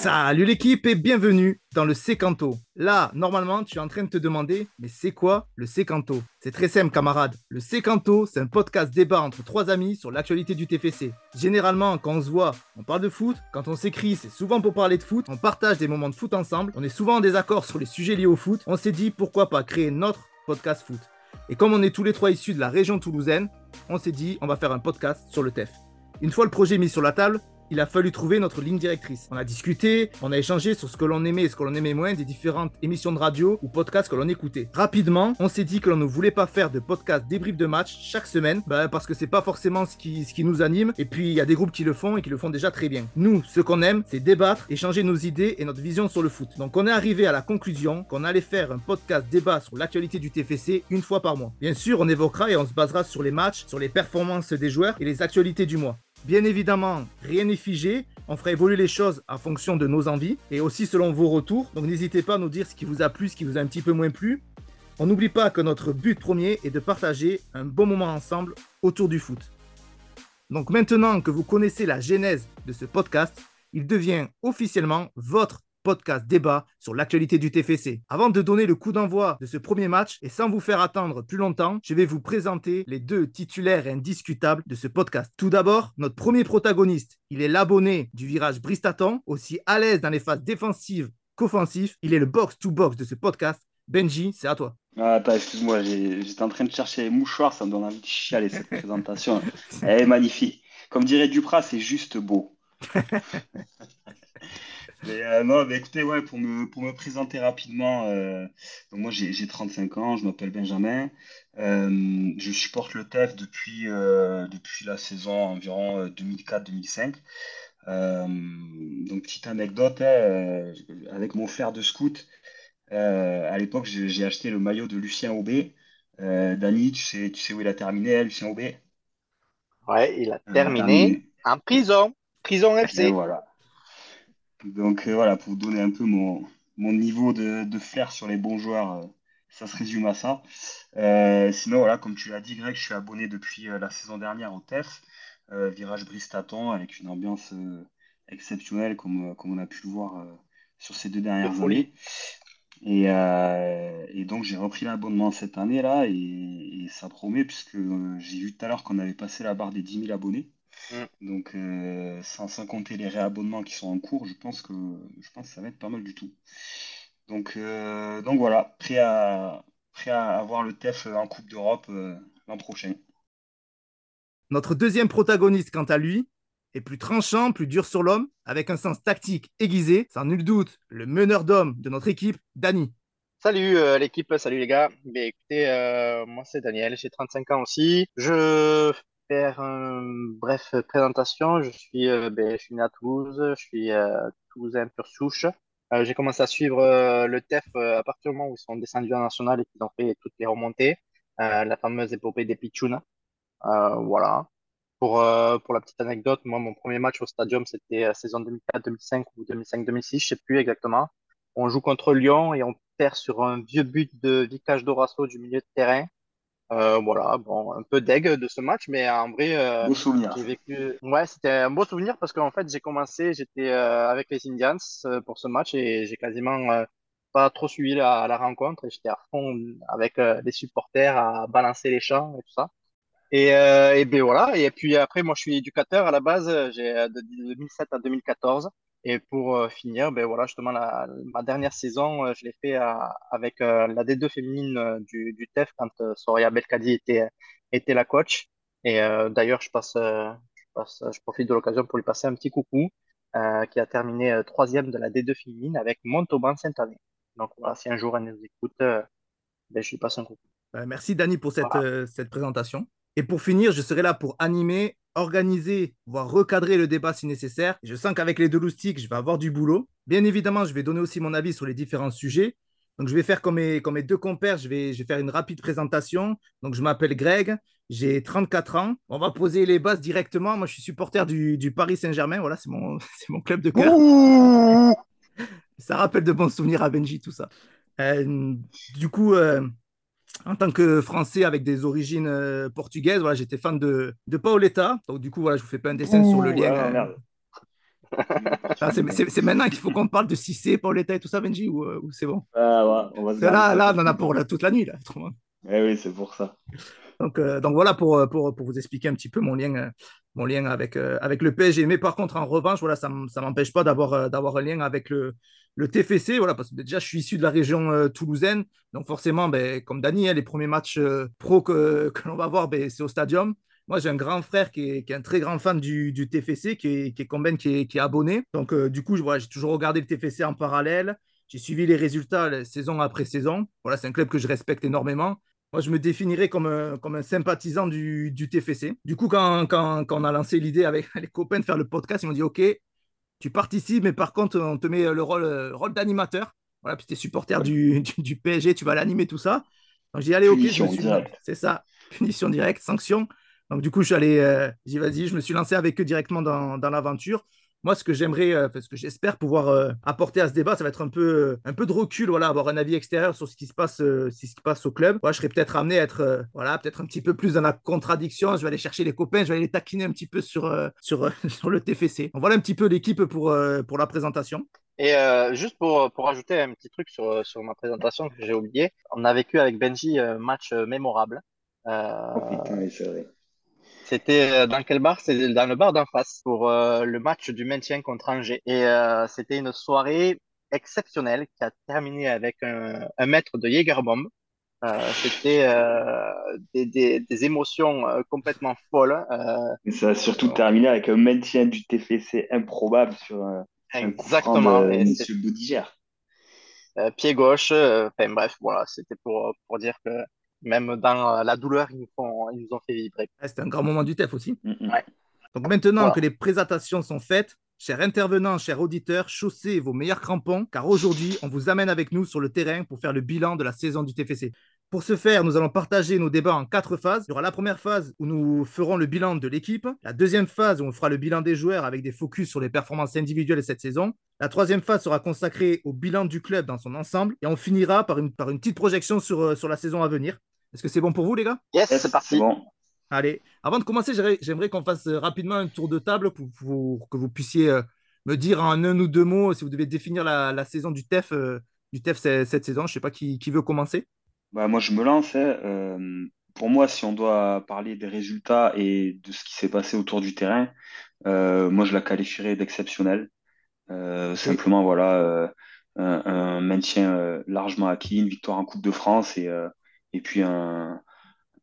Salut l'équipe et bienvenue dans le Secanto. Là, normalement, tu es en train de te demander, mais c'est quoi le Secanto? C'est très simple, camarade. Le Secanto, c'est un podcast débat entre trois amis sur l'actualité du TFC. Généralement, quand on se voit, on parle de foot. Quand on s'écrit, c'est souvent pour parler de foot. On partage des moments de foot ensemble. On est souvent en désaccord sur les sujets liés au foot. On s'est dit, pourquoi pas créer notre podcast foot? Et comme on est tous les trois issus de la région toulousaine, on s'est dit, on va faire un podcast sur le TEF. Une fois le projet mis sur la table, il a fallu trouver notre ligne directrice. On a discuté, on a échangé sur ce que l'on aimait et ce que l'on aimait moins des différentes émissions de radio ou podcasts que l'on écoutait. Rapidement, on s'est dit que l'on ne voulait pas faire de podcast débrief de match chaque semaine, bah, parce que c'est pas forcément ce qui, ce qui nous anime. Et puis il y a des groupes qui le font et qui le font déjà très bien. Nous, ce qu'on aime, c'est débattre, échanger nos idées et notre vision sur le foot. Donc on est arrivé à la conclusion qu'on allait faire un podcast débat sur l'actualité du TFC une fois par mois. Bien sûr, on évoquera et on se basera sur les matchs, sur les performances des joueurs et les actualités du mois. Bien évidemment, rien n'est figé. On fera évoluer les choses en fonction de nos envies et aussi selon vos retours. Donc n'hésitez pas à nous dire ce qui vous a plu, ce qui vous a un petit peu moins plu. On n'oublie pas que notre but premier est de partager un bon moment ensemble autour du foot. Donc maintenant que vous connaissez la genèse de ce podcast, il devient officiellement votre podcast débat sur l'actualité du TFC. Avant de donner le coup d'envoi de ce premier match et sans vous faire attendre plus longtemps, je vais vous présenter les deux titulaires indiscutables de ce podcast. Tout d'abord, notre premier protagoniste, il est l'abonné du virage Bristaton, aussi à l'aise dans les phases défensives qu'offensives. Il est le box-to-box de ce podcast. Benji, c'est à toi. Ah, attends, excuse-moi, j'étais en train de chercher les mouchoirs, ça me donne envie de chialer cette présentation. Elle est magnifique. Comme dirait Duprat, c'est juste beau. Mais euh, non, mais écoutez, ouais, pour me, pour me présenter rapidement, euh, donc moi j'ai 35 ans, je m'appelle Benjamin. Euh, je supporte le TEF depuis, depuis la saison environ 2004-2005. donc, petite anecdote, hein, avec mon frère de scout, à l'époque, j'ai acheté le maillot de Lucien Aubé. Dani, tu sais, tu sais où il a terminé, Lucien Aubé? Ouais, il a terminé en prison, prison FC. voilà. Donc euh, voilà, pour vous donner un peu mon, mon niveau de, de flair sur les bons joueurs, euh, ça se résume à ça. Euh, sinon, voilà, comme tu l'as dit, Greg, je suis abonné depuis la saison dernière au TEF, Virage Bristaton, avec une ambiance exceptionnelle, comme, comme on a pu le voir sur ces deux dernières années. Et, et donc j'ai repris l'abonnement cette année-là et, et ça promet puisque j'ai vu tout à l'heure qu'on avait passé la barre des 10 000 abonnés. Mm. Donc, euh, sans, compter les réabonnements qui sont en cours, je pense que, je pense que ça va être pas mal du tout. Donc, euh, donc voilà, prêt à, prêt à avoir le TEF en Coupe d'Europe euh, l'an prochain. Notre deuxième protagoniste, quant à lui, est plus tranchant, plus dur sur l'homme, avec un sens tactique aiguisé, sans nul doute le meneur d'hommes de notre équipe, Dani. Salut l'équipe, salut les gars. écoutez, moi c'est Daniel, j'ai 35 ans aussi. Je faire une bref présentation. Je suis, euh, ben, je suis né à Toulouse, je suis euh, toulousain pur souche. Euh, j'ai commencé à suivre le TEF à partir du moment où ils sont descendus en national et qu'ils ont fait toutes les remontées, la fameuse épopée des Pichounes. voilà. Pour, pour la petite anecdote, moi, mon premier match au stadium, c'était saison 2004-2005 ou 2005-2006, je sais plus exactement. On joue contre Lyon et on perd sur un vieux but de Vicage Dorasso du milieu de terrain. Euh, voilà, bon, un peu deg de ce match, mais en vrai, euh, souvenir. j'ai vécu. Ouais, c'était un beau souvenir parce qu'en fait, j'ai commencé, j'étais euh, avec les Indians euh, pour ce match et j'ai quasiment pas trop suivi la, la rencontre et j'étais à fond avec les supporters à balancer les chants et tout ça. Et, et ben voilà. Et puis après, moi, je suis éducateur à la base. J'ai de 2007 à 2014. Et pour euh, finir, ben voilà, justement, la, ma dernière saison, euh, je l'ai fait avec euh, la D2 féminine du, du TEF quand Soria Belkadi était, était la coach. Et d'ailleurs, je passe, je passe, je profite de l'occasion pour lui passer un petit coucou, qui a terminé troisième de la D2 féminine avec Montauban cette année. Donc voilà, si un jour elle nous écoute, ben, je lui passe un coucou. merci Dani pour cette, cette présentation. Et pour finir, je serai là pour animer organiser, voire recadrer le débat si nécessaire. Je sens qu'avec les deux loustiques, je vais avoir du boulot. Bien évidemment, je vais donner aussi mon avis sur les différents sujets. Donc, je vais faire comme mes, comme mes deux compères, je vais, je vais faire une rapide présentation. Donc, je m'appelle Greg, j'ai 34 ans. On va poser les bases directement. Moi, je suis supporter du, du Paris Saint-Germain. Voilà, c'est mon, mon club de cœur. ça rappelle de bons souvenirs à Benji, tout ça. Euh, du coup, euh, en tant que Français avec des origines euh, portugaises, voilà, j'étais fan de, de Paoletta. Donc, du coup, voilà, je vous fais pas un dessin sur le lien. Ah, c'est maintenant qu'il faut qu'on parle de Cissé, Pauletta et tout ça, Benji, ou, euh, c'est bon? Ah, on va Là, là, on en a pour toute la nuit. Là, eh oui, c'est pour ça. Donc, euh, donc voilà pour, pour, pour, vous expliquer un petit peu mon lien, euh, mon lien avec, avec le PSG. Mais par contre, en revanche, voilà, ça ne m'empêche pas d'avoir d'avoir un lien avec le, le TFC. Voilà, parce que déjà, je suis issu de la région toulousaine. Donc forcément, ben, comme Dani, hein, les premiers matchs pro que, que l'on va voir, ben, c'est au stadium. Moi, j'ai un grand frère qui est, un très grand fan du, TFC, qui est, qui est qui est, abonné. Donc, euh, du coup, j'ai toujours regardé le TFC en parallèle. J'ai suivi les résultats saison après saison. Voilà, c'est un club que je respecte énormément. Moi, je me définirais comme un, comme un sympathisant du, TFC. Du coup, quand, quand, on a lancé l'idée avec les copains de faire le podcast, ils m'ont dit OK, tu participes, mais par contre, on te met le rôle, rôle d'animateur. Voilà, puis tu es supporter du, du, PSG, tu vas l'animer, tout ça. Donc, j'ai dit Allez, OK, je me suis. C'est ça, punition directe, sanction. Donc, du coup, je suis allé, euh, j'ai vas-y, je me suis lancé avec eux directement dans, dans l'aventure. Moi, ce que j'aimerais, euh, ce que j'espère pouvoir euh, apporter à ce débat, ça va être un peu, un peu de recul, voilà, avoir un avis extérieur sur ce qui se passe, ce qui se passe au club. Moi, je serais peut-être amené à être, voilà, peut-être un petit peu plus dans la contradiction. Je vais aller chercher les copains, je vais aller les taquiner un petit peu sur, sur, sur le TFC. Donc, voilà un petit peu l'équipe pour, pour la présentation. Et juste pour, pour ajouter un petit truc sur, sur ma présentation que j'ai oublié, on a vécu avec Benji un match mémorable. oh putain, c'est vrai. C'était euh, dans quel bar? C'était dans le bar d'en face pour euh, le match du maintien contre Angers. Et euh, c'était une soirée exceptionnelle qui a terminé avec un, un mètre de Jägerbomb. c'était des, des, émotions complètement folles. Et ça a surtout terminé avec un maintien du TFC improbable sur Exactement. un Monsieur Boudigère. pied gauche. Enfin bref, voilà, c'était pour, pour dire que même dans la douleur, ils nous, font, ils nous ont fait vibrer. C'était un grand moment du TEF aussi. Mm, mm. Donc maintenant que les présentations sont faites, chers intervenants, chers auditeurs, chaussez vos meilleurs crampons, car aujourd'hui, on vous amène avec nous sur le terrain pour faire le bilan de la saison du TFC. Pour ce faire, nous allons partager nos débats en quatre phases. Il y aura la première phase où nous ferons le bilan de l'équipe, la deuxième phase où on fera le bilan des joueurs avec des focus sur les performances individuelles de cette saison. La troisième phase sera consacrée au bilan du club dans son ensemble et on finira par une, par une petite projection sur, euh, sur la saison à venir. Est-ce que c'est bon pour vous, les gars? Yes, c'est parti. Bon. Allez, avant de commencer, j'aimerais qu'on fasse euh, rapidement un tour de table pour, que vous puissiez euh, me dire en un ou deux mots si vous devez définir la, saison du TEF, du TEF cette saison. Je ne sais pas qui, veut commencer. Bah, moi, je me lance. Hein. pour moi, si on doit parler des résultats et de ce qui s'est passé autour du terrain, moi, je la qualifierais d'exceptionnelle. Simplement, voilà, un, un, maintien largement acquis, une victoire en Coupe de France et et puis un,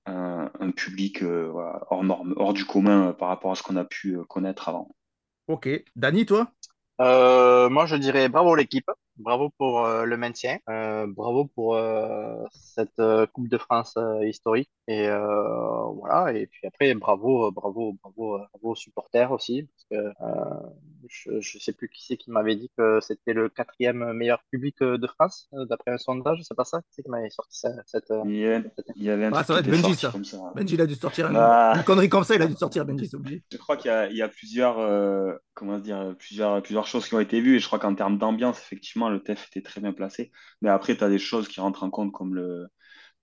un, public euh, hors, norme, hors du commun euh, par rapport à ce qu'on a pu euh, connaître avant. Ok. Dani, toi? Moi, je dirais bravo l'équipe. Bravo pour euh, le maintien, euh, bravo pour euh, cette Coupe de France historique. Et voilà. Et puis après bravo bravo bravo, bravo aux supporters aussi. Parce que je je sais plus qui c'est qui m'avait dit que c'était le quatrième meilleur public de France d'après un sondage. C'est pas ça qui c'est qui m'avait sorti cette, il y avait, il y avait un ah, ça va être Benji ça. ça Benji il a dû sortir une, bah. une, connerie comme ça il a dû sortir Benji c'est obligé. Je crois qu'il y y a plusieurs comment dire plusieurs plusieurs choses qui ont été vues. Et je crois qu'en termes d'ambiance effectivement le TEF était très bien placé. Mais après, tu as des choses qui rentrent en compte comme le,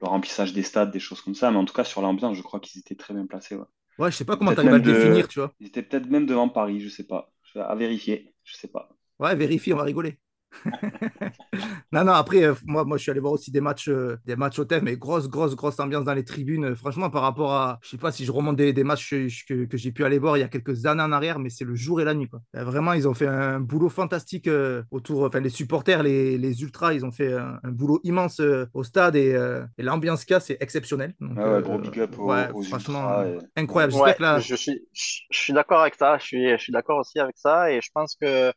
remplissage des stades, des choses comme ça. Mais en tout cas, sur l'ambiance, je crois qu'ils étaient très bien placés. Ouais, ouais je sais pas comment tu arrives à le définir, tu vois. Ils étaient peut-être même devant Paris, je sais pas. À vérifier, je sais pas. Ouais, vérifie, on va rigoler. Non, non, après, euh, moi, moi, je suis allé voir aussi des matchs, euh, des matchs au thème, mais grosse, grosse, grosse ambiance dans les tribunes. Euh, franchement, par rapport à, je sais pas si je remonte des, des matchs que, que, j'ai pu aller voir il y a quelques années en arrière, mais c'est le jour et la nuit. Quoi. vraiment, ils ont fait un boulot fantastique autour, enfin, les supporters, les, les ultras, ils ont fait un, boulot immense au stade et, et l'ambiance qu'il y a, c'est exceptionnel. Donc, ouais, gros big up ouais, franchement, incroyable. là... je suis, je, suis d'accord avec ça. Je suis, je suis d'accord aussi avec ça et je pense que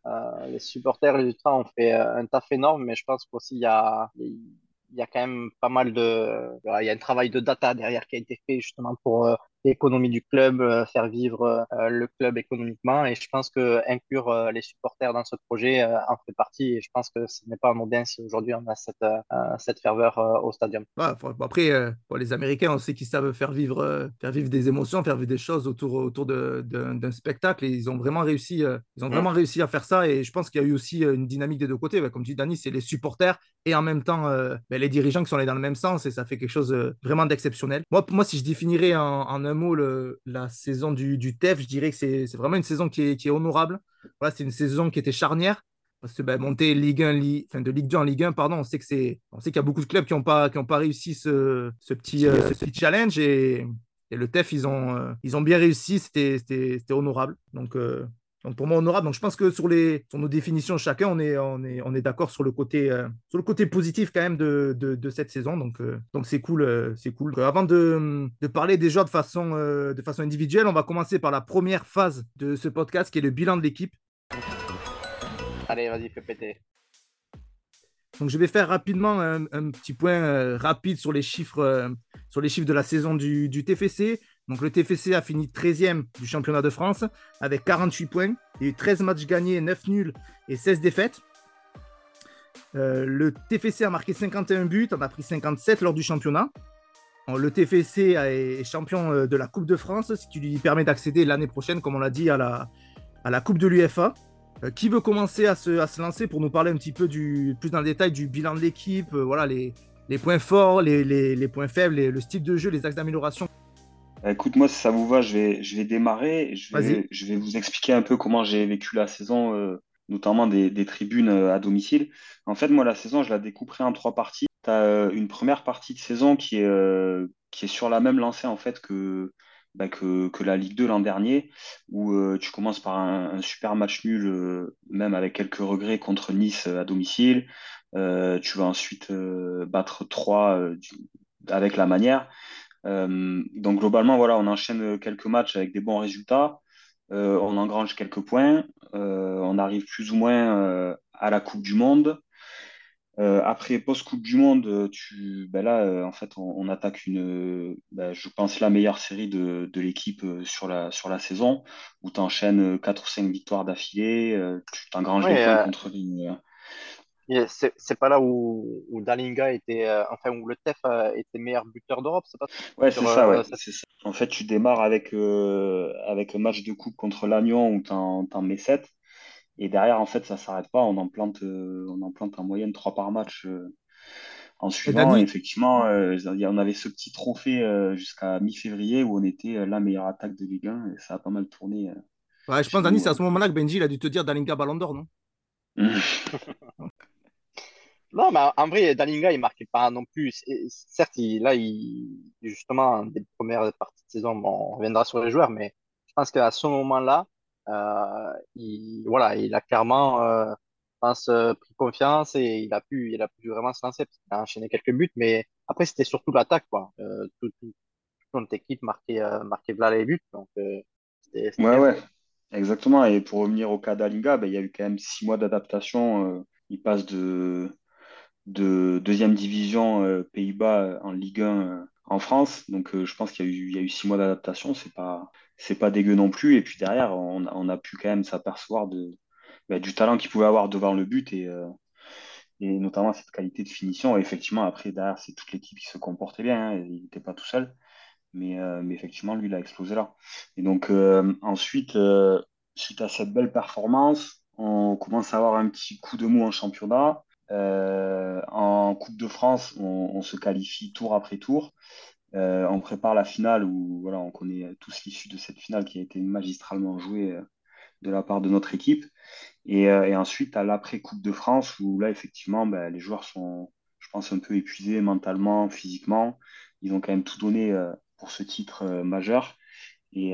les supporters, les ultras ont fait un taf énorme, mais je pense qu'aussi il y a, il y a quand même pas mal de, il y a un travail de data derrière qui a été fait justement pour euh, l'économie du club, euh, faire vivre euh, le club économiquement. Et je pense que inclure euh, les supporters dans ce projet en fait partie. Et je pense que ce n'est pas anodin si aujourd'hui on a cette, cette ferveur au stadium. après, pour les Américains, on sait qu'ils savent faire vivre, faire vivre des émotions, faire vivre des choses autour, autour d'un spectacle. Et ils ont vraiment réussi, ils ont vraiment réussi à faire ça. Et je pense qu'il y a eu aussi une dynamique des deux côtés. Comme tu dis, Dani, c'est les supporters et en même temps ben, les dirigeants qui sont allés dans le même sens. Et ça fait quelque chose vraiment d'exceptionnel. Moi, moi, si je définirais en, en un mot la saison du, TEF, je dirais que c'est vraiment une saison qui est, honorable. Voilà, c'est une saison qui était charnière. Parce que ben, monter Ligue 1, enfin, de Ligue 2 en Ligue 1, pardon, on sait qu'il y a beaucoup de clubs qui n'ont pas, pas réussi ce, petit, euh, ce petit challenge. Et, et le TEF, ils ont, euh, ils ont bien réussi. C'était honorable. Donc, euh, donc pour moi, honorable. Donc je pense que sur, les, sur nos définitions, chacun, on est, on est, on est d'accord sur, le côté, euh, sur le côté positif quand même de, de, cette saison. Donc euh, donc c'est cool. Euh, c'est cool. avant de, de, parler des joueurs de façon, de façon individuelle, on va commencer par la première phase de ce podcast qui est le bilan de l'équipe. Allez, vas-y, fais péter. Donc je vais faire rapidement un, petit point rapide sur les chiffres, sur les chiffres de la saison du, du TFC. Donc le TFC a fini 13e du championnat de France avec 48 points. Il y a eu 13 matchs gagnés, 9 nuls et 16 défaites. Euh, le TFC a marqué 51 buts, on a pris 57 lors du championnat. Le TFC est champion euh, de la Coupe de France, ce qui lui permet d'accéder l'année prochaine, comme on l'a dit, à la, Coupe de l'UFA. Euh, qui veut commencer à se, lancer pour nous parler un petit peu du, plus dans le détail du bilan de l'équipe, voilà, les, points forts, les, points faibles, le style de jeu, les axes d'amélioration écoute, moi, si ça vous va, je vais, je vais démarrer. Je vais, je vais vous expliquer un peu comment j'ai vécu la saison, euh, notamment des, des tribunes euh, à domicile. En fait, moi, la saison, je la découperai en trois parties. Tu as euh, une première partie de saison qui est, qui est sur la même lancée en fait que, bah, que, que, la Ligue 2 l'an dernier, où tu commences par un, super match nul, même avec quelques regrets contre Nice à domicile. tu vas ensuite battre 3 avec la manière. Euh, donc globalement, voilà, on enchaîne quelques matchs avec des bons résultats. Euh, on engrange quelques points. Euh, on arrive plus ou moins à la Coupe du Monde. après post-Coupe du Monde, tu, ben là, en fait, on, attaque une, ben, je pense, la meilleure série de, de l'équipe sur la, sur la saison, où tu enchaînes 4 ou 5 victoires d'affilée, tu t'engranges des points contre une, c'est pas là où, où Dalinga était, euh, enfin, où le TEF était meilleur buteur d'Europe, c'est pas Ouais, c'est ça, ouais. Euh, ça. En fait, tu démarres avec, euh, avec un match de coupe contre Lannion où tu en, mets 7. Et derrière, en fait, ça s'arrête pas. On en plante, on en plante en moyenne 3 par match en suivant. effectivement, on avait ce petit trophée jusqu'à mi-février où on était la meilleure attaque de Ligue 1 et ça a pas mal tourné. ouais, je pense, Dani, c'est à ce moment-là que Benji il a dû te dire Dalinga Ballon d'Or, non? Non, mais en vrai, Dalinga, il marquait pas non plus. certes, il, là, il, justement, des premières parties de saison, on reviendra sur les joueurs, mais je pense qu'à ce moment-là, euh, il, voilà, il a clairement, euh, pense, euh, pris confiance et il a pu, il a pu vraiment se lancer parce qu'il a enchaîné quelques buts, mais après, c'était surtout l'attaque, quoi. Euh, tout, tout, toute notre équipe marquait, marquait voilà les buts, donc c'était. Ouais, ouais, exactement. Et pour revenir au cas d'Alinga, ben, il y a eu quand même six mois d'adaptation. il passe de de deuxième division euh, Pays-Bas euh, en Ligue 1 euh, en France. Donc je pense qu'il y a eu, six mois d'adaptation, c'est pas, pas dégueu non plus. Et puis derrière, on, a pu quand même s'apercevoir bah, du talent qu'il pouvait avoir devant le but et, notamment cette qualité de finition. Effectivement, après, derrière, c'est toute l'équipe qui se comportait bien. Hein, il n'était pas tout seul. Mais, mais, effectivement, lui, il a explosé là. Et donc, ensuite, suite à cette belle performance, on commence à avoir un petit coup de mou en championnat. Euh, en Coupe de France, on, se qualifie tour après tour. Euh, on prépare la finale où voilà, on connaît tous l'issue de cette finale qui a été magistralement jouée euh, de la part de notre équipe. Et, ensuite, à l'après-Coupe de France, où là, effectivement, ben, les joueurs sont, je pense, un peu épuisés mentalement, physiquement. Ils ont quand même tout donné pour ce titre majeur. Et,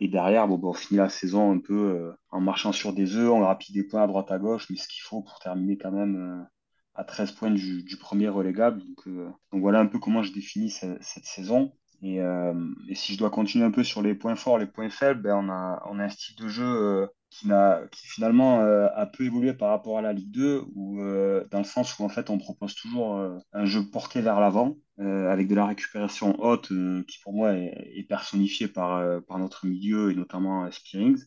derrière, bon, on finit la saison un peu en marchant sur des œufs, on grappille des points à droite à gauche, mais ce qu'il faut pour terminer quand même à 13 points du, premier relégable. Donc, euh, donc, voilà un peu comment je définis cette, saison. Et, euh, et, si je dois continuer un peu sur les points forts, les points faibles, ben on, a, un style de jeu euh, qui, qui finalement a peu évolué par rapport à la Ligue 2, où, dans le sens où en fait on propose toujours un jeu porté vers l'avant, avec de la récupération haute, qui pour moi est, est personnifiée par, par notre milieu et notamment Spearings.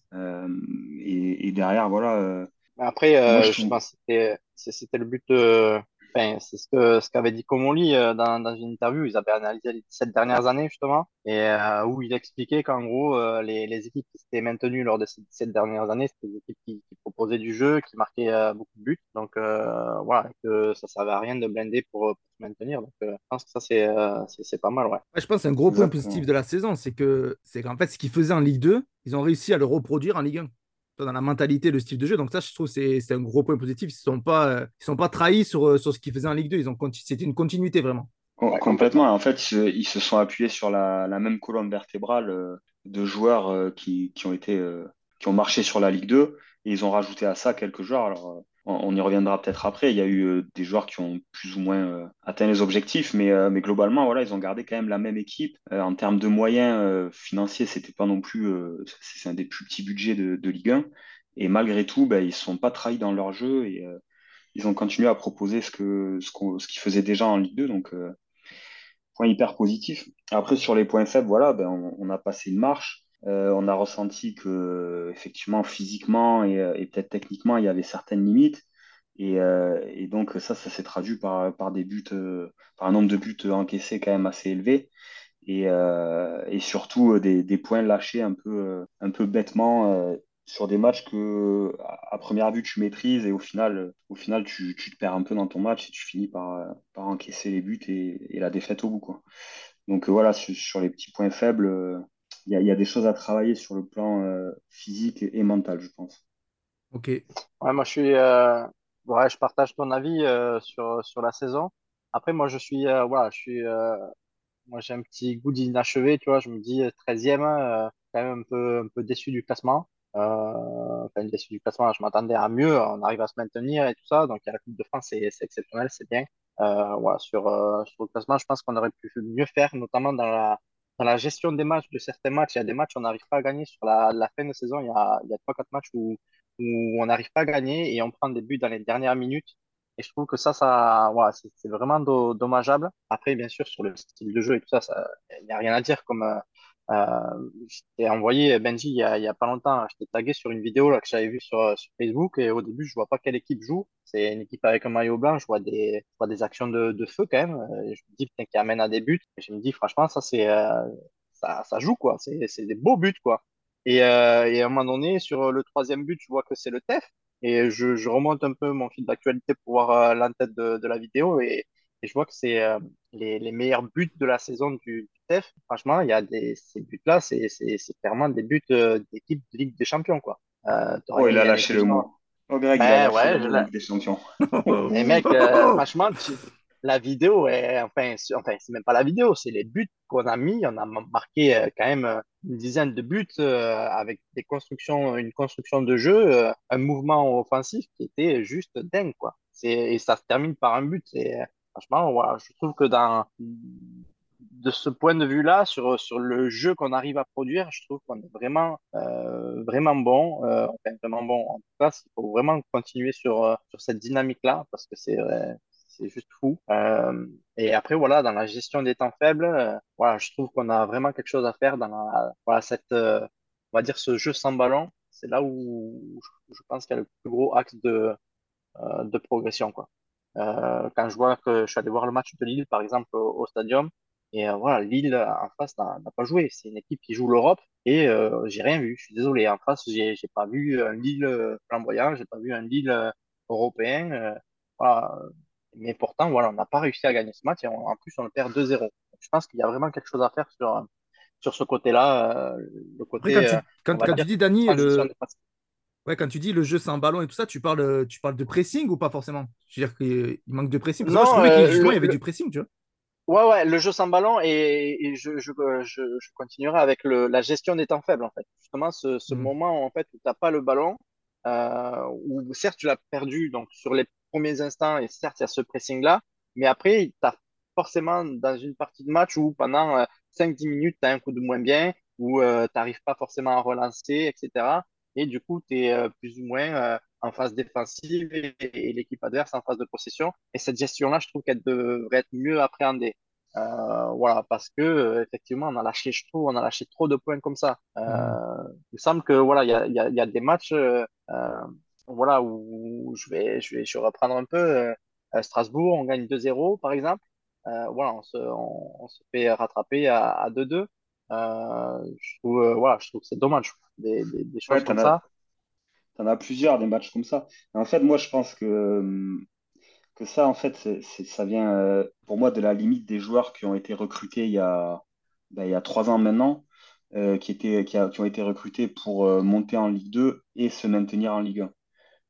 Et, et, derrière, voilà après, euh, je, pense que c'était le but de, enfin, c'est ce que ce qu'avait dit Comoli euh, dans, dans une interview. Ils avaient analysé les 17 dernières années justement, et euh, où il expliquait qu'en gros euh, les, les équipes qui s'étaient maintenues lors de ces 17 dernières années, c'était des équipes qui, qui proposaient du jeu, qui marquaient euh, beaucoup de buts. Donc voilà, que ça servait à rien de blinder pour, pour se maintenir. Donc je pense que ça c'est c'est c'est pas mal, ouais. Ouais, je pense que c'est un gros point Exactement. positif de la saison, c'est que c'est qu'en fait, ce qu'ils faisaient en Ligue 2, ils ont réussi à le reproduire en Ligue 1. Dans la mentalité, le style de jeu. Donc ça, je trouve c'est un gros point positif. Ils ne sont, pas, euh, sont pas trahis sur, euh, sur ce qu'ils faisaient en Ligue 2. Ils ont conti- C'était une continuité, vraiment. Complètement. En fait, ils se, sont appuyés sur la, même colonne vertébrale euh, de joueurs qui, ont marché sur la Ligue 2 et ils ont rajouté à ça quelques joueurs. On, y reviendra peut-être après. Il y a eu euh, des joueurs qui ont plus ou moins euh, atteint les objectifs, mais, euh, globalement, ils ont gardé quand même la même équipe. En termes de moyens financiers, c'était pas non plus, c'est un des plus petits budgets de, Ligue 1. Et malgré tout, ben, ils ne sont pas trahis dans leur jeu et ils ont continué à proposer ce qu'ils faisaient déjà en Ligue 2. Donc, point hyper positif. Après, sur les points faibles, ben, on a passé une marche. Euh, on a ressenti que, effectivement, physiquement et, euh, et peut-être techniquement, il y avait certaines limites. Et, euh, donc, ça, ça s'est traduit par, des buts, par un nombre de buts encaissés quand même assez élevé. Et, surtout, des, points lâchés un peu, bêtement sur des matchs que, à première vue, tu maîtrises et au final, tu, te perds un peu dans ton match et tu finis par, encaisser les buts et, la défaite au bout. Donc voilà, sur, les petits points faibles, il y a, il y a des choses à travailler sur le plan euh, physique et, et mental, je pense. Ok. Ouais, moi je suis, euh, ouais, je partage ton avis euh, sur sur la saison. Après, moi je suis, euh, voilà, je suis, euh, moi j'ai un petit goût d'inachevé, tu vois. Je me dis euh, 13e, euh, quand même un peu un peu déçu du classement. Euh, enfin déçu du classement. Je m'attendais à mieux. On arrive à se maintenir et tout ça. Donc il y a la Coupe de France, c'est c'est exceptionnel, c'est bien. Euh, voilà, sur euh, sur le classement, je pense qu'on aurait pu mieux faire, notamment dans la dans la gestion des matchs, de certains matchs. Il y a des matchs on n'arrive pas à gagner sur la fin de saison. Il y a il y a trois quatre matchs où où on n'arrive pas à gagner et on prend des buts dans les dernières minutes. Et je trouve que ça, c'est vraiment do- dommageable. Après, bien sûr, sur le style de jeu et tout ça, ça, il n'y a rien à dire. Comme euh, je t'ai envoyé Benji il y a, pas longtemps, je t'ai tagué sur une vidéo là que j'avais vue sur, Facebook et au début, je vois pas quelle équipe joue. C'est une équipe avec un maillot blanc. Je vois des, je vois des actions de, feu quand même. Euh, je me dis putain, qui amène à des buts. Et je me dis franchement, ça c'est, euh, ça, ça joue quoi. C'est, des beaux buts quoi. Et, euh, et à un moment donné, sur le troisième but, je vois que c'est le TEF. Et je, je remonte un peu mon fil d'actualité pour voir l'entête de la vidéo. Et, et je vois que c'est euh, les, les meilleurs buts de la saison du, du TEF. Franchement, il y a des, ces buts-là, c'est c'est- c'est clairement des buts euh, d'équipe de Ligue des Champions, quoi. Euh, Oh, il a lâché le mot. Oh, Greg, il a Ben lâché ouais, le je mot. Ligue des Champions. Et mec, euh, franchement, tu- la vidéo est, enfin, c'est- enfin, c'est même pas la vidéo, c'est les buts qu'on a mis. On a ma- marqué euh, quand même une dizaine de buts euh, avec des constructions, une construction de jeu, euh, un mouvement offensif qui était juste dingue, quoi. C'est, et ça se termine par un but. Et franchement, je trouve que de ce point de vue-là, sur, le jeu qu'on arrive à produire, je trouve qu'on est vraiment, euh, bon. Euh, enfin, vraiment bon. En tout cas, il faut vraiment continuer sur, euh, cette dynamique-là parce que c'est juste fou. Et après, voilà, dans la gestion des temps faibles, voilà, je trouve qu'on a vraiment quelque chose à faire dans la, voilà, cette, on va dire, ce jeu sans ballon. C'est là où je, pense qu'il y a le plus gros axe de, de progression, quoi. Euh, quand je vois que je suis allé voir le match de Lille, par exemple, au, au Stadium, et euh, voilà, Lille en face n'a pas joué. C'est une équipe qui joue l'Europe et euh, j'ai rien vu. Je suis désolé. En face, j'ai pas vu un Lille flamboyant, j'ai pas vu un Lille européen. euh, voilà. Mais pourtant, voilà, on n'a pas réussi à gagner ce match et on- en plus on le perd 2-0. Donc, Je pense qu'il y a vraiment quelque chose à faire sur sur ce côté-là, euh, le Après, quand côté, tu, quand, quand tu dire dis, Dani, le. Ouais, quand tu dis le jeu sans ballon et tout ça, tu parles, euh, tu parles de pressing ou pas forcément? Je veux dire qu'il manque de pressing. Parce que moi, je Non, trouvais qu'il euh, le, y avait du pressing, tu vois. Ouais, ouais, le jeu sans ballon et, et je, je, je, je continuerai avec le, la gestion des temps faibles, en fait. Justement, ce, ce Hmm. moment en fait, où t'as pas le ballon, euh, où certes, tu l'as perdu donc sur les premiers instants et certes, il y a ce pressing-là, mais après, tu as forcément dans une partie de match où pendant euh, 5-10 minutes, tu as un coup de moins bien, où euh, tu n'arrives pas forcément à relancer, etc. Et du coup, tu es plus ou moins euh, en phase défensive et, et l'équipe adverse en phase de possession. Et cette gestion-là, je trouve qu'elle devrait être mieux appréhendée. Euh, voilà, parce que euh, effectivement, on a lâché, je trouve, on a lâché trop de points comme ça. Euh, il me semble que voilà, il y a, il y a, il y a des matchs, euh, euh, voilà, où je vais, je vais, je vais reprendre un peu. euh, Strasbourg, on gagne 2-0 par exemple. voilà, on se, on, se fait rattraper à 2-2. Je trouve, voilà, je trouve que c'est dommage des, des, choses comme ça. Tu en as plusieurs des matchs comme ça. en fait, moi, je pense que, que ça, en fait, ça vient pour moi de la limite des joueurs qui ont été recrutés il y a, ben, il y a trois ans maintenant. Euh, qui, étaient, qui, ont été recrutés pour euh, monter en Ligue 2 et se maintenir en Ligue 1.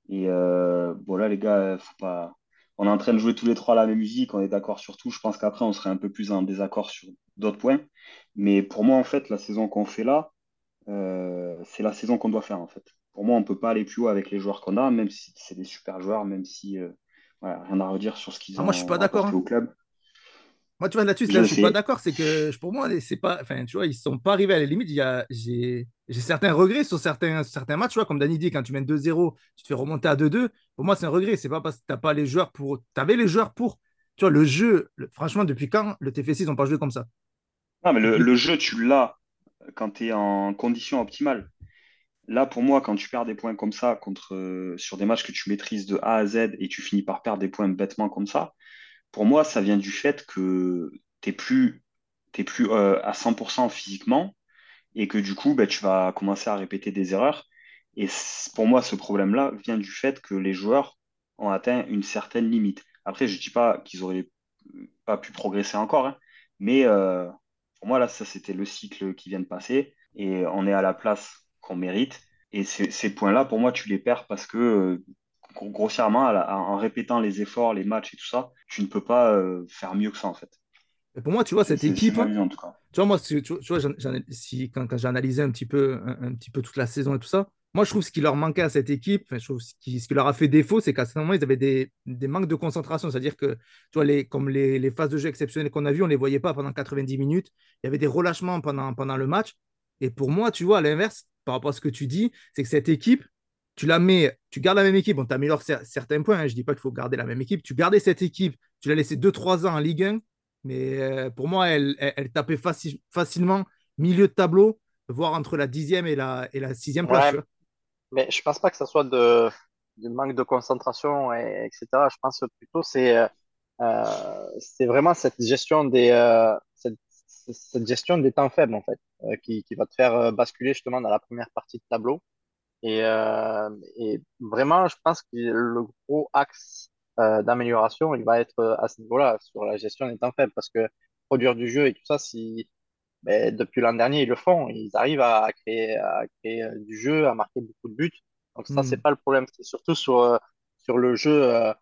Et euh, voilà, les gars, faut pas... on est en train de jouer tous les trois la même musique, on est d'accord sur tout. Je pense qu'après, on serait un peu plus en désaccord sur d'autres points. Mais pour moi, en fait, la saison qu'on fait là, c'est la saison qu'on doit faire, en fait. Pour moi, on ne peut pas aller plus haut avec les joueurs qu'on a, même si c'est des super joueurs, même si rien à redire sur ce qu'ils ont ah, moi, je suis pas d'accord, hein. au club. Moi, tu vois, là-dessus, là, je suis pas d'accord. C'est que pour moi, c'est pas. Enfin, tu vois, ils sont pas arrivés à la limite. Il y a, j'ai, certains regrets sur certains, certains matchs. Tu vois, comme Danny dit, quand tu mènes 2-0, tu te fais remonter à 2-2. Pour moi, c'est un regret. C'est pas parce que tu n'as pas les joueurs pour. Tu avais les joueurs pour. Tu vois, le jeu, franchement, depuis quand le TFC, ils n'ont pas joué comme ça? Non, mais le, jeu, tu l'as quand tu es en condition optimale. Là, pour moi, quand tu perds des points comme ça euh, sur des matchs que tu maîtrises de A à Z et tu finis par perdre des points bêtement comme ça, pour moi, ça vient du fait que tu plus, plus euh, à 100% physiquement et que du coup, bah, tu vas commencer à répéter des erreurs. Et pour moi, ce problème-là vient du fait que les joueurs ont atteint une certaine limite. Après, je ne dis pas qu'ils n'auraient pas pu progresser encore, hein, mais euh, pour moi, là, ça, c'était le cycle qui vient de passer et on est à la place qu'on mérite. Et ces points-là, pour moi, tu les perds parce que euh, grossièrement, en répétant les efforts, les matchs et tout ça, tu ne peux pas euh, faire mieux que ça en fait. Et pour moi, tu vois, cette équipe. en tout cas. Tu vois, moi, tu, vois, si, quand, quand j'ai analysé un petit, peu, un, petit peu toute la saison et tout ça, moi, je trouve ce qui leur manquait à cette équipe, je trouve ce qui, ce qui leur a fait défaut, c'est qu'à ce moment, ils avaient des, des manques de concentration. C'est-à-dire que, tu vois, les, comme les, les phases de jeu exceptionnelles qu'on a vues, on ne les voyait pas pendant 90 minutes. Il y avait des relâchements pendant, pendant le match. Et pour moi, tu vois, à l'inverse, par rapport à ce que tu dis, c'est que cette équipe, tu la mets, tu gardes la même équipe, on t'améliore certains points. Hein, je ne dis pas qu'il faut garder la même équipe. Tu gardais cette équipe, tu l'as laissé 2-3 ans en Ligue 1, mais euh, pour moi, elle, elle, tapait facilement milieu de tableau, voire entre la dixième et la, et la sixième place. Mais je pense pas que ce soit de, du manque de concentration, et, etc. Je pense plutôt c'est euh, c'est vraiment cette gestion des, euh, cette, gestion des temps faibles, en fait, qui, qui, va te faire basculer justement dans la première partie de tableau. Et, euh, et, vraiment, je pense que le gros axe euh, d'amélioration, il va être à ce niveau-là, sur la gestion des temps faibles, parce que produire du jeu et tout ça, si ben, depuis l'an dernier, ils le font, ils arrivent à créer, à créer euh, du jeu, à marquer beaucoup de buts. Donc ça, c'est hmm. pas le problème. C'est surtout sur, sur le jeu, euh,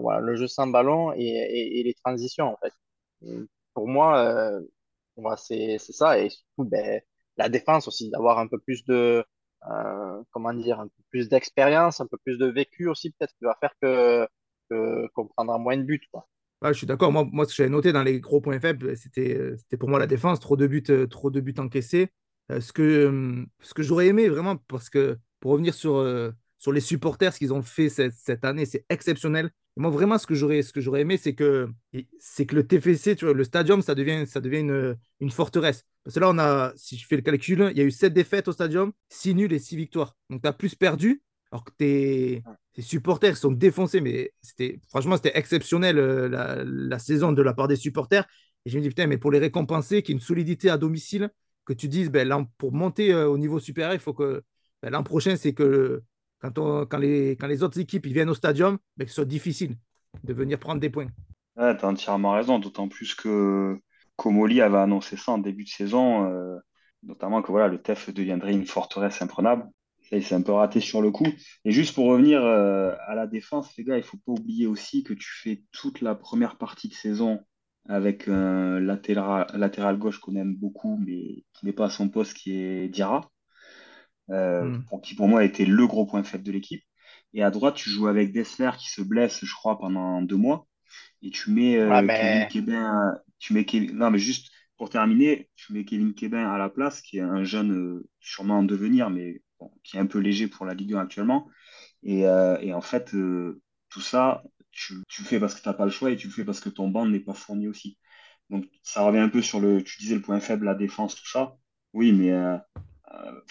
voilà, le jeu sans ballon et, et, les transitions, en fait. pour moi, voilà, c'est ça. Et surtout, ben, la défense aussi, d'avoir un peu plus de, euh, comment dire, un peu plus d'expérience, un peu plus de vécu aussi, peut-être, qui va faire que, qu'on prendra moins de buts. Quoi. Je suis d'accord. Moi, ce que j'avais noté dans les gros points faibles, c'était, c'était pour moi la défense. Trop de buts, euh, trop de buts encaissés. Euh, ce que, ce que j'aurais aimé vraiment, parce que pour revenir sur, sur les supporters, ce qu'ils ont fait cette, cette année, c'est exceptionnel. moi, vraiment, ce que j'aurais, ce aimé, c'est que, que le TFC, le stadium, ça devient, ça devient une, une forteresse. Parce que là, on a, si je fais le calcul, il y a eu 7 défaites au stadium, 6 nuls et 6 victoires. Donc, tu as plus perdu, alors que tes, supporters sont défoncés. Mais c'était, franchement, c'était exceptionnel euh, la, saison de la part des supporters. Et je me dis, putain, mais pour les récompenser, qu'il y ait une solidité à domicile, que tu dises, ben, pour monter euh, au niveau supérieur, il faut que ben, l'an prochain, c'est que quand, on, quand, les, quand les autres équipes ils viennent au stadium, ben, que ce soit difficile de venir prendre des points. Ouais, tu as entièrement raison, d'autant plus que Comoli avait annoncé ça en début de saison, euh, notamment que voilà, le TEF deviendrait une forteresse imprenable. Il s'est un peu raté sur le coup. Et juste pour revenir euh, à la défense, les gars, il ne faut pas oublier aussi que tu fais toute la première partie de saison avec un latéral, latéral gauche qu'on aime beaucoup, mais qui n'est pas à son poste, qui est Dira, euh, hmm. qui pour moi était le gros point faible de l'équipe. Et à droite, tu joues avec Dessler qui se blesse, je crois, pendant deux mois. Et tu mets Kevin Kébin, tu mets non, mais juste pour terminer, tu mets Kevin Kébin à la place, qui est un jeune euh, sûrement en devenir, mais qui est un peu léger pour la Ligue 1 actuellement. Et, euh, et en fait, euh, tout ça, tu, tu, le fais parce que tu n'as pas le choix et tu le fais parce que ton banc n'est pas fourni aussi. Donc ça revient un peu sur le, tu disais le point faible, la défense, tout ça. Oui, mais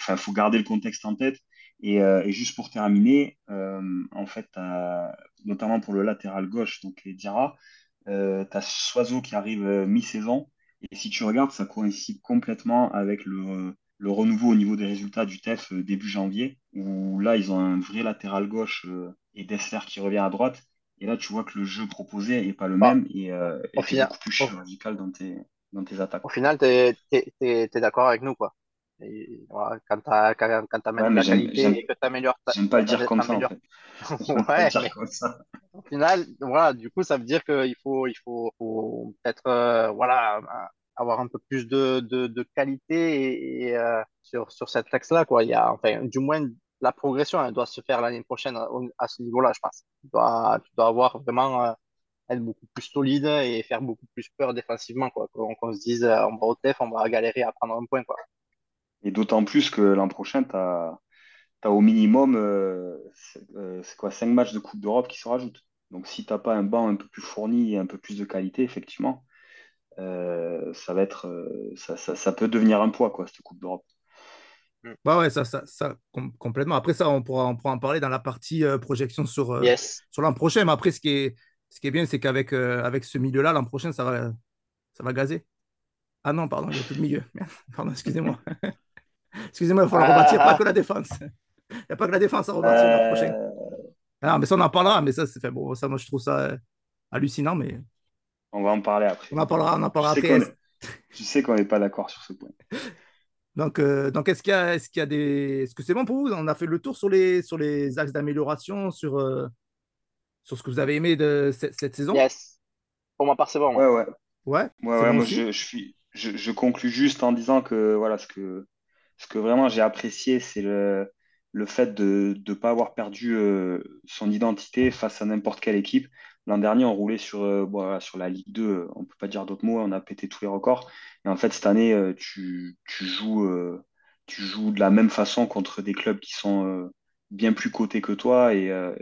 il faut garder le contexte en tête. Et, euh, et juste pour terminer, euh, en fait, notamment pour le latéral gauche, donc les Diarra, euh, tu as Soiseau qui arrive euh, mi-saison. Et si tu regardes, ça coïncide complètement avec le, le renouveau au niveau des résultats du TEF euh, début janvier, où là, ils ont un vrai latéral gauche euh, et Dessler qui revient à droite. Et là, tu vois que le jeu proposé n'est pas le Bah, même et, euh, au final, beaucoup plus au, chirurgical dans tes, dans tes attaques. au final, t'es, t'es d'accord avec nous, quoi. Et, voilà, quand t'as, quand, quand Ouais, mais la qualité et que t'améliores ta, j'aime pas le dire comme ça, en fait. Ouais, dire mais comme ça. au final, voilà, du coup, ça veut dire qu'il faut, il faut, faut peut-être, euh, voilà, avoir un peu plus de, de, qualité et, euh, sur, sur cet axe-là, quoi. Il y a, enfin, du moins, la progression, elle doit se faire l'année prochaine à, ce niveau-là, je pense. Tu dois, tu avoir vraiment, euh, être beaucoup plus solide et faire beaucoup plus peur défensivement, quoi. Qu'on se dise, euh, on va au TEF, on va galérer à prendre un point, quoi. Et d'autant plus que l'an prochain, tu as, au minimum, euh, c'est quoi, 5 matchs de Coupe d'Europe qui se rajoutent. Donc si t'as pas un banc un peu plus fourni et un peu plus de qualité, effectivement, euh, ça va être, euh, ça, ça, ça peut devenir un poids, quoi, cette Coupe d'Europe. Bah ouais, ça, ça, ça com- complètement. Après ça, on pourra, on pourra en parler dans la partie euh, projection sur, euh, Yes. sur l'an prochain. Mais après, ce qui est, ce qui est bien, c'est qu'avec euh, avec ce milieu-là, l'an prochain, ça va, ça va gazer. Ah non, pardon, il n'y a plus de milieu. Pardon, excusez-moi. Excusez-moi, il va falloir rebâtir, pas que Ah, la défense. Il n'y a pas que la défense à rebâtir l'an prochain. Ah, mais ça, on en parlera. Mais ça, c'est fait. Bon, ça, moi, je trouve ça euh, hallucinant. Mais on va en parler après. on en parlera, on en Je parlera sais après. qu'on est, je sais qu'on n'est pas d'accord sur ce point. Donc, euh, donc est-ce qu'il y a, est-ce qu'il y a des. Est-ce que c'est bon pour vous? On a fait le tour sur les, sur les axes d'amélioration, sur, euh, sur ce que vous avez aimé de cette, cette saison? yes. Pour ma part, c'est bon. Ouais, ouais. ouais. Moi je, je suis, je, je conclus juste en disant que voilà, ce que, ce que vraiment j'ai apprécié, c'est le, le fait de ne pas avoir perdu euh, son identité face à n'importe quelle équipe. L'an dernier, on roulait sur, euh, bon, sur la Ligue 2, euh, on peut pas dire d'autres mots, on a pété tous les records. Et en fait, cette année, euh, tu, tu joues, euh, tu joues de la même façon contre des clubs qui sont euh, bien plus cotés que toi. Et, euh,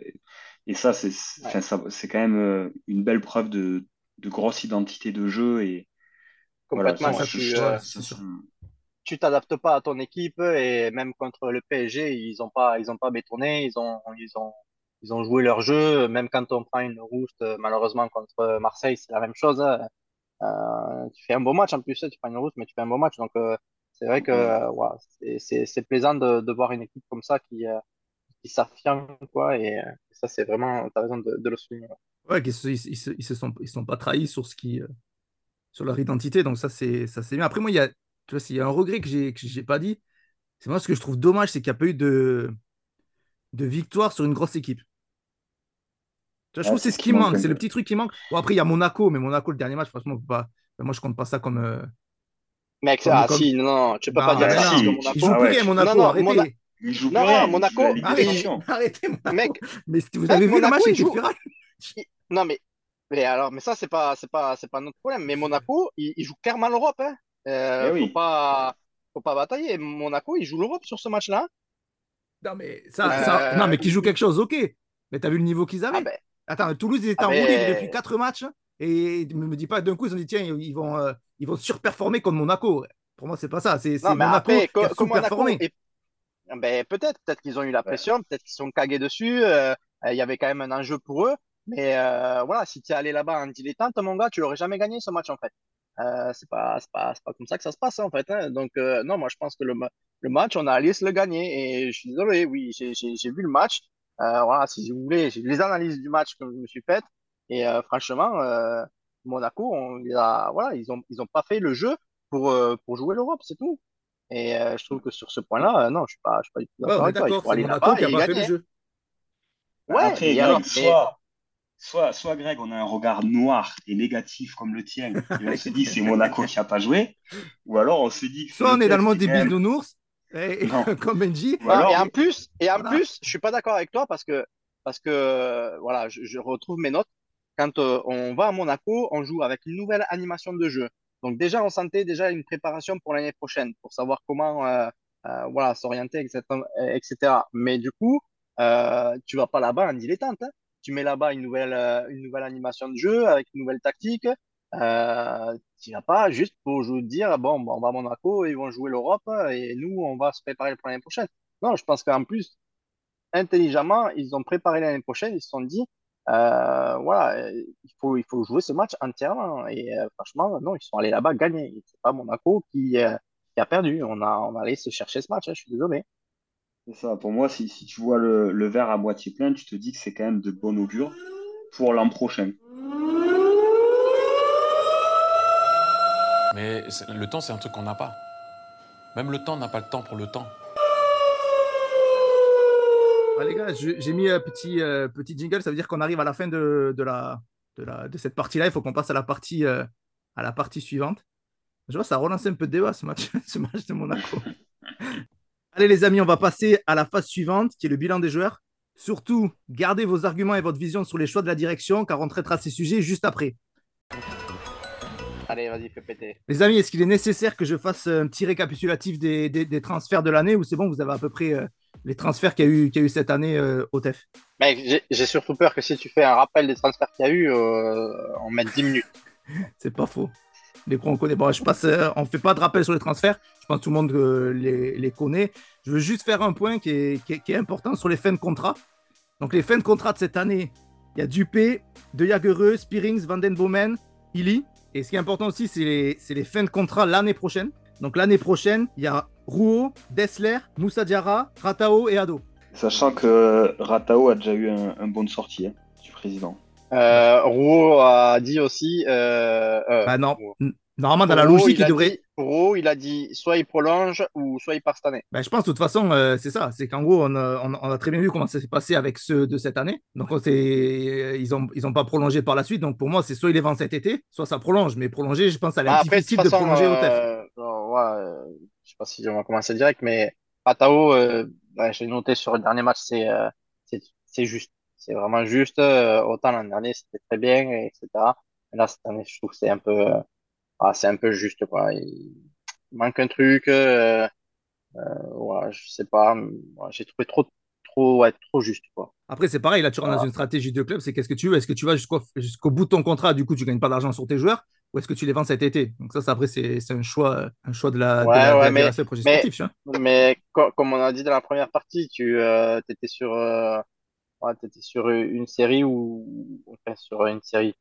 et ça, c'est, c'est- Ouais. enfin, ça, c'est quand même euh, une belle preuve de, de grosse identité de jeu. Et, Complètement. Ça, ça, tu, euh, t'adaptes pas à ton équipe et même contre le PSG, ils ont pas, ils ont pas bétonné, ils ont, ils ont, ils ont joué leur jeu. Même quand on prend une rouge, euh, malheureusement contre Marseille, c'est la même chose. hein. Euh, tu fais un beau match en plus, tu prends une rouge, mais tu fais un beau match. Donc euh, c'est vrai que ouais. c'est, plaisant de, de voir une équipe comme ça qui, euh, qui s'affirme quoi. Et, ça, c'est vraiment, t'as raison de, de le souligner. Ouais, ils, ils se, ils se sont, ils sont pas trahis sur ce qui, sur leur identité. Donc ça, c'est, bien. Après, moi, il y a, tu vois, s'il y a un regret que j'ai pas dit, c'est moi ce que je trouve dommage, c'est qu'il n'y a pas eu de, de victoire sur une grosse équipe. Je trouve que c'est ce qui qui manque c'est le petit truc qui manque. Bon, après, il y a Monaco, mais Monaco, le dernier match, franchement, faut pas, ben, moi, je compte pas ça comme, euh, Mec, comme, ah comme... si, non, non, tu peux pas Non, dire ça non, si, tu- ils jouent Monaco, ah plus ouais, rien, non, Monaco, non, Mona... arrêtez. il joue plus non, rien, joue Monaco, Arrêtez, arrêtez Monaco. mec, Mais si vous avez vu le match, Monaco, il il était joue. il- Non, mais, mais alors, mais ça, c'est pas, c'est pas, c'est pas notre problème. Mais Monaco, il, il joue clairement l'Europe, hein. Eh Euh, faut oui, pas, faut pas batailler. Monaco, il joue l'Europe sur ce match-là. Non, mais ça, ça, non, Euh, mais qu'ils jouent quelque chose, ok. Mais t'as vu le niveau qu'ils ah avaient. Attends, Toulouse, ils étaient ah en roue libre depuis quatre matchs. Et ne me dis pas d'un coup, ils ont dit, tiens, ils vont, euh, ils vont surperformer comme Monaco. Pour moi, c'est pas ça. C'est mais Monaco après, qui a et, ben, peut-être, peut-être qu'ils ont eu la ouais. pression, peut-être qu'ils sont cagués dessus. euh, Il y avait quand même un enjeu pour eux. Mais euh, voilà, si tu es allé là-bas en dilettante, mon gars, tu l'aurais jamais gagné ce match en fait. Euh, c'est pas, pas, pas comme ça que ça se passe en fait. hein. Donc euh, non, moi je pense que le, le match, on a se le gagner. Et je suis désolé, oui, j'ai vu le match. Euh, voilà, si vous voulez, j'ai les analyses du match que je me suis faites. Et euh, franchement, euh, Monaco, on les a, voilà, ils ont, ils ont pas fait le jeu pour, euh, pour jouer l'Europe, c'est tout. Et euh, je trouve que sur ce point-là, euh, non, je suis pas, je suis pas du tout Ouais, d'accord on est avec toi. Il faut aller Monaco là-bas qui a et pas fait le gagner. jeu. Ouais, Après, alors, soit, soit, soit Greg, on a un regard noir et négatif comme le tien, et on se dit c'est Monaco qui a pas joué, ou alors on se dit que c'est Soit on est dans le monde des bisounours, et, comme Benji, et en plus, et en voilà. plus, je suis pas d'accord avec toi parce que, parce que, euh, voilà, je, je retrouve mes notes. Quand euh, on va à Monaco, on joue avec une nouvelle animation de jeu. Donc déjà, on sentait déjà une préparation pour l'année prochaine, pour savoir comment, euh, euh, voilà, s'orienter, etc., etc. Mais du coup, euh, tu vas pas là-bas en dilettante. hein. Tu mets là-bas une nouvelle, euh, une nouvelle animation de jeu avec une nouvelle tactique. Euh, tu vas pas juste pour jou- dire, bon, on va à Monaco, ils vont jouer l'Europe et nous, on va se préparer pour l'année prochaine. Non, je pense qu'en plus, intelligemment, ils ont préparé l'année prochaine, ils se sont dit, euh, voilà, il faut, il faut jouer ce match entièrement. Et euh, franchement, non, ils sont allés là-bas gagner. C'est pas Monaco qui, euh, qui, a perdu. On a, on a allé se chercher ce match, hein, je suis désolé. C'est ça. Pour moi, si, si tu vois le, le, verre à moitié plein, tu te dis que c'est quand même de bon augure pour l'an prochain. Mais le temps, c'est un truc qu'on n'a pas. Même le temps n'a pas le temps pour le temps. Ah, les gars, j'ai mis un petit, euh, petit jingle, ça veut dire qu'on arrive à la fin de, de, la, de, la, de cette partie-là. Il faut qu'on passe à la partie, euh, à la partie suivante. Je vois, ça a relancé un peu de débat ce match, ce match de Monaco. Allez les amis, on va passer à la phase suivante, qui est le bilan des joueurs. Surtout, gardez vos arguments et votre vision sur les choix de la direction, car on traitera ces sujets juste après. Allez, vas-y, fais péter. Les amis, est-ce qu'il est nécessaire que je fasse un petit récapitulatif des, des, des transferts de l'année ou c'est bon, vous avez à peu près euh, les transferts qu'il y, a eu, qu'il y a eu cette année euh, au TEF Mec, j'ai surtout peur que si tu fais un rappel des transferts qu'il y a eu, euh, on mette 10 minutes. c'est pas faux. Les pros, on connaît. Bon, je passe, euh, on fait pas de rappel sur les transferts. Je pense que tout le monde euh, les, les, connaît. Je veux juste faire un point qui est, qui est, qui est important sur les fins de contrat. Donc, les fins de contrat de cette année, il y a Dupé, De Jagereux, Spearings, Van Den Bomen, Illy. Et ce qui est important aussi, c'est les, les, fins de contrat l'année prochaine. Donc, l'année prochaine, il y a Rouault, Dessler, Moussa Diarra, Ratao et Ado. Sachant que Ratao a déjà eu un, un bon de sortie hein, du président. Euh, Rouault a dit aussi. Euh, euh, bah non. Normalement, dans la logique, il, il devrait. Dit, Il a dit soit il prolonge ou soit il part cette année. Bah, je pense, de toute façon, euh, c'est ça. C'est qu'en gros, on a, on, on a, très bien vu comment ça s'est passé avec ceux de cette année. Donc, ils n'ont ils ont pas prolongé par la suite. Donc, pour moi, c'est soit il les vend cet été, soit ça prolonge. Mais prolonger, je pense, ça va être difficile de, façon, prolonger au TEF. Euh, ouais, je sais pas si on va commencer direct, mais Atao, euh, bah, j'ai noté sur le dernier match, c'est c'est juste. C'est vraiment juste. Euh, autant l'année dernière, c'était très bien, etc. Là, cette année, je trouve que c'est un peu, euh, ah, c'est un peu juste, quoi. Il manque un truc. Euh, ouais, je sais pas. Ouais, j'ai trouvé trop, trop, ouais, trop juste, quoi. Après, c'est pareil, là, tu rentres dans une stratégie de club, c'est qu'est-ce que tu veux? Est-ce que tu vas jusqu'au jusqu'au bout de ton contrat, du coup, tu gagnes pas d'argent sur tes joueurs? Ou est-ce que tu les vends cet été? Donc ça, après, c'est un choix, un choix de la, ouais, de la, ouais, de la, mais, de la projet sportif. mais co comme on a dit dans la première partie, tu euh, étais sur, euh, ouais, étais sur une série ou enfin, sur une série,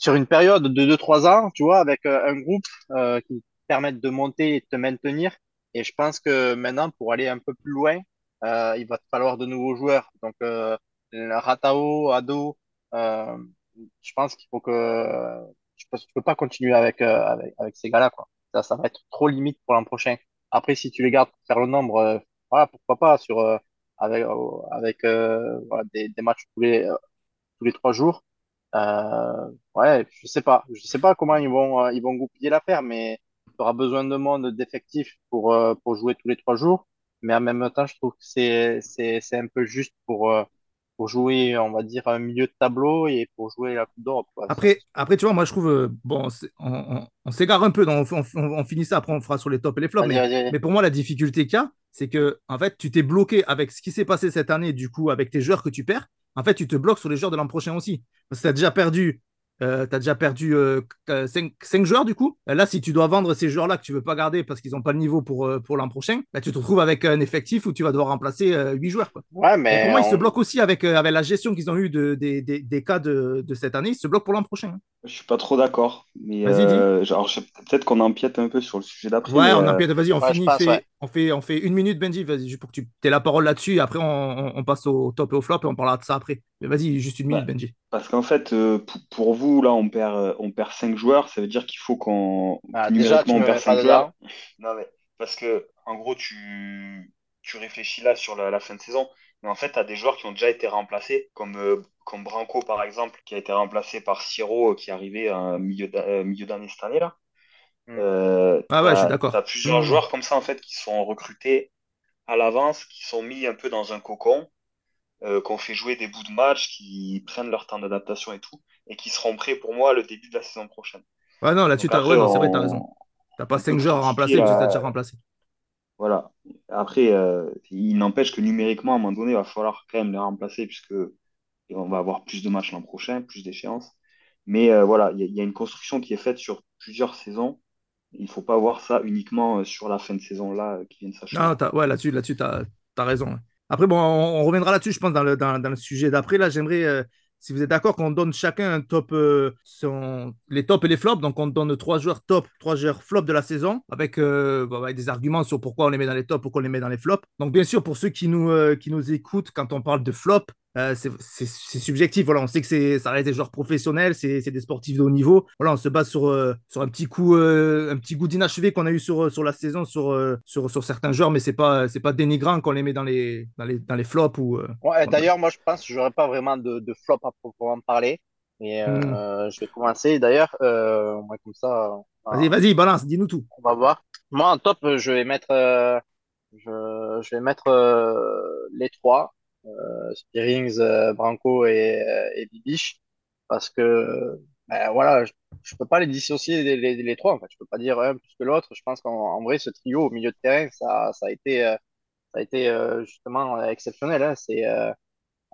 sur une période de 2-3 ans, tu vois, avec euh, un groupe euh, qui permette de monter et de te maintenir. Et je pense que maintenant, pour aller un peu plus loin, euh, il va te falloir de nouveaux joueurs. Donc, euh, Ratao, Ado, euh, je pense qu'il faut que je tu peux pas continuer avec, euh, avec, avec ces gars-là, quoi. Ça, ça va être trop limite pour l'an prochain. Après, si tu les gardes pour faire le nombre, voilà, pourquoi pas sur avec avec voilà, des, des matchs tous les tous les trois jours. Ouais, je sais pas, je sais pas comment ils vont ils vont goupiller l'affaire, mais tu auras besoin de monde d'effectifs pour pour jouer tous les trois jours. Mais en même temps, je trouve que c'est c'est c'est un peu juste pour pour jouer, on va dire, un milieu de tableau et pour jouer la Coupe d'Europe. Après, après, tu vois, moi, je trouve, euh, bon, on, on, on s'égare un peu, on, finit ça, après, on fera sur les tops et les flops. Mais, mais, pour moi, la difficulté qu'il y a, c'est que, en fait, tu t'es bloqué avec ce qui s'est passé cette année, du coup, avec tes joueurs que tu perds. En fait, tu te bloques sur les joueurs de l'an prochain aussi. Parce que tu as déjà perdu euh, tu as déjà perdu 5 euh, joueurs du coup. Là, si tu dois vendre ces joueurs-là que tu veux pas garder parce qu'ils n'ont pas le niveau pour, euh, pour l'an prochain, bah, tu te retrouves avec un effectif où tu vas devoir remplacer 8 joueurs. Quoi. Ouais, mais pour moi, on... ils se bloquent aussi avec, avec la gestion qu'ils ont eue de, de, de, des cas de, de, cette année. Ils se bloquent pour l'an prochain. Je suis pas trop d'accord. Mais euh, peut-être qu'on empiète un peu sur le sujet d'après. Ouais, mais, on empiète. Vas-y, on Ouais, finit. fait, ouais. on, fait, on fait une minute, Benji. Vas-y, juste pour que tu aies la parole là-dessus. Après, on, on, on passe au top et au flop et on parlera de ça après. Mais vas-y, juste une minute, Ouais. Benji. Parce qu'en fait, euh, pour, vous, là, on perd, euh, on perd 5 joueurs. Ça veut dire qu'il faut qu'on. Ah, déjà, tu numériquement, me on perd mets pas 5 joueurs. Non, mais parce que, en gros, tu, tu réfléchis là sur la, la fin de saison. Mais en fait, tu as des joueurs qui ont déjà été remplacés, comme, euh, comme Branco, par exemple, qui a été remplacé par Siro, qui est arrivé à milieu d'a- euh, milieu d'année cette année, là. Mm. Euh, Ah ouais, je suis d'accord. t'as plusieurs Mm. joueurs comme ça, en fait, qui sont recrutés à l'avance, qui sont mis un peu dans un cocon, euh, qu'on fait jouer des bouts de match, qui prennent leur temps d'adaptation et tout, et qui seront prêts pour moi le début de la saison prochaine. Ouais, non, là-dessus, t'as vrai, t'as raison. on, T'as pas on peut 5 joueurs à remplacer que tu as la, déjà remplacé. Voilà. Après, euh, il n'empêche que numériquement, à un moment donné, il va falloir quand même les remplacer, puisque on va avoir plus de matchs l'an prochain, plus d'échéances. Mais euh, voilà, il y, a- il y a une construction qui est faite sur plusieurs saisons. Il faut pas voir ça uniquement sur la fin de saison là qui vient de s'achever. T'as- ouais, là-dessus, là-dessus, t'as as raison. Après, bon, on, reviendra là-dessus, je pense, dans le, dans, le sujet d'après. Là, j'aimerais, euh, si vous êtes d'accord, qu'on donne chacun un top, euh, les tops et les flops. Donc, on donne trois joueurs top, trois joueurs flop de la saison, avec, euh, bon, avec des arguments sur pourquoi on les met dans les tops, pourquoi on les met dans les flops. Donc, bien sûr, pour ceux qui nous, qui nous écoutent, quand on parle de flop, euh, c'est subjectif. Voilà, on sait que ça reste des joueurs professionnels, c'est des sportifs de haut niveau. Voilà, on se base sur, euh, sur un petit coup, euh, un petit goût d'inachevé qu'on a eu sur, sur la saison, sur, sur, sur certains joueurs, mais c'est pas, c'est pas dénigrant qu'on les met dans les, dans les, dans les flops ou. Ouais, d'ailleurs, moi, je pense que j'aurais pas vraiment de, de flop à proprement parler. Et Hmm. je vais commencer. D'ailleurs, moi, comme ça, Vas-y, vas-y, balance, dis-nous tout. on va voir. Moi, en top, je vais mettre, je, je vais mettre les trois, Spearings, euh, Branco et, euh, et Bibiche, parce que, ben, voilà, je, je peux pas les dissocier les, trois. En fait, je peux pas dire un plus que l'autre. Je pense qu'en en vrai, ce trio au milieu de terrain, ça, ça a été, euh, ça a été euh, justement euh, exceptionnel. Hein. C'est euh,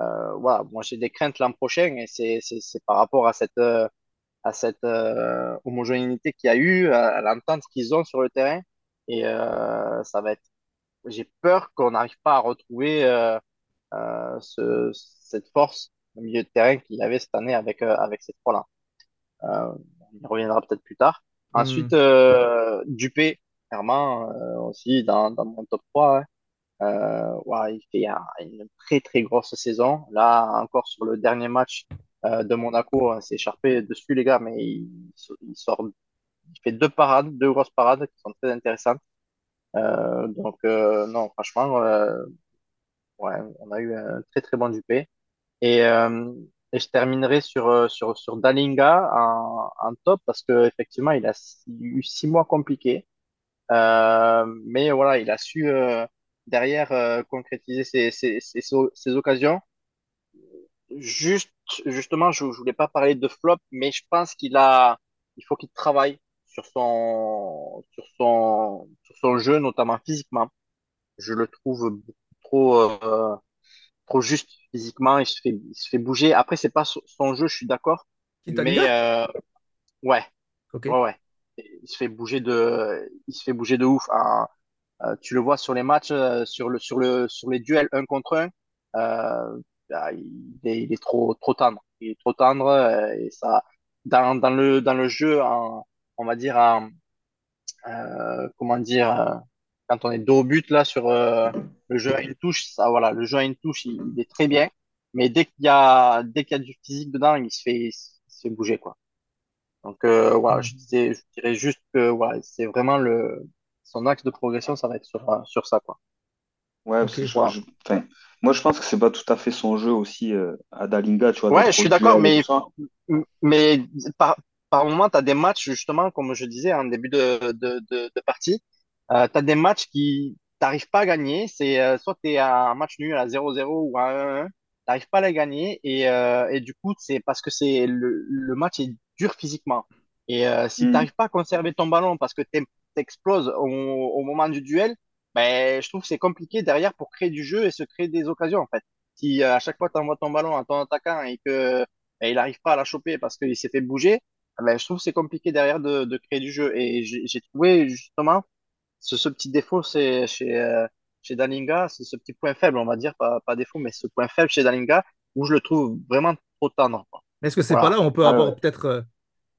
euh, voilà, moi j'ai des craintes l'an prochain et c'est par rapport à cette euh, à cette euh, homogénéité qu'il y a eu, à, à l'entente qu'ils ont sur le terrain et euh, ça va être. J'ai peur qu'on n'arrive pas à retrouver euh, euh, ce, cette force au milieu de terrain qu'il avait cette année avec euh, avec ces trois-là. Euh, on y reviendra peut-être plus tard. Hmm. Ensuite, euh, Dupé, clairement euh, aussi dans dans mon top 3. hein. Euh, ouais, il fait un- une très très grosse saison. Là, encore sur le dernier match euh, de Monaco, hein, c'est écharpé dessus les gars, mais il, il sort, il fait deux parades, deux grosses parades qui sont très intéressantes. Euh, donc euh, non, franchement, euh, ouais, on a eu un très très bon Dupé. Et, euh, et je terminerai sur euh, sur sur Dalinga en, top parce que effectivement, il a eu six mois compliqués. Euh, mais voilà, il a su derrière concrétiser ses, ses, ses, ses occasions. Juste, justement, je, je voulais pas parler de flop, mais je pense qu'il a, il faut qu'il travaille sur son, sur son, sur son jeu, notamment physiquement. Je le trouve beaucoup trop, euh, trop juste physiquement. Il se fait, il se fait bouger. Après, c'est pas son jeu, je suis d'accord, mais euh, ouais, ouais, ouais. Il se fait bouger de, il se fait bouger de ouf. hein. Euh, tu le vois sur les matchs, sur le, sur le, sur les duels un contre un, euh, ah, il est, il est trop, trop tendre. Il est trop tendre euh, et ça, dans, dans le, dans le jeu, en, on va dire, en, euh, comment dire, quand on est dos au but là sur euh, le jeu à une touche, ça, voilà, le jeu à une touche, il, il est très bien. Mais dès qu'il y a, dès qu'il y a du physique dedans, il se fait, il se fait bouger quoi. Donc euh, voilà, je disais, je dirais juste que voilà, c'est vraiment le, son axe de progression, ça va être sur, sur ça quoi. Ouais, parce Ok. que je, Voilà. je- enfin, moi je pense que c'est pas tout à fait son jeu aussi euh, à Dalinga, tu vois, Ouais, je suis d'accord, mais, par, par moment, tu as des matchs, justement, comme je disais en début de, de, de, de partie, euh, tu as des matchs qui t'arrives pas à gagner. C'est euh, soit tu es à un match nul à zéro zéro ou à 1-1, t'arrives pas à les gagner. Et, euh, et du coup, c'est parce que c'est le, le match est dur physiquement. Et euh, si Hmm. t'arrives pas à conserver ton ballon parce que t'exploses au, au moment du duel, ben, je trouve que c'est compliqué derrière pour créer du jeu et se créer des occasions, en fait. Si euh, à chaque fois tu envoies ton ballon à ton attaquant et que ben, il n'arrive pas à la choper parce qu'il s'est fait bouger, ben, je trouve que c'est compliqué derrière de, de créer du jeu. Et j'ai j'ai trouvé justement ce, ce petit défaut c'est chez, euh, chez Dalinga, c'est ce petit point faible, on va dire, pas, pas défaut, mais ce point faible chez Dalinga où je le trouve vraiment trop tendre. Est-ce que c'est pas là où on peut avoir peut-être euh,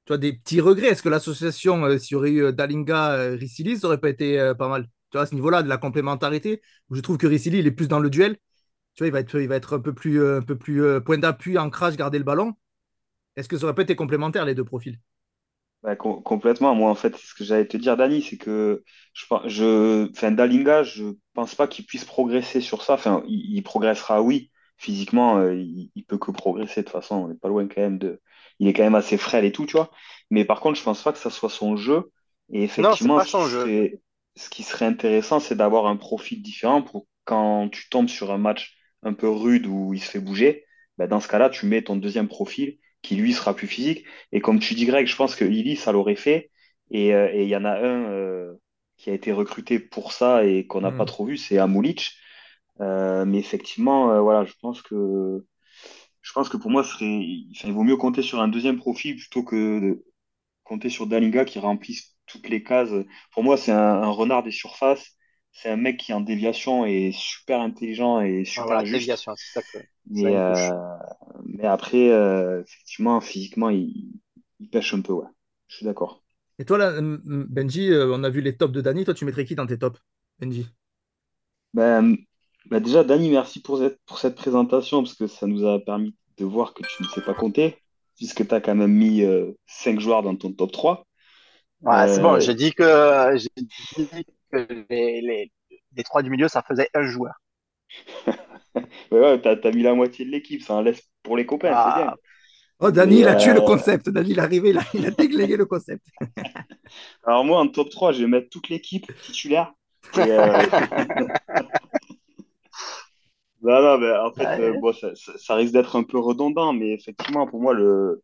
tu vois, des petits regrets? Est-ce que l'association, euh, s'il y aurait eu euh, Dalinga, Ricili, ça aurait pas été pas mal? Tu vois, à ce niveau-là, de la complémentarité, où je trouve que Ricili, il est plus dans le duel. Tu vois, il va être, il va être un peu plus, un peu plus point d'appui, ancrage, garder le ballon. Est-ce que ça aurait pas été complémentaire, les deux profils? Com- complètement. Moi, en fait, ce que j'allais te dire, Dani, c'est que je, pense- je, enfin, Dalinga, je pense pas qu'il puisse progresser sur ça. Enfin, il, il progressera, oui. Physiquement, euh, il, il peut que progresser. De toute façon, on n'est pas loin quand même de. Il est quand même assez frêle et tout, tu vois. Mais par contre, je pense pas que ça soit son jeu. Et Non, c'est effectivement, pas ce qui jeu. serait, ce qui serait intéressant, c'est d'avoir un profil différent pour quand tu tombes sur un match un peu rude où il se fait bouger, ben, dans ce cas-là, tu mets ton deuxième profil qui, lui, sera plus physique. Et comme tu dis, Greg, je pense que Lily, ça l'aurait fait. Et euh, et il y en a un euh, qui a été recruté pour ça et qu'on n'a pas Hmm. trop vu, c'est Amulic. Euh, mais effectivement, voilà, je pense que je pense que pour moi, serait, il vaut mieux compter sur un deuxième profil plutôt que de compter sur Dalinga qui remplisse toutes les cases. Pour moi, c'est un, un renard des surfaces. c'est un mec qui en déviation est super intelligent et Ah, Voilà, super juste. déviation, c'est ça que euh, mais après, euh, effectivement, physiquement, il, il pêche un peu, ouais. Je suis d'accord. Et toi, là, Benji, euh, on a vu les tops de Dany. Toi, tu mettrais qui dans tes tops, Benji? Ben, ben déjà, Dani, merci pour cette, pour cette présentation, parce que ça nous a permis de voir que tu ne sais pas compter, puisque tu as quand même mis euh, 5 joueurs dans ton top 3. Ouais, c'est bon, Euh, j'ai dit que j'ai dit que les, les, les trois du milieu, ça faisait un joueur. ouais, ouais, t'as, t'as mis la moitié de l'équipe, ça en laisse pour les copains, c'est bien. Ah, Oh, Dany, Mais il a tué le euh, concept. Dany, il est arrivé, il a, il a déglingué le concept. alors moi, en top 3 je vais mettre toute l'équipe titulaire. Et, euh, non, non, mais en fait, euh, bon, ça, ça- ça risque d'être un peu redondant, mais effectivement, pour moi, le,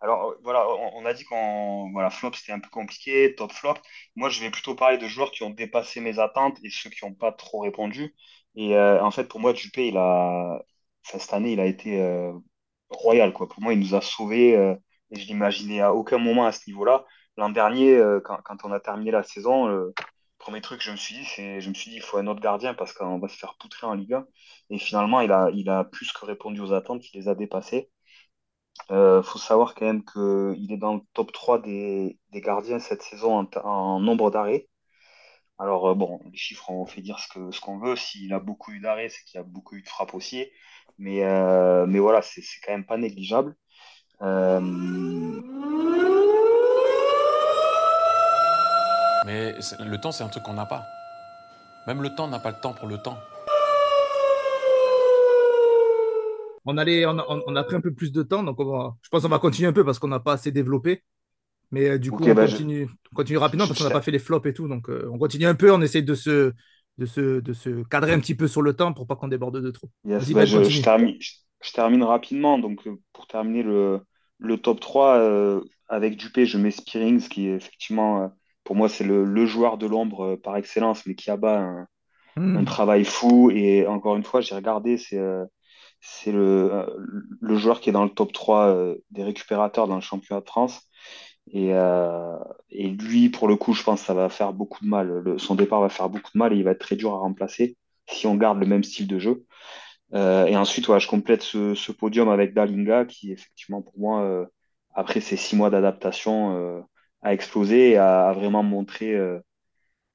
Alors voilà, on, on a dit qu'on voilà, flop c'était un peu compliqué, top flop. Moi je vais plutôt parler de joueurs qui ont dépassé mes attentes et ceux qui n'ont pas trop répondu. Et euh, en fait pour moi Dupé il a cette année il a été euh, royal quoi. Pour moi il nous a sauvés euh, et je l'imaginais à aucun moment à ce niveau-là. L'an dernier quand, on a terminé la saison, le premier truc que je me suis dit c'est je me suis dit faut un autre gardien parce qu'on va se faire poutrer en Ligue 1. Et finalement il a il a plus que répondu aux attentes, il les a dépassées. Euh, faut savoir quand même qu'il est dans le top 3 des, gardiens cette saison en nombre d'arrêts. Alors, euh, bon, les chiffres, on fait dire ce que, ce qu'on veut. S'il a beaucoup eu d'arrêts, c'est qu'il y a beaucoup eu de frappes aussi. Mais, euh, mais voilà, c'est c'est quand même pas négligeable. Euh, Mais le temps, c'est un truc qu'on n'a pas. Même le temps n'a pas le temps pour le temps. On, allait, on, a, on a pris un peu plus de temps, donc on va- je pense qu'on va continuer un peu parce qu'on n'a pas assez développé. Mais euh, du coup, on bah, je, continue, on continue rapidement parce qu'on n'a pas fait les flops et tout. Donc, euh, on continue un peu, on essaie de se, de se, de se cadrer un petit peu sur le temps pour pas qu'on déborde de trop. yes, bah, je, termine, je, je termine rapidement. Donc, euh, pour terminer le, le top 3 euh, avec Dupé, je mets Spearings, qui est effectivement, pour moi, c'est le, le joueur de l'ombre par excellence, mais qui abat un, un Hmm. travail fou. Et encore une fois, j'ai regardé, c'est c'est le, le joueur qui est dans le top 3 euh, des récupérateurs dans le championnat de France. Et, euh, et lui, pour le coup, je pense que ça va faire beaucoup de mal. Le- son départ va faire beaucoup de mal et il va être très dur à remplacer si on garde le même style de jeu. Euh, et ensuite, ouais, je complète ce, ce podium avec Dalinga qui, effectivement, pour moi, euh, après ces six mois d'adaptation, euh, a explosé et a, a vraiment montré euh,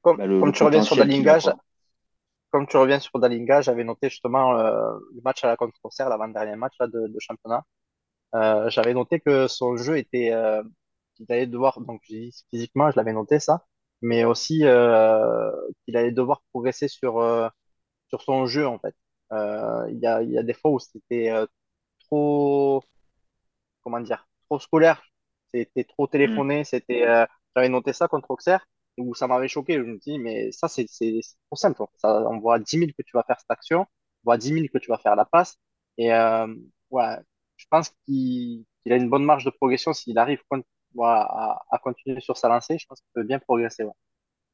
Comme, bah, le, comme le tu reviens sur a, Dalinga, comme tu reviens sur Dalinga, j'avais noté justement euh, le match à la contre Auxerre, l'avant-dernier match là, de, de championnat. Euh, j'avais noté que son jeu était, euh, qu'il allait devoir, donc physiquement, je l'avais noté ça, mais aussi euh, qu'il allait devoir progresser sur, euh, sur son jeu en fait. Euh, Il y a, y a des fois où c'était trop, comment dire, trop scolaire, c'était trop Mm. téléphoné, c'était, j'avais noté ça contre Auxerre, où ça m'avait choqué, je me dis, mais ça c'est trop simple, ça, on voit dix mille que tu vas faire cette action, on voit dix mille que tu vas faire la passe, et euh, ouais, je pense qu'il a une bonne marge de progression s'il arrive con- voilà, à, à continuer sur sa lancée, je pense qu'il peut bien progresser, ouais.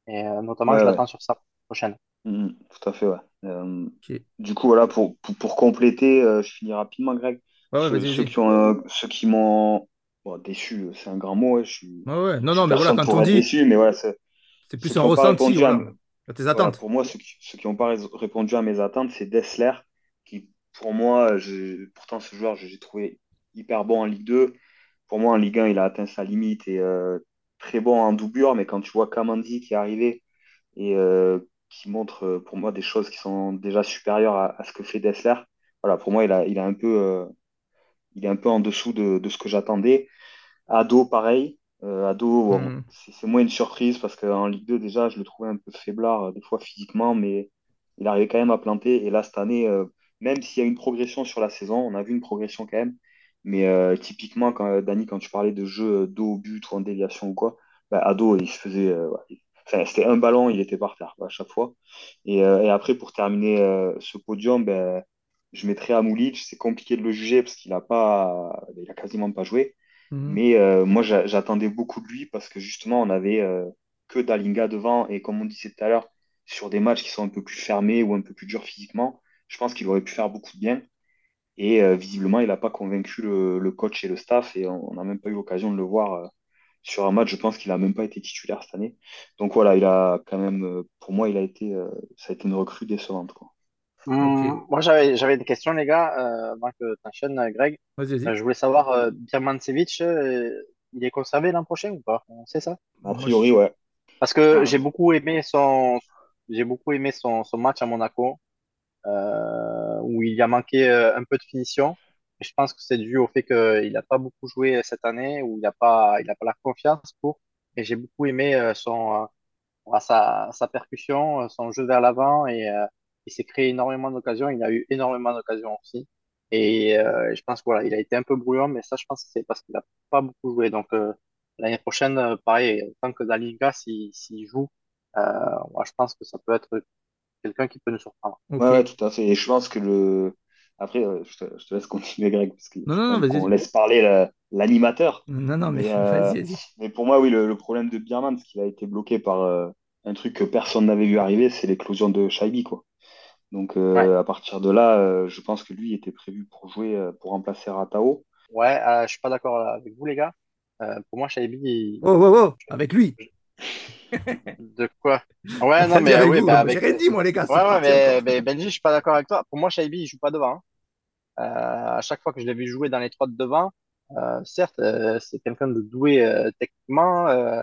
Et euh, notamment, Ouais, je ouais. l'attends sur sa prochaine. Mm, tout à fait, ouais. Euh, du coup, voilà, pour, pour, pour compléter, euh, je finis rapidement, Greg. Ouais, ouais, Ceux, qui ont, euh, ceux qui m'ont bon, déçu, c'est un grand mot, ouais, je suis, Ouais, ouais. Non, je suis non, mais voilà, quand on dit, déçu, mais voilà, c'est- plus un ressenti, répondu à, voilà, à tes voilà, attentes. pour moi, ceux qui, ceux qui n'ont pas répondu à mes attentes, c'est Dessler, qui, pour moi, pourtant, ce joueur, j'ai trouvé hyper bon en Ligue 2. Pour moi, en Ligue 1, il a atteint sa limite et euh, très bon en doublure, mais quand tu vois Kamandi qui est arrivé et euh, qui montre euh, pour moi des choses qui sont déjà supérieures à, à ce que fait Dessler, voilà, pour moi, il a, il a un peu, euh, il est un peu en dessous de, de ce que j'attendais. Ado, pareil. Ado, bon, Hmm. c'est moins une surprise parce qu'en Ligue 2, déjà, je le trouvais un peu faiblard, des fois physiquement, mais il arrivait quand même à planter. Et là, cette année, même s'il y a une progression sur la saison, on a vu une progression quand même. Mais euh, typiquement, quand, euh, Dani, quand tu parlais de jeu euh, dos au but ou en déviation ou quoi, bah, Ado, il se faisait. euh, ouais, il- enfin, c'était un ballon, il était par terre quoi, à chaque fois. Et, euh, et après, pour terminer ce podium, ben, je mettrais Amoulic. C'est compliqué de le juger parce qu'il a pas, il a quasiment pas joué. Mhm. Mais moi, j'a- j'attendais beaucoup de lui parce que justement, on avait que Dalinga devant. Et comme on disait tout à l'heure, sur des matchs qui sont un peu plus fermés ou un peu plus durs physiquement, je pense qu'il aurait pu faire beaucoup de bien. Et euh, visiblement, il n'a pas convaincu le, le coach et le staff. Et on n'a même pas eu l'occasion de le voir euh, sur un match, je pense qu'il a même pas été titulaire cette année. Donc voilà, il a quand même, pour moi, il a été, ça a été une recrue décevante, quoi. Hum, moi, j'avais, j'avais une question, les gars, euh, avant que tu enchaînes, Greg. Vas-y. Euh, je voulais savoir, euh, Birmancevic, euh, il est conservé l'an prochain ou pas? On sait ça? A priori, ouais. Parce que j'ai beaucoup aimé son, j'ai beaucoup aimé son, son match à Monaco, euh, où il y a manqué euh, un peu de finition. Je pense que c'est dû au fait qu'il n'a pas beaucoup joué cette année, où il n'a pas, pas la confiance pour. Et j'ai beaucoup aimé euh, son, euh, sa, sa percussion, euh, son jeu vers l'avant, et euh, il s'est créé énormément d'occasions. Il a eu énormément d'occasions aussi. Et euh, je pense que voilà, il a été un peu brouillon, mais ça, je pense que c'est parce qu'il n'a pas beaucoup joué. Donc euh, l'année prochaine, euh, pareil, tant que Dalinga, s'il s'il joue, euh, moi, je pense que ça peut être quelqu'un qui peut nous surprendre. Ouais, ouais, tout à fait. Et je pense que le. Après, euh, je te, je te laisse continuer, Greg, parce qu'il Non, qu'on laisse parler la- l'animateur. Non, non, mais Mais, euh, mais pour moi, oui, le, le problème de Bierman, c'est qu'il a été bloqué par euh, un truc que personne n'avait vu arriver, c'est l'éclosion de Shaibi, quoi. Donc, euh, Ouais, à partir de là, euh, je pense que lui était prévu pour jouer, euh, pour remplacer Ratao. ouais, euh, je suis pas d'accord avec vous, les gars. Euh, pour moi, Shaibi, il- Oh, oh, oh, avec lui. De quoi? Ouais, non, mais euh, avec oui, vous. bah, J'ai avec. rien dit, moi, les gars. Ouais, ouais, parti mais, Benji, je suis pas d'accord avec toi. Pour moi, Shaibi, il joue pas devant. hein. Euh, à chaque fois que je l'ai vu jouer dans les trois de devant, euh, certes, euh, c'est quelqu'un de doué euh, techniquement, euh,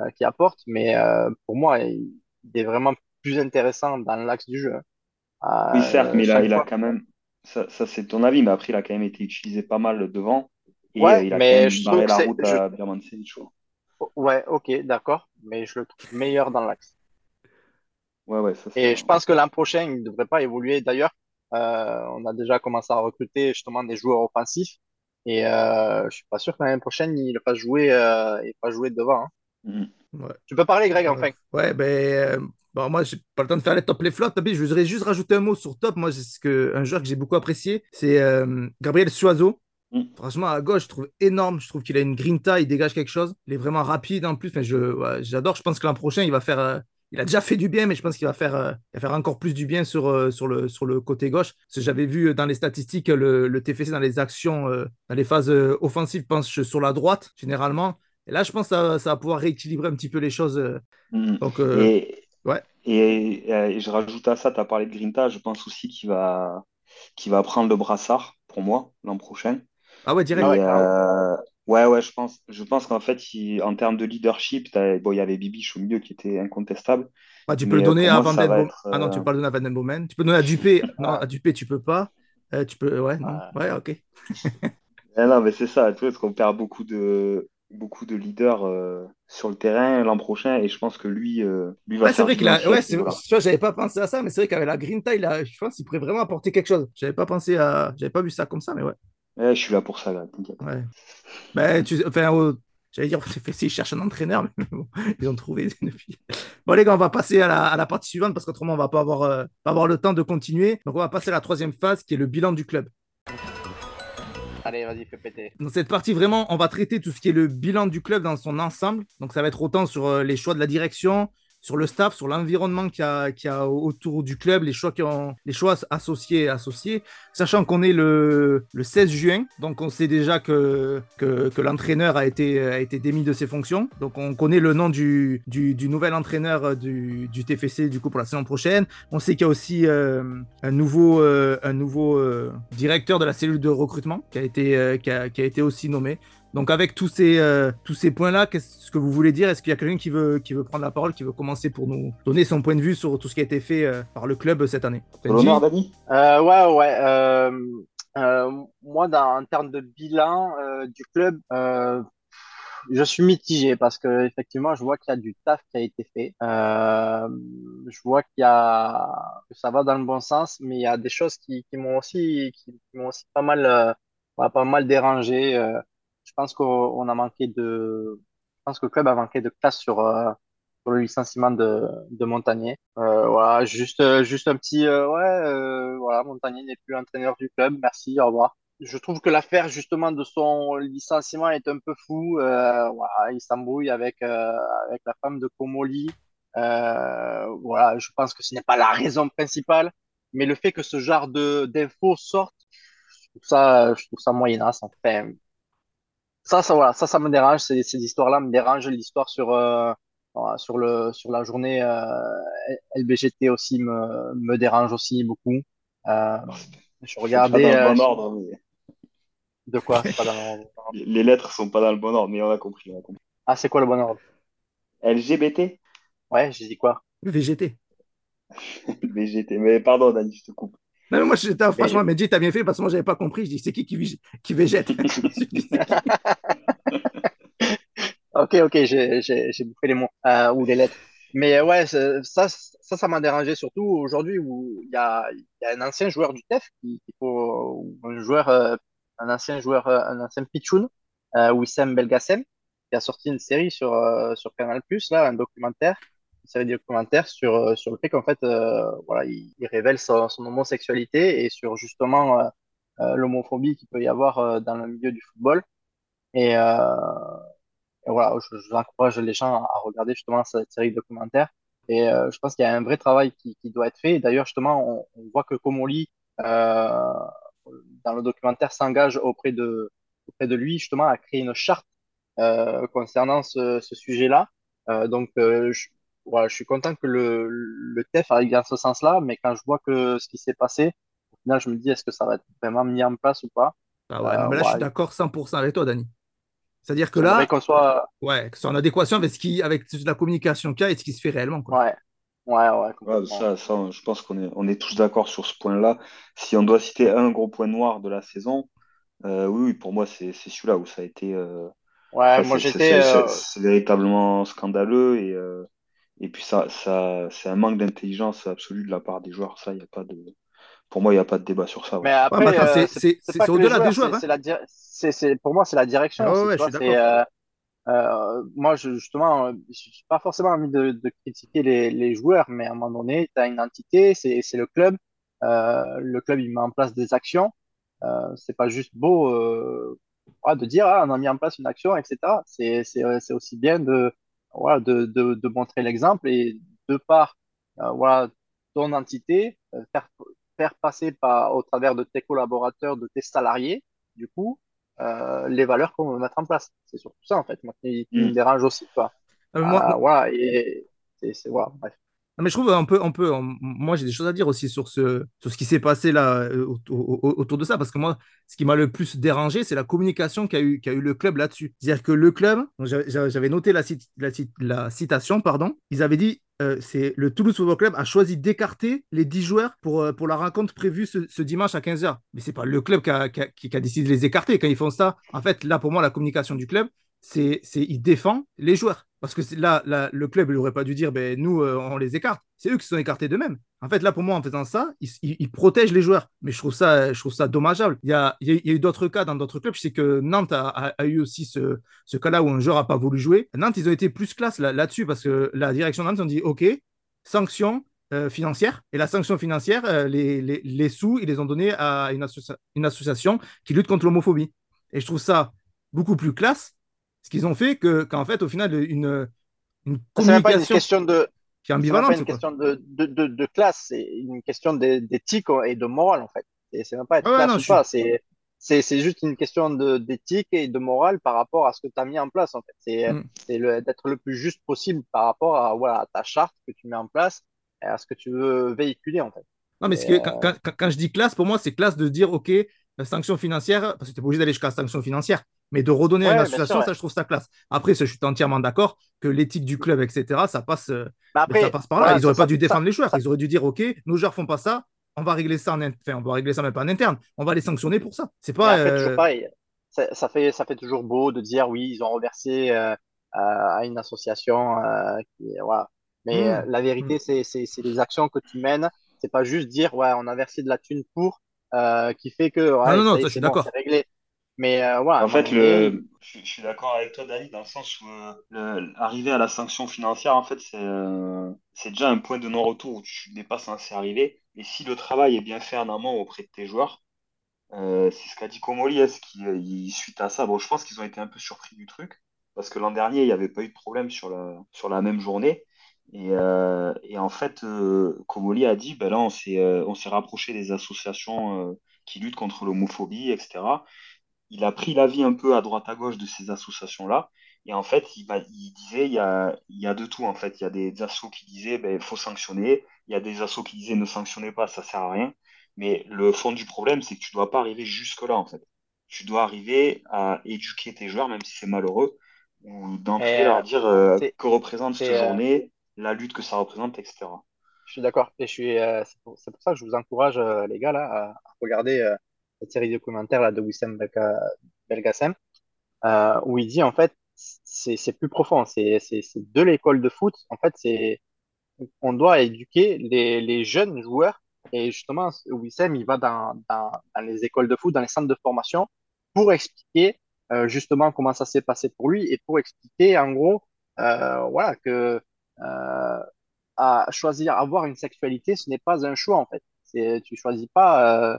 euh, qui apporte, mais euh, pour moi, il, il est vraiment plus intéressant dans l'axe du jeu. Oui, certes, mais il chaque il a quand même, ça, ça c'est ton avis, mais après, il a quand même été utilisé pas mal devant et euh, Ouais, il a quand mais même je trouve barré que la c'est, route je, à Birman ouais, ok, d'accord, mais je le trouve meilleur dans l'axe. Ouais, ouais, ça c'est. Et je pense que l'an prochain, il ne devrait pas évoluer. D'ailleurs, euh, on a déjà commencé à recruter justement des joueurs offensifs. Et euh, je suis pas sûr que l'année prochaine, il fasse jouer, euh, il fasse jouer devant. hein. Mhm. Ouais. Tu peux parler, Greg, enfin. ouais, ben, euh, bon, moi, j'ai pas le temps de faire les top, les flops. Tapi, je voudrais juste rajouter un mot sur top. Moi, c'est ce que, un joueur que j'ai beaucoup apprécié, c'est euh, Gabriel Suazo. Mhm. Franchement, à gauche, je trouve énorme. Je trouve qu'il a une grinta, il dégage quelque chose. Il est vraiment rapide en plus. Je, ouais, j'adore. Je pense que l'an prochain, il va faire. euh, il a déjà fait du bien, mais je pense qu'il va faire, euh, va faire encore plus du bien sur, euh, sur, le, sur le côté gauche. Parce que j'avais vu dans les statistiques le, le TFC dans les actions, dans les phases offensives, penche sur la droite, généralement. Et là, je pense que ça, ça va pouvoir rééquilibrer un petit peu les choses. Mhm. donc, Et, ouais. et, et je rajoute à ça, tu as parlé de Grinta, je pense aussi qu'il va, qu'il va prendre le brassard pour moi l'an prochain. Ah ouais, direct. ouais, Et euh, ouais, ouais, je pense, je pense qu'en fait, il- en termes de leadership, bon, il y avait Bibiche au milieu qui était incontestable, Ah, tu peux le euh, donner pour à Van Den être. Ah non, tu euh, peux pas le donner à Van Den Boomen. Tu peux donner à Dupé. Non, à Dupé, tu peux pas. Euh, tu peux. Ouais, non. Ouais. Ok. eh non, mais c'est ça, tu vois, parce qu'on perd beaucoup de, beaucoup de leaders euh, sur le terrain l'an prochain, et je pense que lui, euh, lui va Ouais, c'est vrai qu'il bien a. Ouais, ce c'est... vois, j'avais pas pensé à ça, mais c'est vrai qu'avec la Green Tile, là, je pense qu'il pourrait vraiment apporter quelque chose. J'avais pas pensé à. J'avais pas vu ça comme ça, mais ouais. Je suis là pour ça, là, t'inquiète. Ouais. Ben, tu... Enfin, au- j'allais dire, ils cherchent un entraîneur, mais bon, ils ont trouvé depuis. Bon, les gars, on va passer à la, à la partie suivante parce qu'autrement, on va pas avoir, euh, pas avoir le temps de continuer. Donc, on va passer à la troisième phase qui est le bilan du club. Allez, vas-y, fais péter. Dans cette partie, vraiment, on va traiter tout ce qui est le bilan du club dans son ensemble. Donc, ça va être autant sur euh, les choix de la direction, sur le staff, sur l'environnement qu'il y a, autour du club, les choix, qui ont, les choix associés, associés. Sachant qu'on est le, le 16 juin, donc on sait déjà que, l'entraîneur a été, démis de ses fonctions. Donc, on connaît le nom du, nouvel entraîneur euh, du, TFC du coup pour la saison prochaine. On sait qu'il y a aussi euh, un nouveau, euh, directeur de la cellule de recrutement qui a été aussi nommé. Donc avec tous ces, euh, tous ces points-là, qu'est-ce que vous voulez dire? Est-ce qu'il y a quelqu'un qui veut, qui veut prendre la parole, qui veut commencer pour nous donner son point de vue sur tout ce qui a été fait euh, par le club cette année? L'honneur, Dani? Euh, ouais, ouais. euh, euh, moi, dans, en termes de bilan euh, du club, euh, je suis mitigé parce que effectivement, je vois qu'il y a du taf qui a été fait. Euh, je vois qu'il y a que ça va dans le bon sens, mais il y a des choses qui, qui m'ont aussi qui, qui m'ont aussi pas mal euh, pas mal dérangé. Euh, je pense qu'on on a manqué de, je pense que le club a manqué de classe sur euh, le licenciement de de Montagnier. Euh, voilà, juste juste un petit euh, ouais, euh, voilà, Montagnier n'est plus entraîneur du club. Merci, au revoir je trouve que l'affaire justement de son licenciement est un peu fou. Euh, voilà, il s'embrouille avec avec la femme de Komoli. Euh, voilà, je pense que ce n'est pas la raison principale, mais le fait que ce genre de d'infos sortent, ça, je trouve ça moyenasse. Enfin, ça, ça, voilà, ça, ça me dérange. Ces, ces histoires-là me dérangent. L'histoire sur, euh, voilà, sur le, sur la journée euh, LBGT aussi me, me dérange aussi beaucoup. Euh, je C'est pas regardais dans le euh, bon ordre, hein, mais de quoi? C'est pas dans le- les les lettres sont pas dans le bon ordre, mais on a compris. On a compris. Ah, c'est quoi le bon ordre? LGBT? Ouais, j'ai dit quoi? VGT. VGT. Mais pardon, Dani, je te coupe. Non, mais moi, j'étais, franchement, Mais, Medji, t'as bien fait parce que moi, j'avais pas compris. Je dis, c'est qui qui, vég- qui végète? Ok, ok, j'ai, bouffé les mots, euh, ou les lettres. Mais euh, ouais, ça, ça, ça m'a dérangé surtout aujourd'hui où il y a, il y a un ancien joueur du TEF qui, qui faut, ou un joueur, euh, un ancien joueur, un ancien pitchoun, euh, Wissam Belgacem, qui a sorti une série sur, sur Canal+, là, un documentaire, une série documentaire sur, euh, sur le fait qu'en fait, euh, voilà, il, révèle son, homosexualité et sur justement euh, l'homophobie qu'il peut y avoir dans le milieu du football. Et, et voilà, je, je encourage les gens à regarder justement cette série documentaire. Et euh, je pense qu'il y a un vrai travail qui, qui doit être fait. Et D'ailleurs, justement, on, voit que euh, dans le documentaire, s'engage auprès de, auprès de lui, justement, à créer une charte concernant ce, sujet-là. Donc, je, voilà, je suis content que le, le TEF aille dans ce sens-là, mais quand je vois que ce qui s'est passé, au final, je me dis, est-ce que ça va être vraiment mis en place ou pas? Ah ouais, Euh, mais là, je suis d'accord 100% avec toi, Dani. C'est-à-dire que là, qu'on soit, ouais, que c'est en adéquation avec, ce qui, avec la communication qu'il y a et ce qui se fait réellement, quoi. ouais, ouais, ouais, ça, ça, je pense qu'on est, on est tous d'accord sur ce point-là. Si on doit citer un gros point noir de la saison, euh, oui, oui, pour moi, c'est c'est celui-là où ça a été. euh, Ouais, enfin, moi j'étais, c'est- euh, véritablement scandaleux et, euh, et puis ça, ça, c'est un manque d'intelligence absolue de la part des joueurs. Ça, il y a pas de, pour moi, il n'y a pas de débat sur ça. ouais. mais après, attends, euh, c'est au-delà des joueurs, hein. la, c'est, c'est, pour moi c'est la direction Ah ouais, je suis euh, euh, moi je, justement, euh, j'ai pas forcément envie de, de critiquer les, les joueurs, mais à un moment donné, tu as une entité, c'est c'est le club. Euh, le club il met en place des actions. Euh, c'est pas juste beau euh, de dire ah, on a mis en place une action, etc. C'est c'est c'est aussi bien de voilà de de, de montrer l'exemple et de par euh, voilà ton entité euh, faire faire passer par au travers de tes collaborateurs, de tes salariés, du coup euh, les valeurs qu'on veut mettre en place. C'est surtout ça en fait moi qui, qui me Mm. dérange aussi quoi. Moi, voilà et c'est- voilà bref. Non, mais je trouve un peu, un peu, moi, j'ai des choses à dire aussi sur ce, sur ce qui s'est passé là euh, autour, au- autour de ça, parce que moi, ce qui m'a le plus dérangé, c'est la communication qu'a eu, qu'a eu le club là-dessus. C'est-à-dire que le club, j'avais noté la, la, la citation, pardon, ils avaient dit, euh, c'est le Toulouse Football Club a choisi d'écarter les 10 joueurs pour, euh, pour la rencontre prévue ce, ce dimanche à 15h. Mais c'est pas le club qui a, qui a- qui a décidé de les écarter. Quand ils font ça, en fait, là, pour moi, la communication du club, c'est, c'est il défend les joueurs. Parce que là, le club, n'aurait pas dû dire, ben, nous, euh, on les écarte. C'est eux qui se sont écartés d'eux-mêmes. En fait, là, pour moi, en faisant ça, ils, protègent les joueurs. Mais je trouve ça, je trouve ça dommageable. Il y a, eu d'autres cas dans d'autres clubs. Je sais que Nantes a, eu aussi ce, cas-là où un joueur n'a pas voulu jouer. Nantes, ils ont été plus classe là- là-dessus parce que la direction de Nantes, ont dit, OK, sanction euh, financière. Et la sanction financière, euh, les, sous, ils les ont donnés à une, une association qui lutte contre l'homophobie. Et je trouve ça beaucoup plus classe ce qu'ils ont fait que, qu'en fait, au final, une, une C'est même pas une communication question de qui est c'est pas une question de, de, de, de classe, c'est une question d'é- d'éthique et de morale, en fait. Et c'est même pas être Ah ouais, classe non, ou suis. pas, c'est, c'est, juste une question d'éthique et de morale par rapport à ce que tu as mis en place, en fait. C'est, Mm. d'être le plus juste possible par rapport à, voilà, à ta charte que tu mets en place et à ce que tu veux véhiculer, en fait. Non, mais ce Et, que, euh, quand, quand- quand je dis classe, pour moi, c'est classe de dire, OK, la sanction financière, parce que tu pas obligé d'aller jusqu'à la sanction financière, mais de redonner à une sûr, association, ouais. ça, je trouve ça classe. Après, je suis entièrement d'accord que l'éthique du club, etc., ça passe, euh, mais ça passe par là. Ils n'auraient pas dû ça, défendre les joueurs. ça, Ils auraient dû dire, OK, nos joueurs font pas ça, on va régler ça en, in- enfin, on va régler ça même pas en interne. On va les sanctionner pour ça. C'est pas. après, toujours euh, pareil. Ça, ça fait, ça fait toujours beau de dire, oui, ils ont reversé euh, à une association euh, qui, voilà. Mais hmm, la vérité, c'est, c'est, les actions que tu mènes. C'est pas juste dire, ouais, on a versé de la thune pour, qui fait que, Non, non, non, ça je suis bon, d'accord. réglé. Mais euh, En fait, le, je, je suis d'accord avec toi, Dani, dans le sens où euh, le- arriver à la sanction financière, en fait, c'est euh, c'est déjà un point de non-retour où tu n'es pas censé arriver. Et si le travail est bien fait en amont auprès de tes joueurs, euh, c'est ce qu'a dit Comoli, est-ce qu'il, il- suite à ça, bon, je pense qu'ils ont été un peu surpris du truc, parce que l'an dernier, il n'y avait pas eu de problème sur la, sur la même journée. Et, euh, et en fait, euh, Comoli a dit, ben là, on s'est euh, on s'est rapproché des associations euh, qui luttent contre l'homophobie, etc. il a pris l'avis un peu à droite à gauche de ces associations-là. Et en fait, il, il disait, il y a, il y a de tout, en fait. Il y a des assos qui disaient, ben, il faut sanctionner. Il y a des assos qui disaient, ne sanctionnez pas, ça sert à rien. Mais le fond du problème, c'est que tu dois pas arriver jusque-là, en fait. Tu dois arriver à éduquer tes joueurs, même si c'est malheureux, ou d'entrée leur dire euh, que représente cette euh, journée, la lutte que ça représente, etc. Je suis d'accord. Et je suis, euh, c'est pour, ça que je vous encourage, les gars, là, à, regarder cette série documentaire là, de Wissem Belgassem, où il dit, en fait, c'est plus profond. C'est de l'école de foot. En fait, c'est on doit éduquer les, les, jeunes joueurs. Et justement, Wissem, il va dans, dans, les écoles de foot, dans les centres de formation, pour expliquer euh, justement comment ça s'est passé pour lui et pour expliquer en gros, euh, voilà, que euh, à choisir, avoir une sexualité, ce n'est pas un choix en fait. Tu choisis pas euh, euh,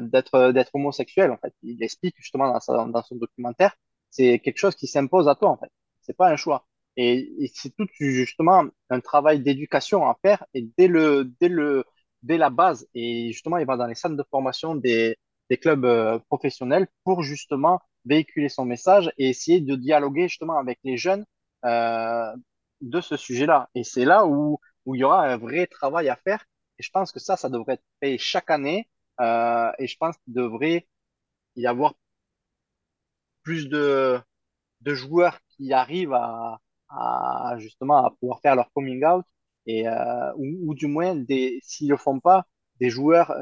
d'être d'être homosexuel en fait. Il explique justement dans, dans son documentaire c'est quelque chose qui s'impose à toi, en fait. C'est pas un choix. Et, c'est tout justement un travail d'éducation à faire et dès le, dès le, dès la base. Et justement, il va dans les centres de formation des, des clubs euh, professionnels pour justement véhiculer son message et essayer de dialoguer justement avec les jeunes euh, de ce sujet-là. Et c'est là où, où il y aura un vrai travail à faire. Et je pense que ça, ça devrait être fait chaque année. Euh, et je pense qu'il devrait y avoir plus de, joueurs qui arrivent à, justement à pouvoir faire leur coming out et euh, ou, du moins des s'ils le font pas des joueurs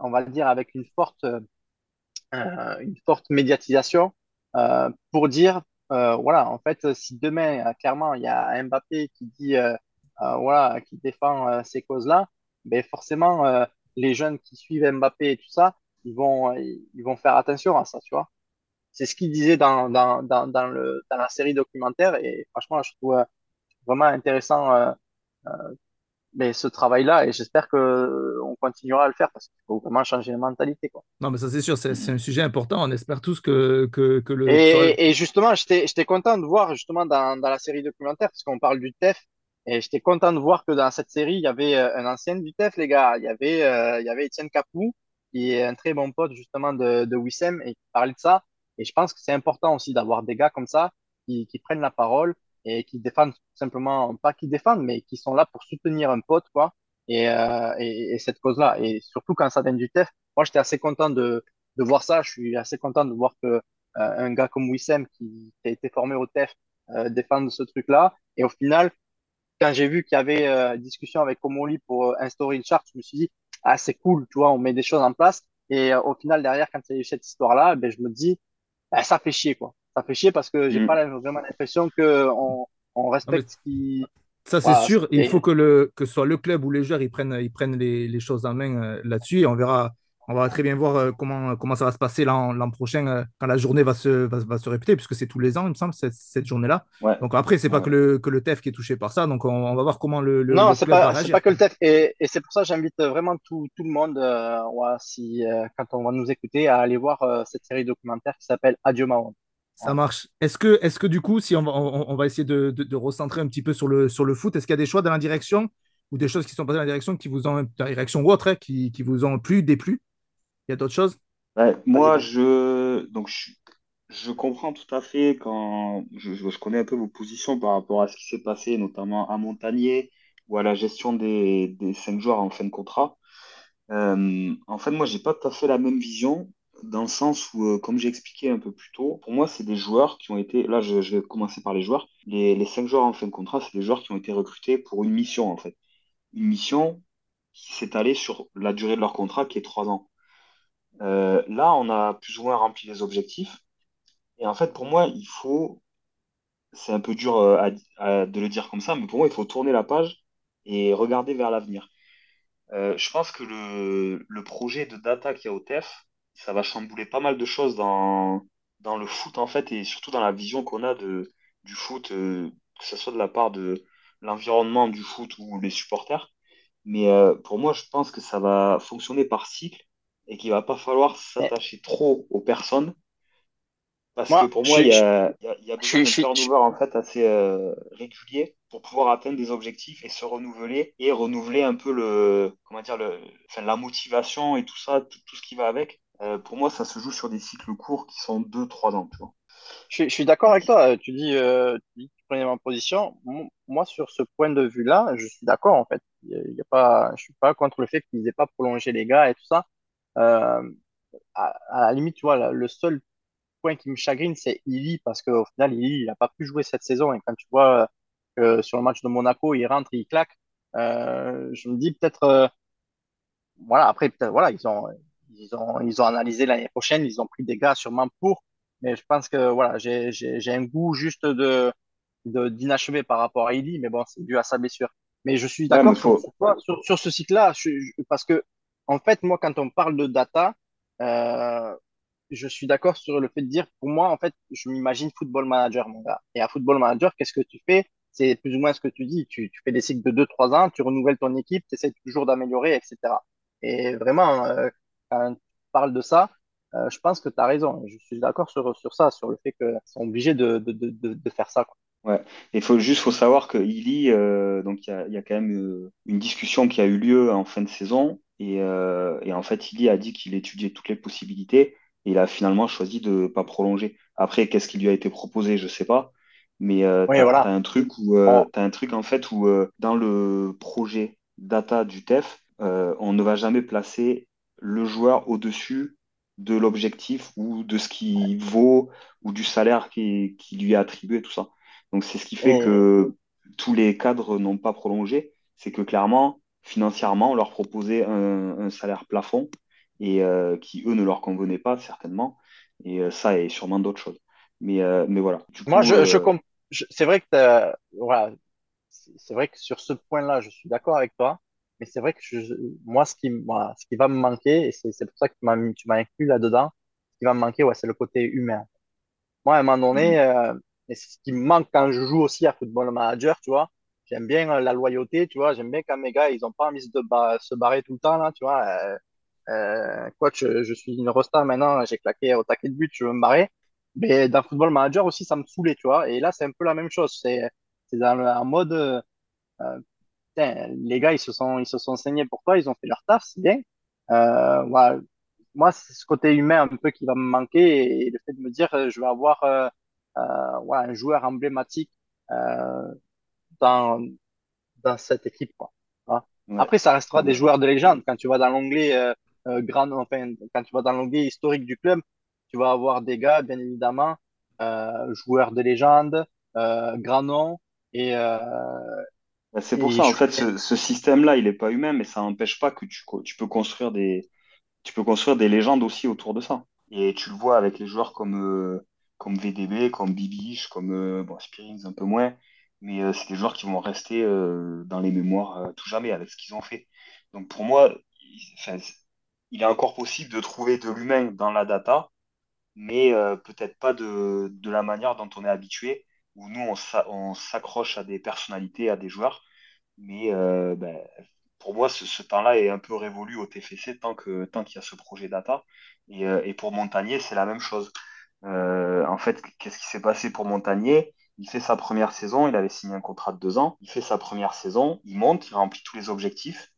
on va dire avec une forte euh, une forte médiatisation euh, pour dire euh, voilà en fait si demain euh, clairement il y a Mbappé qui dit euh, voilà qui défend ces causes là ben forcément les jeunes qui suivent Mbappé et tout ça ils vont ils vont faire attention à ça tu vois c'est ce qu'il disait dans, dans, dans, dans, le, dans la série documentaire. Et franchement, je trouve euh, vraiment intéressant euh, euh, mais ce travail-là. Et j'espère qu'on continuera à le faire parce qu'il faut vraiment changer la mentalité. Quoi. Non, mais ça, c'est sûr, c'est, c'est un sujet important. On espère tous que, que, que le. Et, et justement, j'étais, j'étais content de voir justement dans, dans la série documentaire, parce qu'on parle du TEF. Et j'étais content de voir que dans cette série, il y avait un ancien du TEF, les gars. Il y avait, euh, il y avait Étienne Capou, qui est un très bon pote justement de, de Wissem, et qui parlait de ça. Et je pense que c'est important aussi d'avoir des gars comme ça qui, qui prennent la parole et qui défendent simplement, pas qui défendent, mais qui sont là pour soutenir un pote, quoi, et, euh, et, et cette cause-là. Et surtout quand ça vient du TEF, moi j'étais assez content de, de voir ça. Je suis assez content de voir que euh, un gars comme Wissem qui, a été formé au TEF euh, défende ce truc-là. Et au final, quand j'ai vu qu'il y avait euh, discussion avec Comoli pour euh, instaurer une charte, je me suis dit, ah c'est cool, tu vois, on met des choses en place. Et euh, au final, derrière, quand il y a eu cette histoire-là, ben, je me dis, bah, ça fait chier, quoi. Ça fait chier parce que j'ai mm. pas vraiment l'impression qu'on on respecte ce qui. Ça, c'est sûr. Il faut que, le, que ce soit le club ou les joueurs ils prennent, ils prennent les, les choses en main euh, là-dessus et on verra on va très bien voir euh, comment, comment ça va se passer l'an prochain euh, quand la journée va se, va, va se répéter, puisque c'est tous les ans, il me semble, cette, cette journée-là. Donc après, c'est pas que, le, que le TEF qui est touché par ça, donc on, on va voir comment le. le non, c'est pas, pas que le TEF, et, et c'est pour ça que j'invite vraiment tout, tout le monde, euh, ouais, si, euh, quand on va nous écouter, à aller voir euh, cette série documentaire qui s'appelle Adieu Mahon. Ça marche. Est-ce que, est que du coup, si on va, on, on va essayer de, de, de, recentrer un petit peu sur le, sur le foot, est-ce qu'il y a des choix dans la direction ou des choses qui sont passées dans la direction qui vous ont, dans la direction ou autre, hein, qui, qui vous ont plu, déplu? Il y a d'autres choses? Moi, je, donc, je, comprends tout à fait quand je, je, connais un peu vos positions par rapport à ce qui s'est passé, notamment à Montagnier ou à la gestion des, des cinq joueurs en fin de contrat. Euh, en fait, moi, j'ai pas tout à fait la même vision dans le sens où, euh, comme j'ai expliqué un peu plus tôt, pour moi, c'est des joueurs qui ont été. Là, je, je, vais commencer par les joueurs. Les, les cinq joueurs en fin de contrat, c'est des joueurs qui ont été recrutés pour une mission, en fait. Une mission qui s'est allée sur la durée de leur contrat, qui est trois ans. Euh, là, on a plus ou moins rempli les objectifs. Et en fait, pour moi, il faut, c'est un peu dur euh, de le dire comme ça, mais pour moi, il faut tourner la page et regarder vers l'avenir. Euh, je pense que le, projet de data qu'il y a au TEF, ça va chambouler pas mal de choses dans, dans le foot, en fait, et surtout dans la vision qu'on a de, du foot, que ce soit de la part de l'environnement du foot ou les supporters. Mais pour moi, je pense que ça va fonctionner par cycle et qu'il va pas falloir s'attacher trop aux personnes. Parce que pour moi, il y a, y, a, y a besoin d'un turnover en fait assez euh, régulier pour pouvoir atteindre des objectifs et se renouveler et renouveler un peu le comment dire le enfin, la motivation et tout ça, tout, tout ce qui va avec. Euh, pour moi, ça se joue sur des cycles courts qui sont 2-3 ans, tu vois. Je, suis je suis d'accord avec toi. Tu dis, euh, tu dis que tu prenais ma position. Mo- Moi, sur ce point de vue-là, je suis d'accord, en fait. Il y a pas, je suis pas contre le fait qu'ils aient pas prolongé les gars et tout ça. Euh, à, à la limite, tu vois, le seul point qui me chagrine, c'est Illy, parce qu'au final, Illy, il n'a pas pu jouer cette saison. Et quand tu vois euh, que sur le match de Monaco, il rentre, il claque, euh, je me dis peut-être, voilà, après, peut-être, voilà, ils ont, ils ont, ils ont analysé l'année prochaine, ils ont pris des gars sûrement pour, mais je pense que, voilà, j'ai, j'ai, j'ai un goût juste de, de, d'inachevé par rapport à Illy, mais bon, c'est dû à sa blessure. Mais je suis Ouais, d'accord sur, faut. sur, toi, sur, sur ce je- je- parce que, en fait, moi, quand on parle de data, euh, je suis d'accord sur le fait de dire, pour moi, en fait, je m'imagine football manager, mon gars. Et à football manager, qu'est-ce que tu fais? C'est plus ou moins ce que tu dis. Tu, fais des cycles de deux trois ans, tu renouvelles ton équipe, tu essaies toujours d'améliorer, etc. Et vraiment, euh, quand tu parles de ça, euh, je pense que tu as raison. Je suis d'accord sur, ça, sur le fait qu'ils sont obligés de, faire ça, quoi. Ouais. Il faut juste faut savoir que donc il y a, il y a quand même euh, une discussion qui a eu lieu en fin de saison. Et, euh, et en fait, Illy a dit qu'il étudiait toutes les possibilités. Et il a finalement choisi de pas prolonger. Après, qu'est-ce qui lui a été proposé, je sais pas. Mais euh, Oui, t'as voilà. un truc où euh, t'as un truc en fait où euh, dans le projet data du TEF, euh, on ne va jamais placer le joueur au-dessus de l'objectif ou de ce qu'il vaut ou du salaire qui, qui lui est attribué, tout ça. Donc c'est ce qui fait que tous les cadres n'ont pas prolongé. C'est que clairement, financièrement, on leur proposait un, un salaire plafond et euh, qui, eux, ne leur convenait pas, certainement. Et euh, ça et sûrement d'autres choses. Mais, euh, mais voilà. Du moi, coup, je, je, comp- je- c'est vrai que voilà, c'est vrai que sur ce point-là, je suis d'accord avec toi. Mais c'est vrai que je, moi, ce qui, voilà, ce qui va me manquer, et c'est pour ça que tu m'as inclus là-dedans, ce qui va me manquer, ouais, c'est le côté humain. Moi, à un moment donné, euh, et c'est ce qui me manque quand je joue aussi à Football Manager, tu vois. J'aime bien euh, la loyauté, tu vois. J'aime bien quand mes gars, ils ont pas envie de se barrer tout le temps, là, tu vois. Euh, euh, je, suis une rosta maintenant, j'ai claqué au taquet de but, je veux me barrer. Mais dans Football Manager aussi, ça me saoulait, tu vois. Et là, c'est un peu la même chose. C'est, le, en mode, euh, les gars, ils se sont, ils se sont saignés pour toi, ils ont fait leur taf, c'est bien. Moi, c'est ce côté humain un peu qui va me manquer et le fait de me dire, je vais avoir un joueur emblématique dans, dans cette équipe, quoi. Ouais. Après, ça restera des joueurs de légende. Quand tu vas dans l'onglet euh, euh, grand, enfin, quand tu vas dans l'onglet historique du club, tu vas avoir des gars, bien évidemment, euh, joueurs de légende, euh, grands noms et, Bah, C'est pour et ça, en fait, ce, ce système-là, il n'est pas humain, mais ça n'empêche pas que tu, peux construire des, tu peux construire des légendes aussi autour de ça. Et tu le vois avec les joueurs comme, euh, comme VDB, comme Bibiche, comme euh, bon, Spearings un peu moins, mais euh, c'est des joueurs qui vont rester euh, dans les mémoires euh, tout jamais avec ce qu'ils ont fait. Donc pour moi, il, est encore possible de trouver de l'humain dans la data, mais peut-être pas de, de la manière dont on est habitué, où nous, on s'a- on s'accroche à des personnalités, à des joueurs. Mais ben, pour moi, ce, temps-là est un peu révolu au TFC tant que, tant qu'il y a ce projet data. Et, et pour Montagnier, c'est la même chose. En fait, qu'est-ce qui s'est passé pour Montagnier? Il fait sa première saison, il avait signé un contrat de deux ans. Il fait sa première saison, il monte, il remplit tous les objectifs.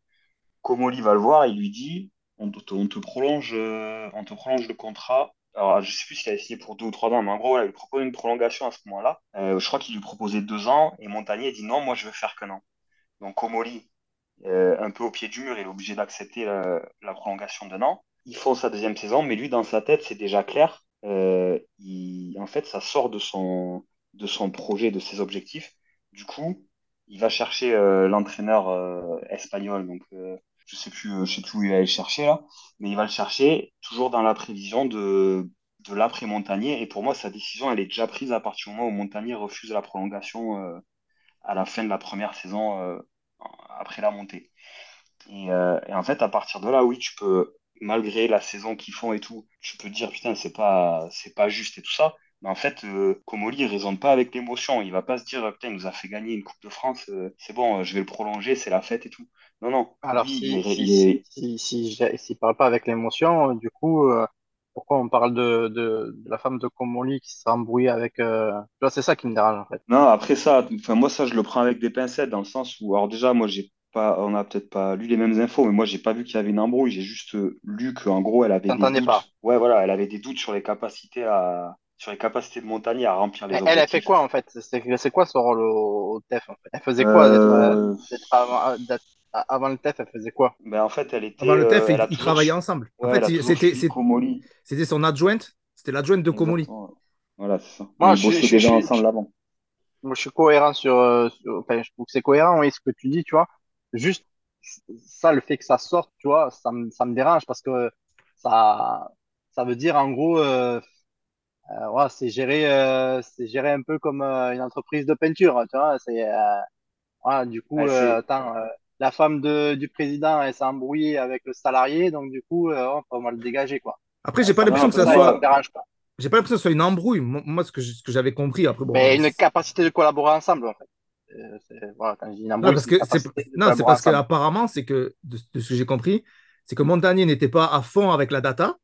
Comoli va le voir et il lui dit, on te, on te prolonge, euh, on te prolonge le contrat. Alors, je sais plus s'il avait signé pour deux ou trois ans, mais en gros, voilà, il lui propose une prolongation à ce moment-là. Euh, je crois qu'il lui proposait deux ans et Montagnier dit non, moi je veux faire qu'un an. Donc Comoli, euh, un peu au pied du mur, il est obligé d'accepter la, prolongation d'un an. Ils font sa deuxième saison, mais lui, dans sa tête, c'est déjà clair. Euh, en fait, ça sort de son, de son projet, de ses objectifs. Du coup, il va chercher euh, l'entraîneur euh, espagnol. Donc, euh, je sais plus, je sais plus où il va aller chercher là, mais il va le chercher toujours dans la prévision de, de l'après Montagnier. Et pour moi, sa décision, elle est déjà prise à partir du moment où Montagnier refuse la prolongation à la fin de la première saison après la montée. Et, en fait, à partir de là, oui, tu peux, malgré la saison qu'ils font et tout, tu peux dire, putain, c'est pas, c'est pas juste et tout ça. Mais en fait, euh, Comoli, il raisonne pas avec l'émotion. Il va pas se dire, putain, il nous a fait gagner une Coupe de France, euh, c'est bon, euh, je vais le prolonger, c'est la fête et tout. Non, non, Alors, lui, il si, s'il parle pas avec l'émotion, euh, du coup, euh, pourquoi on parle de, de, de la femme de Comoli qui s'est embrouillée avec, c'est ça qui me dérange, en fait. Non, après ça, moi, ça, je le prends avec des pincettes dans le sens où, alors déjà, moi, j'ai pas, on a peut-être pas lu les mêmes infos, mais moi, j'ai pas vu qu'il y avait une embrouille. J'ai juste lu qu'en gros, elle avait des doutes. pas. Ouais, voilà, elle avait des doutes sur les capacités à, sur les capacités de Montagnier à remplir les Elle, elle a fait quoi en fait? C'est quoi son rôle au, au TEF en fait? Elle faisait quoi euh, Euh, d'être avant, le TEF? Elle faisait quoi? ben, en fait, elle était, Avant le TEF, euh, ils, toujours, travaillaient ensemble. En fait, c'était son adjointe. C'était l'adjointe de Comoli. Voilà, c'est ça. Moi, je, suis- bossaient je, déjà je, ensemble je- avant. moi, je suis cohérent sur, euh, sur- enfin, je trouve que c'est cohérent, oui, ce que tu dis, tu vois. Juste, ça, le fait que ça sorte, tu vois, ça me, ça me dérange parce que ça, ça veut dire, en gros, euh, euh, ouais, c'est géré, euh, c'est géré un peu comme euh, une entreprise de peinture, tu vois. C'est, euh, ouais, du coup, euh, c'est, attends, euh, la femme de, du président, elle s'est embrouillée avec le salarié, donc du coup, euh, on mal le dégager, quoi. Après, Euh, j'ai pas l'impression non, que ça soit, j'ai pas l'impression que ce soit une embrouille. Moi, ce que je- ce que j'avais compris, après, bon, Mais euh, une capacité de collaborer ensemble, en fait. Euh, c'est- voilà, quand je dis une non, embrouille, parce c'est une que c'est, non, c'est parce que ensemble. apparemment, c'est que de, de ce que j'ai compris, c'est que Montagnier n'était pas à fond avec la data.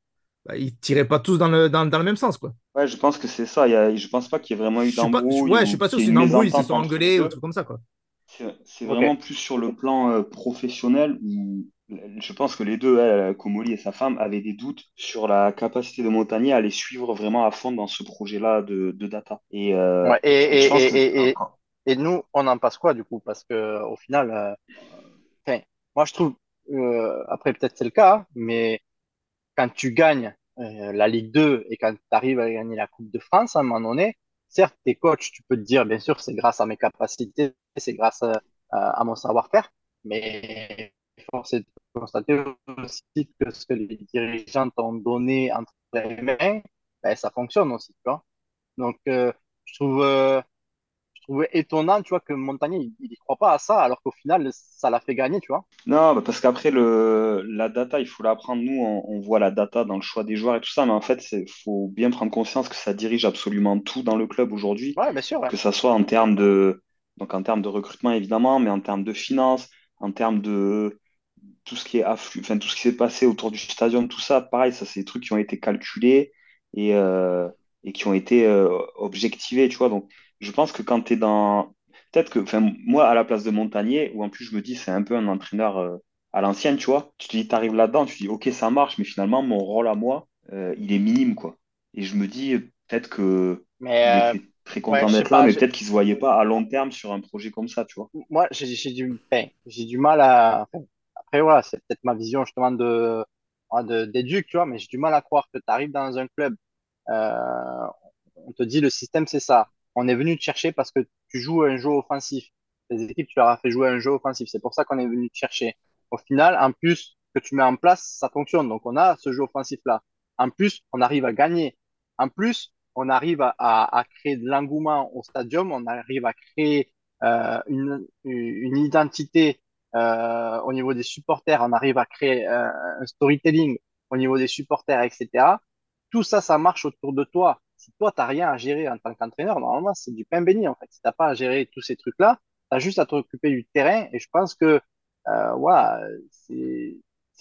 Bah, ils tiraient pas tous dans le, dans, dans le même sens, quoi. ouais, je pense que c'est ça. Il y a, je pense pas qu'il y ait vraiment eu d'embrouille ouais, je suis pas sûr c'est une embrouille, ils se sont engueulés ou truc comme ça, quoi. C'est vraiment plus sur le plan euh, professionnel où je pense que les deux, elle, Comoli et sa femme, avaient des doutes sur la capacité de Montagnier à les suivre vraiment à fond dans ce projet-là de, de data. Et, euh, Ouais, et, et et, que nous, on en passe quoi, du coup? Parce que, au final, euh, moi, je trouve, euh, après, peut-être c'est le cas, mais quand tu gagnes euh, la Ligue 2 et quand tu arrives à gagner la Coupe de France, à un moment donné, certes, tes coachs, tu peux te dire, bien sûr, c'est grâce à mes capacités, c'est grâce à, à mon savoir-faire, mais force est de constater aussi que ce que les dirigeants t'ont donné entre les mains, ben, ça fonctionne aussi, tu vois. Donc, euh, je trouve, euh, étonnant, tu vois, que Montagnier, il, croit pas à ça, alors qu'au final, ça l'a fait gagner, tu vois. Non, bah, parce qu'après, le, la data, il faut l'apprendre. Nous, on, on voit la data dans le choix des joueurs et tout ça, mais en fait, il faut bien prendre conscience que ça dirige absolument tout dans le club aujourd'hui, Ouais, bien sûr, ouais. que ça soit en termes de, donc en termes de recrutement, évidemment, mais en termes de finances, en termes de tout ce qui est afflu, enfin, tout ce qui s'est passé autour du stadium, tout ça, pareil, ça, c'est des trucs qui ont été calculés et, euh, et qui ont été euh, objectivés, tu vois. Donc, je pense que quand tu es dans. Peut-être que, enfin, moi, à la place de Montagnier, ou en plus, je me dis, c'est un peu un entraîneur euh, à l'ancienne, tu vois. Tu te dis, t'arrives là-dedans, tu te dis, ok, ça marche, mais finalement, mon rôle à moi, euh, il est minime, quoi. Et je me dis, peut-être que Mais, il très content d'être là, mais peut-être qu'il se voyait pas à long terme sur un projet comme ça, tu vois. moi, j'ai du, enfin, j'ai du mal à. enfin, après, voilà, c'est peut-être ma vision justement de, ouais, de, d'éduc, tu vois, mais j'ai du mal à croire que tu arrives dans un club, on te dit le système, c'est ça. On est venu te chercher parce que tu joues un jeu offensif. Les équipes, tu leur as fait jouer un jeu offensif. C'est pour ça qu'on est venu te chercher. Au final, en plus que tu mets en place, ça fonctionne. Donc, on a ce jeu offensif-là. En plus, on arrive à gagner. En plus, on arrive à, créer de l'engouement au stadium. On arrive à créer euh, une, identité euh, au niveau des supporters. On arrive à créer euh, un storytelling au niveau des supporters, etc. Tout ça, ça marche autour de toi. Si toi, t'as rien à gérer en tant qu'entraîneur, normalement, c'est du pain béni, en fait. Si t'as pas à gérer tous ces trucs-là, t'as juste à t'occuper du terrain. Et je pense que, euh, voilà, c'est,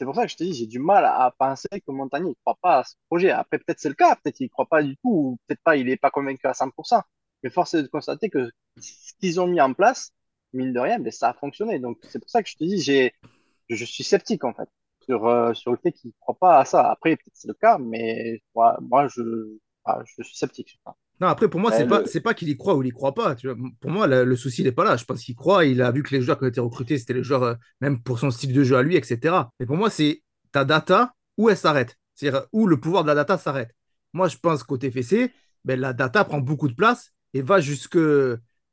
pour ça que je te dis, j'ai du mal à penser que Montagnier, il croit pas à ce projet. Après, peut-être c'est le cas, peut-être il croit pas du tout, ou peut-être pas, il est pas convaincu à 100%. Mais force est de constater que ce qu'ils ont mis en place, mine de rien, ben, ça a fonctionné. Donc, c'est pour ça que je te dis, j'ai, je suis sceptique, en fait, sur, euh, sur le fait qu'il croit pas à ça. Après, peut-être c'est le cas, mais moi, moi je, ah, je suis sceptique. Non, après, pour moi, c'est pas, le- pas qu'il y croit ou il y croit pas. Tu vois. Pour moi, le, le souci, n'est pas là. Je pense qu'il croit. Il a vu que les joueurs qui ont été recrutés, c'était les joueurs, euh, même pour son style de jeu à lui, etc. Mais pour moi, c'est ta data, où elle s'arrête? C'est-à-dire où le pouvoir de la data s'arrête? Moi, je pense qu'au TFC, ben, la data prend beaucoup de place et va jusque.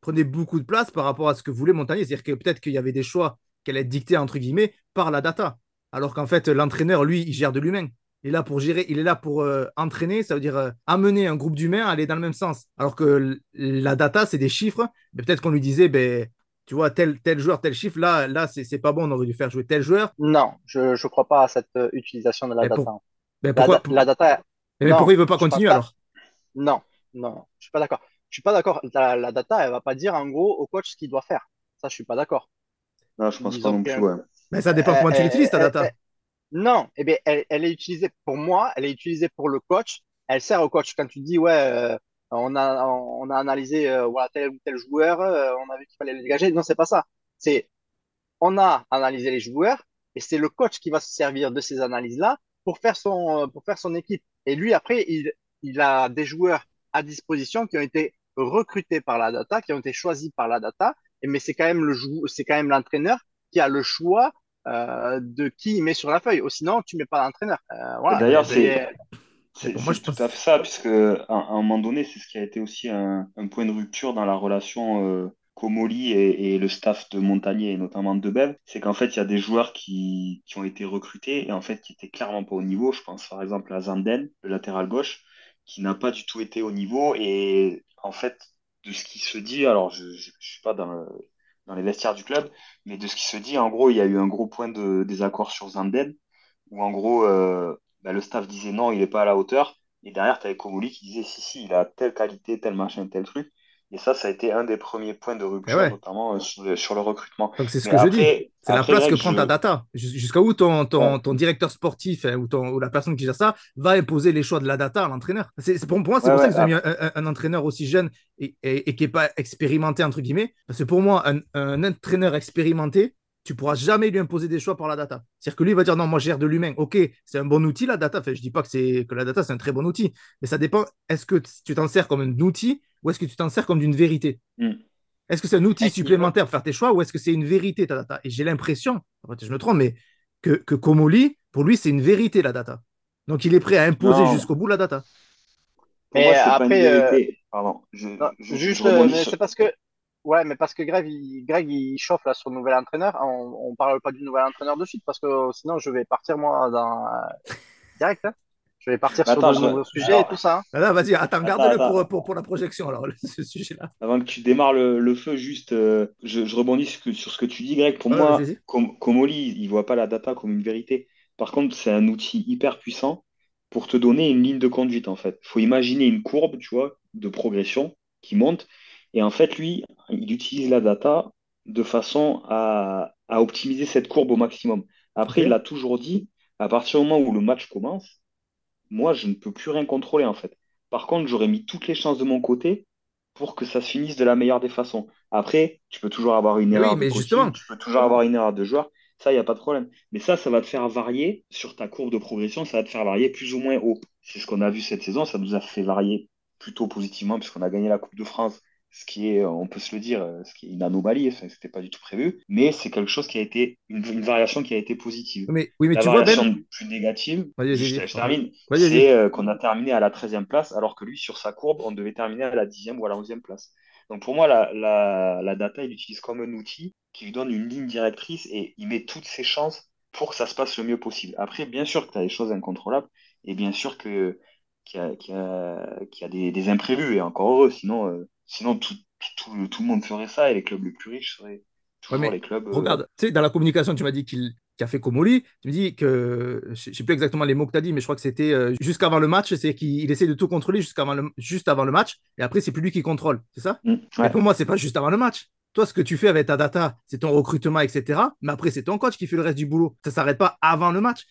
prenait beaucoup de place par rapport à ce que voulait Montagnier. C'est-à-dire que peut-être qu'il y avait des choix qu'elle être dictés, entre guillemets, par la data. Alors qu'en fait, l'entraîneur, lui, il gère de l'humain. Il est là pour gérer, il est là pour euh, entraîner, ça veut dire euh, amener un groupe d'humains à aller dans le même sens. Alors que la data, c'est des chiffres. Mais peut-être qu'on lui disait, ben, tu vois, tel, tel joueur, tel chiffre, là, là c'est pas bon, on aurait dû faire jouer tel joueur. Non, je ne crois pas à cette euh, utilisation de la Mais data. pour- La, pourquoi, la data, mais non, pourquoi il veut pas continuer pas. alors? Non, non, non, je suis pas d'accord. Je suis pas d'accord. La, la data, elle va pas dire en gros au coach ce qu'il doit faire. Ça, je suis pas d'accord. Non, je pense pas non plus, ouais. ben, Ça dépend euh, comment tu euh, l'utilises, ta euh, data. non, eh bien, elle, elle est utilisée pour moi, elle est utilisée pour le coach. Elle sert au coach quand tu dis ouais, euh, on a on a analysé euh, voilà tel ou tel joueur, euh, on a vu qu'il fallait le dégager. Non, c'est pas ça. C'est on a analysé les joueurs et c'est le coach qui va se servir de ces analyses-là pour faire son, pour faire son équipe. Et lui, après, il, il a des joueurs à disposition qui ont été recrutés par la data, qui ont été choisis par la data. Mais c'est quand même le c'est quand même l'entraîneur qui a le choix euh, de qui il met sur la feuille. Ou sinon, tu mets pas l'entraîneur. Euh, voilà. D'ailleurs, c'est c'est tout à fait ça, puisque à, un moment donné, c'est ce qui a été aussi un, un, point de rupture dans la relation euh, Comoli et, et, le staff de Montagnier, et notamment de Bev, c'est qu'en fait, il y a des joueurs qui, qui, ont été recrutés et en fait qui étaient clairement pas au niveau. Je pense par exemple à Zanden, le latéral gauche, qui n'a pas du tout été au niveau. Et en fait, de ce qui se dit, alors je ne suis pas dans, dans les vestiaires du club, mais de ce qui se dit, en gros, il y a eu un gros point de désaccord sur Zanden, où en gros, euh, bah, le staff disait non, il n'est pas à la hauteur. Et derrière, tu avais Komoli qui disait si, si, il a telle qualité, tel machin, tel truc. Et ça, ça a été un des premiers points de rupture, eh notamment euh, sur, le, recrutement. Donc c'est ce que je dis. C'est la place que prend ta data. Jusqu'à où ton, ton, ton, directeur sportif hein, ou, ton, ou, la personne qui gère ça va imposer les choix de la data à l'entraîneur? Pour, pour, moi, c'est pour ça qu'ils ont mis un, entraîneur aussi jeune et, et, qui n'est pas expérimenté, entre guillemets. Parce que pour moi, un, un entraîneur expérimenté, tu pourras jamais lui imposer des choix par la data. C'est-à-dire que lui il va dire non, moi je gère de l'humain. Ok, c'est un bon outil la data. Enfin, je dis pas que c'est que la data c'est un très bon outil, mais ça dépend. Est-ce que tu t'en sers comme un outil ou est-ce que tu t'en sers comme d'une vérité hmm. Est-ce que c'est un outil supplémentaire pour faire tes choix ou est-ce que c'est une vérité ta data? Et j'ai l'impression, je me trompe, mais que, que Komoli, pour lui, c'est une vérité la data. Donc il est prêt à imposer jusqu'au bout la data. Mais après, euh, pardon, juste, c'est parce que Ouais, mais parce que Greg, il, Greg, il chauffe là sur le nouvel entraîneur. On, ne parle pas du nouvel entraîneur de suite parce que sinon je vais partir moi dans euh, direct. Hein. Je vais partir sur de nouveaux sujets et tout ça. Hein. vas-y, attends, garde-le pour, pour, pour, la projection alors, ce sujet-là. Avant que tu démarres le, le feu, juste, euh, je, je, rebondis sur, sur, ce que tu dis, Greg. Pour moi, Oli, il voit pas la data comme une vérité. Par contre, c'est un outil hyper puissant pour te donner une ligne de conduite en fait. Il faut imaginer une courbe, tu vois, de progression qui monte et en fait, lui, il utilise la data de façon à, optimiser cette courbe au maximum. Après, il a toujours dit, à partir du moment où le match commence, moi, je ne peux plus rien contrôler, en fait. Par contre, j'aurais mis toutes les chances de mon côté pour que ça se finisse de la meilleure des façons. Après, tu peux toujours avoir une erreur mais de justement... tu peux toujours avoir une erreur de joueur. Ça, il n'y a pas de problème. Mais ça, ça va te faire varier sur ta courbe de progression, ça va te faire varier plus ou moins haut. C'est ce qu'on a vu cette saison, ça nous a fait varier plutôt positivement puisqu'on a gagné la Coupe de France ce qui est, on peut se le dire, ce qui est une anomalie, ce n'était pas du tout prévu, mais c'est quelque chose qui a été, une, variation qui a été positive. Mais, oui, mais la tu variation vois, ben... plus négative, je, termine, c'est euh, qu'on a terminé à la 13e place, alors que lui, sur sa courbe, on devait terminer à la 10e ou à la 11e place. Donc pour moi, la, la, la data, il l'utilise comme un outil qui lui donne une ligne directrice et il met toutes ses chances pour que ça se passe le mieux possible. Après, bien sûr que tu as des choses incontrôlables et bien sûr que qu'il y a, qu a, qu a des, des, imprévus et encore heureux, sinon euh, Sinon, tout, tout, tout, le monde ferait ça et les clubs les plus riches seraient toujours les clubs. Euh, regarde, tu sais, dans la communication, tu m'as dit qu'il a fait Komoli. Tu me dis que, je ne sais plus exactement les mots que tu as dit, mais je crois que c'était euh, jusqu'avant le match, c'est qu'il essaie de tout contrôler jusqu'avant le, juste avant le match, et après, c'est plus lui qui contrôle, c'est ça? Mmh, Mais pour moi, c'est pas juste avant le match. Toi, ce que tu fais avec ta data, c'est ton recrutement, etc. Mais après, c'est ton coach qui fait le reste du boulot. Ça ne s'arrête pas avant le match.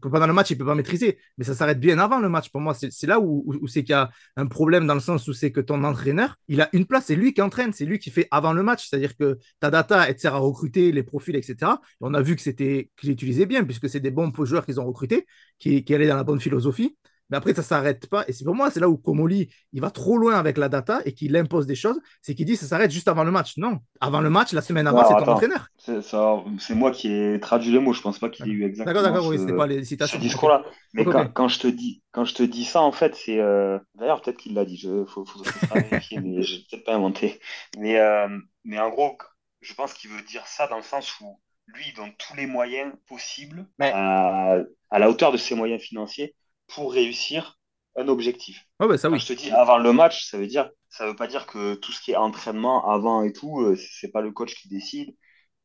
pendant le match, il ne peut pas maîtriser, mais ça s'arrête bien avant le match. Pour moi, c'est là où, c'est qu'il y a un problème dans le sens où c'est que ton entraîneur, il a une place. C'est lui qui entraîne, c'est lui qui fait avant le match. C'est-à-dire que ta data, elle te sert à recruter les profils, etc. Et on a vu que c'était qu'il utilisait bien, puisque c'est des bons joueurs qu'ils ont recrutés, qui allaient dans la bonne philosophie. Mais après, ça ne s'arrête pas. Et c'est pour moi, c'est là où Komoli, il va trop loin avec la data et qu'il impose des choses. C'est qu'il dit ça s'arrête juste avant le match. Non. Avant le match, la semaine avant, c'est ton entraîneur. C'est moi qui ai traduit les mots. Je ne pense pas qu'il y ait eu exactement d'accord, d'accord, oui, pas les citations. ce discours-là. Mais quand, je te dis, quand je te dis ça, en fait, c'est. Euh, d'ailleurs, peut-être qu'il l'a dit. Il faut, faut, vérifier, mais je peut-être pas inventé. Mais, euh, mais en gros, je pense qu'il veut dire ça dans le sens où lui, il donne tous les moyens possibles à, à la hauteur de ses moyens financiers pour réussir un objectif. bah ça, oui. je te dis avant le match, ça veut dire, ça veut pas dire que tout ce qui est entraînement avant et tout, euh, c'est pas le coach qui décide.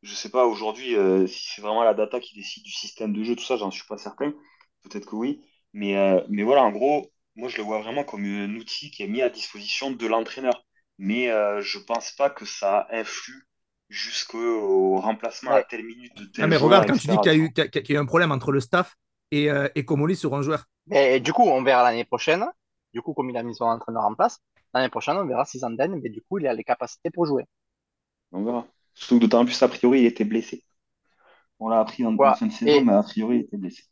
Je sais pas aujourd'hui euh, si c'est vraiment la data qui décide du système de jeu, tout ça, j'en suis pas certain. Peut-être que oui, mais euh, mais voilà, en gros, moi je le vois vraiment comme un outil qui est mis à disposition de l'entraîneur. Mais je pense pas que ça influe jusqu'au remplacement à telle minute de tel ah, mais regarde, quand tu dis qu'il y, y, a eu un problème entre le staff et, euh, et Komoli sur un joueur. Et du coup, on verra l'année prochaine. Du coup, comme il a mis son entraîneur en place, l'année prochaine, on verra si Zanden, mais du coup, il a les capacités pour jouer. On verra. Surtout que d'autant plus, a priori, il était blessé. On l'a appris en, en fin de saison, Et, mais a priori, il était blessé.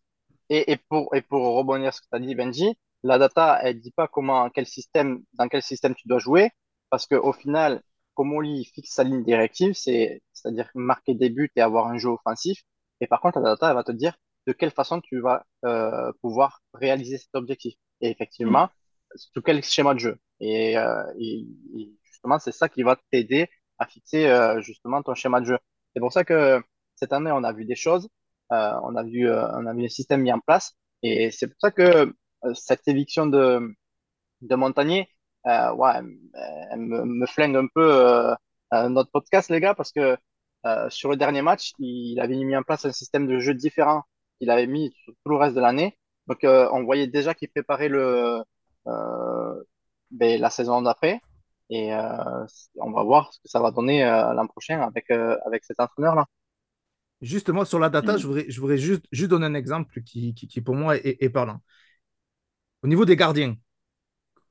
et, et pour, et pour rebondir sur ce que tu as dit, Benji, la data, elle dit pas comment, quel système, dans quel système tu dois jouer, parce que au final, comment lui fixe sa ligne directive, c'est, c'est-à-dire marquer des buts et avoir un jeu offensif. Et par contre, la data, elle va te dire de quelle façon tu vas euh, pouvoir réaliser cet objectif. Et effectivement, sous quel schéma de jeu. Et, euh, justement, c'est ça qui va t'aider à fixer euh, justement ton schéma de jeu. C'est pour ça que cette année, on a vu des choses, on a vu, on a vu les systèmes mis en place. Et c'est pour ça que cette éviction de, de Montagnier, ouais, elle, me, flingue un peu notre podcast, les gars, parce que sur le dernier match, il avait mis en place un système de jeu différent qu'il avait mis sur tout le reste de l'année. Donc, euh, on voyait déjà qu'il préparait le, euh, ben, la saison d'après. Et euh, on va voir ce que ça va donner euh, l'an prochain avec, euh, avec cet entraîneur-là. Justement, sur la data, Mm. je voudrais, je voudrais juste, juste donner un exemple qui, qui, qui, pour moi, est, est parlant. Au niveau des gardiens,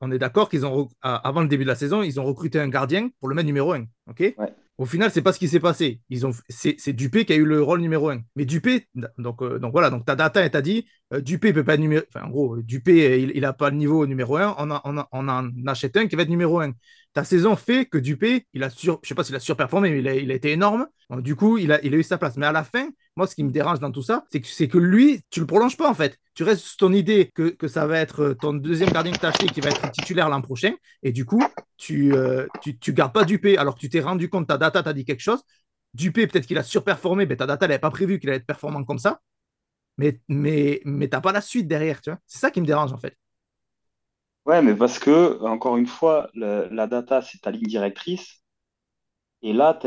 on est d'accord qu'ils ont, avant le début de la saison, ils ont recruté un gardien pour le mettre numéro 1. ok? Ouais. Au final, c'est pas ce qui s'est passé. C'est, Dupé qui a eu le rôle numéro 1. Mais Dupé, donc, euh, donc voilà, donc ta data, elle t'a dit, euh, Dupé peut pas numéro. En gros, Dupé, il, il a pas le niveau numéro 1. On, en achète un qui va être numéro 1. Ta saison fait que Dupé, il a sais pas s'il a surperformé, mais il a, été énorme. Du coup, il a, eu sa place. Mais à la fin, moi, ce qui me dérange dans tout ça, c'est que, lui, tu le prolonges pas en fait. Tu restes sur ton idée que, ça va être euh, ton deuxième gardien que tu acheté qui va être titulaire l'an prochain. Et du coup, tu, euh, tu, tu gardes pas Dupé alors que tu t'es rendu compte, ta data t'a dit quelque chose. Dupé, peut-être qu'il a surperformé, mais ta data n'avait pas prévu qu'il allait être performant comme ça. Mais, mais, mais tu n'as pas la suite derrière, tu vois. C'est ça qui me dérange en fait. Ouais, mais parce que, encore une fois, la data, c'est ta ligne directrice. Et là,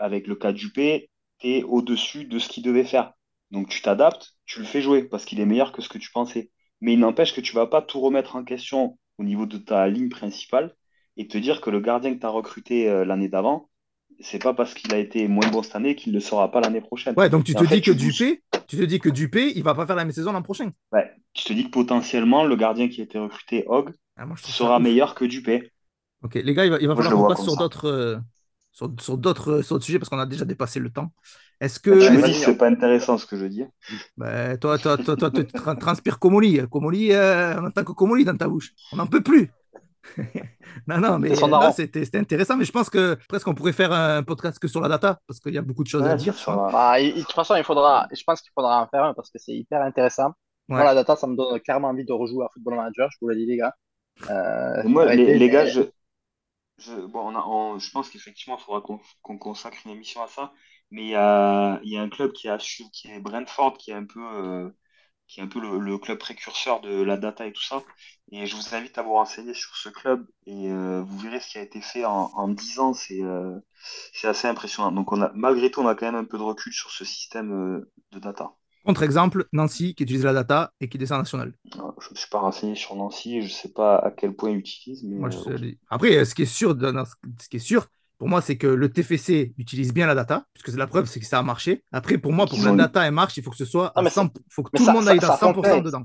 avec le cas d'UP, tu es au-dessus de ce qu'il devait faire. Donc tu t'adaptes, tu le fais jouer parce qu'il est meilleur que ce que tu pensais. Mais il n'empêche que tu vas pas tout remettre en question au niveau de ta ligne principale et te dire que le gardien que tu as recruté euh, l'année d'avant, c'est pas parce qu'il a été moins bon cette année qu'il ne le sera pas l'année prochaine. Ouais, donc tu Et te fait, dis que tu. Dupé, tu te dis que Dupé, il va pas faire la même saison l'an prochain. Ouais, tu te dis que potentiellement, le gardien qui a été recruté, Hog, Ah, sera meilleur que Dupé. Ok, les gars, il va, il va Moi, falloir qu'on passe sur d'autres euh, sur, sur d'autres sur d'autres sujets parce qu'on a déjà dépassé le temps. Est-ce que Tu Ouais, me dis que c'est pas intéressant ce que je dis. Ben, toi, toi, toi, toi, tu tra- transpires Comoli. Comoli, euh, on entend que Comoli dans ta bouche. On n'en peut plus. non, non, mais c'était c'était intéressant, mais je pense que presque on pourrait faire un podcast que sur la data parce qu'il y a beaucoup de choses à dire. Bah, de toute façon, il faudra, je pense qu'il faudra en faire un parce que c'est hyper intéressant. Moi, la data, ça me donne clairement envie de rejouer à Football Manager, je vous l'ai dit, les gars. Euh, moi, les, gars, je, je, bon, on a, on- je pense qu'effectivement, il faudra qu'on consacre une émission à ça. Mais il y a, il y a un club qui, a su, qui est Brentford, qui est un peu, euh, qui est un peu le, le club précurseur de la data et tout ça. Et je vous invite à vous renseigner sur ce club et euh, vous verrez ce qui a été fait en, en 10 ans. C'est euh, assez impressionnant. Donc, on a, malgré tout, on a quand même un peu de recul sur ce système euh, de data. Contre-exemple, Nancy qui utilise la data et qui descend en national. Alors, Je ne me suis pas renseigné sur Nancy, je ne sais pas à quel point ils l'utilisent. Mais, Moi, je euh, Après, ce qui est sûr, de- dans ce ce qui est sûr, pour moi, c'est que le TFC utilise bien la data, puisque c'est la preuve, c'est que ça a marché. Après, pour moi, pour que la data elle marche, il faut que ce soit à 100, faut que tout ça- le monde aille dans ça 100% fonctionne. dedans.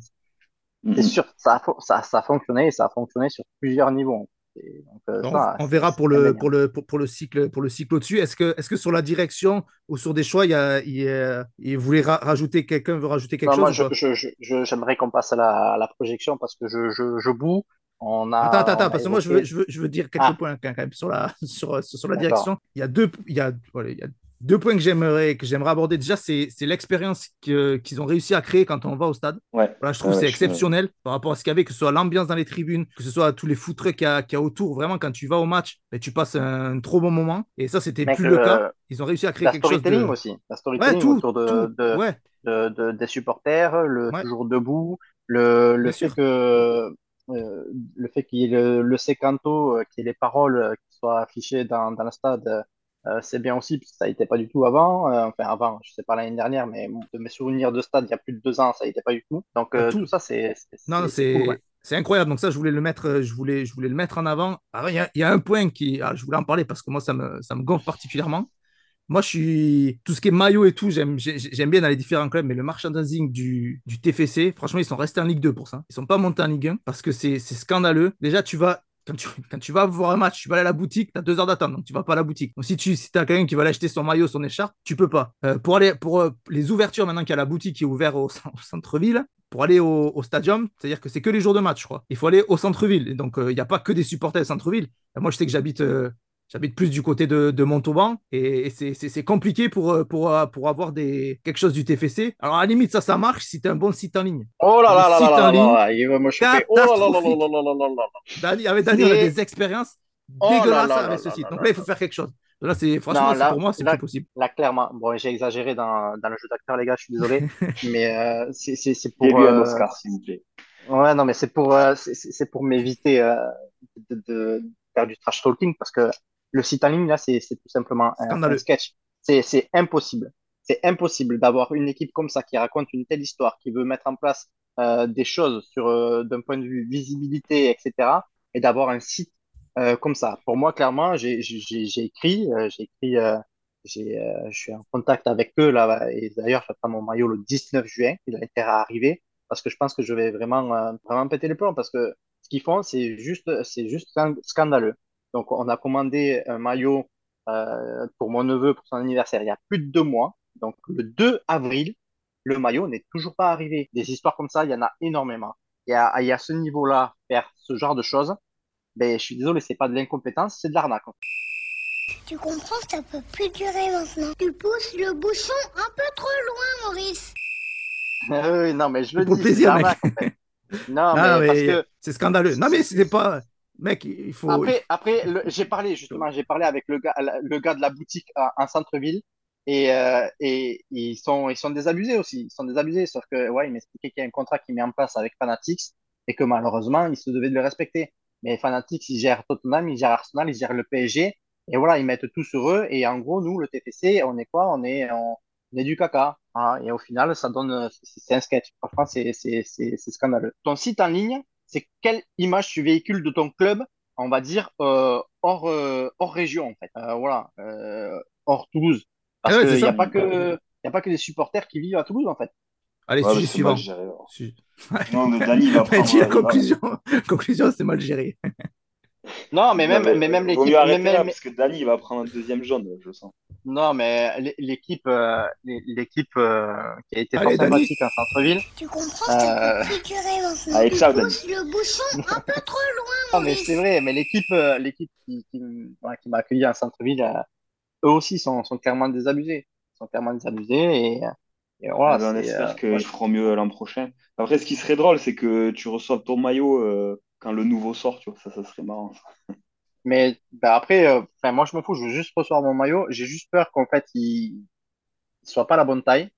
C'est Mhm. sûr, ça a, fo- ça, ça a fonctionné et ça a fonctionné sur plusieurs niveaux. Et donc, euh, Donc, ça, on verra pour le, pour le, pour, pour le cycle, pour le cycle au-dessus. Est-ce que, est-ce que sur la direction ou sur des choix, il, y a, il, y a- il voulait ra- rajouter quelqu'un veut rajouter quelque Non, moi, chose je, ou pas? je, je, je- j'aimerais qu'on passe à la, à la projection parce que je, je, je boue. On a, Attends, attends, on attends, a parce que moi, je veux, évoqué- je veux, je veux dire quelques Ah. points quand même sur la, sur, sur la direction. Il y a deux, il y a, voilà, il y a deux points que j'aimerais, que j'aimerais aborder. Déjà, c'est, c'est l'expérience que- qu'ils ont réussi à créer quand on va au stade. Ouais. Voilà, je trouve Ouais, que c'est ouais, exceptionnel par rapport à ce qu'il y avait, que ce soit l'ambiance dans les tribunes, que ce soit tous les qu'il y a, qu'il y a autour. Vraiment, quand tu vas au match, ben, tu passes un, trop bon moment. Et ça, c'était plus le le- cas. Ils ont réussi à créer la quelque chose de. storytelling aussi. La storytelling tout, autour de, tout. de, Ouais, de- de- des supporters, le toujours debout, le, le fait que le fait qu'il y ait le, le sécanto, euh, qu'il y ait les paroles euh, qui soient affichées dans, dans le stade, euh, c'est bien aussi, parce que ça n'était pas du tout avant. Euh, enfin, avant, je sais pas l'année dernière, mais de mes souvenirs de stade, il y a plus de deux ans, ça n'était pas du tout. Donc, euh, tout. tout ça, c'est Non, c'est- c'est incroyable. Donc ça, je voulais le mettre, euh, je voulais, je voulais le mettre en avant. Alors, il y a, il y a un point qui, ah, je voulais en parler parce que moi, ça me, ça me gonfle particulièrement. Moi, je suis tout ce qui est maillot et tout, j'aime j'ai- j'aime bien dans les différents clubs, mais le merchandising du, TFC, franchement, ils sont restés en Ligue 2 pour ça. Ils sont pas montés en Ligue 1 parce que c'est scandaleux. Déjà, tu vas quand tu, vas voir un match, tu vas aller à la boutique, tu as deux heures d'attente, donc tu vas pas à la boutique. Donc si tu as quelqu'un qui va acheter son maillot, son écharpe, tu peux pas. Euh, pour aller pour euh, les ouvertures, maintenant qu'il y a la boutique qui est ouverte au, centre-ville, pour aller au, au stadium, c'est-à-dire que c'est que les jours de match, je crois. Il faut aller au centre-ville. Et donc, euh, il n'y a pas que des supporters au centre-ville. Moi, je sais que j'habite J'habite plus du côté de, de Montauban et, et c'est- compliqué pour, euh, pour, euh, pour avoir des, quelque chose du TFC. Alors, à la limite, ça, ça marche si tu as un bon site en ligne. Oh là là là là là il va me choquer. Oh là là là là là là là là là là. Dani, avec Dani, on a des expériences Oh dégueulasses là avec ce site. Donc là il faut faire quelque chose. Là, c'est franchement, Non, c'est- là- pour moi, c'est plus possible. Là, clairement, bon, j'ai exagéré dans, dans le jeu d'acteur, les gars, je suis désolé, mais euh, c'est c'est- c'est Il y a pour, eu un euh, Oscar, s'il vous plaît. ouais, non, mais c'est pour, euh, c'est c'est- c'est pour m'éviter euh, de faire du trash talking parce que le site en ligne là, c'est c'est tout simplement un, sketch. C'est c'est impossible. C'est impossible d'avoir une équipe comme ça qui raconte une telle histoire, qui veut mettre en place euh, des choses sur euh, d'un point de vue visibilité, etc. Et d'avoir un site euh, comme ça. Pour moi, clairement, j'ai j'ai j'ai j'ai écrit, euh, j'ai écrit, euh, j'ai, euh, je suis en contact avec eux là, et d'ailleurs, j'attends mon maillot le 19 juin, il a été arrivé, parce que je pense que je vais vraiment, euh, vraiment péter les plombs, parce que ce qu'ils font, c'est juste, c'est juste scan- scandaleux. Donc, on a commandé un maillot euh, pour mon neveu pour son anniversaire il y a plus de deux mois. Donc, le 2 avril, le maillot n'est toujours pas arrivé. Des histoires comme ça, il y en a énormément. Et à, et à ce niveau-là, faire ce genre de choses, ben, je suis désolé, c'est pas de l'incompétence, c'est de l'arnaque. Tu comprends, ça peut plus durer maintenant. Tu pousses le bouchon un peu trop loin, Maurice. oui, non, mais je le Pour dis, le plaisir, mec. l'arnaque, en fait. Non, Ah, mais parce mais que c'est scandaleux. Non, mais c'était pas. Mec, il faut. Après, après j'ai parlé justement, j'ai parlé avec le gars, le gars de la boutique à- en centre-ville et, euh, et ils sont, ils sont désabusés aussi. Ils sont désabusés, sauf que ouais, il m'expliquait qu'il y a un contrat qui mis en place avec Fanatics et que malheureusement, ils se devaient de le respecter. Mais Fanatics, ils gèrent Tottenham, ils gèrent Arsenal, ils gèrent le PSG et voilà, ils mettent tout sur eux. Et en gros, nous, le TFC, on est quoi? On est, on, on est du caca. hein. et au final, ça donne, c'est un sketch. Franchement, c'est scandaleux. Ton site en ligne, c'est quelle image tu véhicules de ton club, on va dire, euh, hors, euh, hors région, en fait. Euh, voilà, euh, hors Toulouse. Parce Ah ouais, qu'il n'y a pas que, y a pas que des supporters qui vivent à Toulouse, en fait. Allez, Ouais, sujet suivant. mal géré, Non, mais Dani, il va prendre. la conclusion. conclusion, c'est mal géré. Non, mais même, Non, mais même Vaut l'équipe, mieux arrêter même- là, parce que Dani, il va prendre un deuxième jaune, je sens. non, mais l'é- l'équipe, euh, l'é- l'équipe euh, qui a été Allez, fort Dani. sympathique en centre-ville. Tu comprends, Euh, tu ça, Dani. pousses le bouchon un peu trop loin, Non, mais c'est vrai, mais l'équipe, euh, l'équipe qui, m'a accueilli en centre-ville, euh, eux aussi sont, sont clairement désabusés. Ils sont clairement désabusés et, et voilà, Ah ben, on espère euh, qu'ils feront mieux l'an prochain. Après, ce qui serait drôle, c'est que tu reçoives ton maillot euh, quand le nouveau sort, tu vois. Ça, ça serait marrant. Mais bah, après, euh, moi je m'en fous, je veux juste recevoir mon maillot. J'ai juste peur qu'en fait il ne soit pas la bonne taille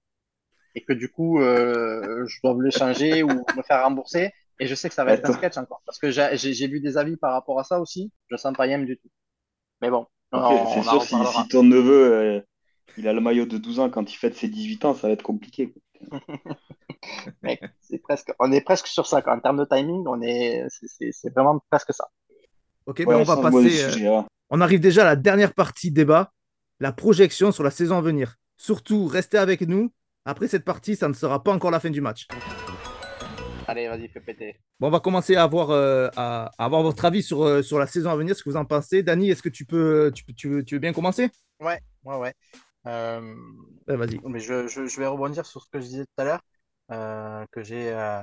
et que du coup euh, je doive le changer ou me faire rembourser. Et je sais que ça va être un sketch encore parce que j'ai vu des avis par rapport à ça aussi. Je sens pas yem du tout. Mais bon, c'est sûr, si, ton neveu, euh, il a le maillot de 12 ans quand il fête ses 18 ans, ça va être compliqué. quoi. Mec, presque, on est presque sur ça. quoi. En termes de timing, on est, c'est- c'est c'est vraiment presque ça. Ok, ben Ouais, on va passer. euh, sujet. On arrive déjà à la dernière partie débat, la projection sur la saison à venir. Surtout, restez avec nous. Après cette partie, ça ne sera pas encore la fin du match. Allez, vas-y, fais péter. Bon, on va commencer à avoir, euh, à, à avoir votre avis sur, euh, sur la saison à venir, ce que vous en pensez. Dani, est-ce que tu peux, tu, peux- tu veux, tu veux bien commencer? Ouais, ouais, ouais. Euh, Vas-y. Mais je, je, je vais rebondir sur ce que je disais tout à l'heure, euh, que j'ai euh,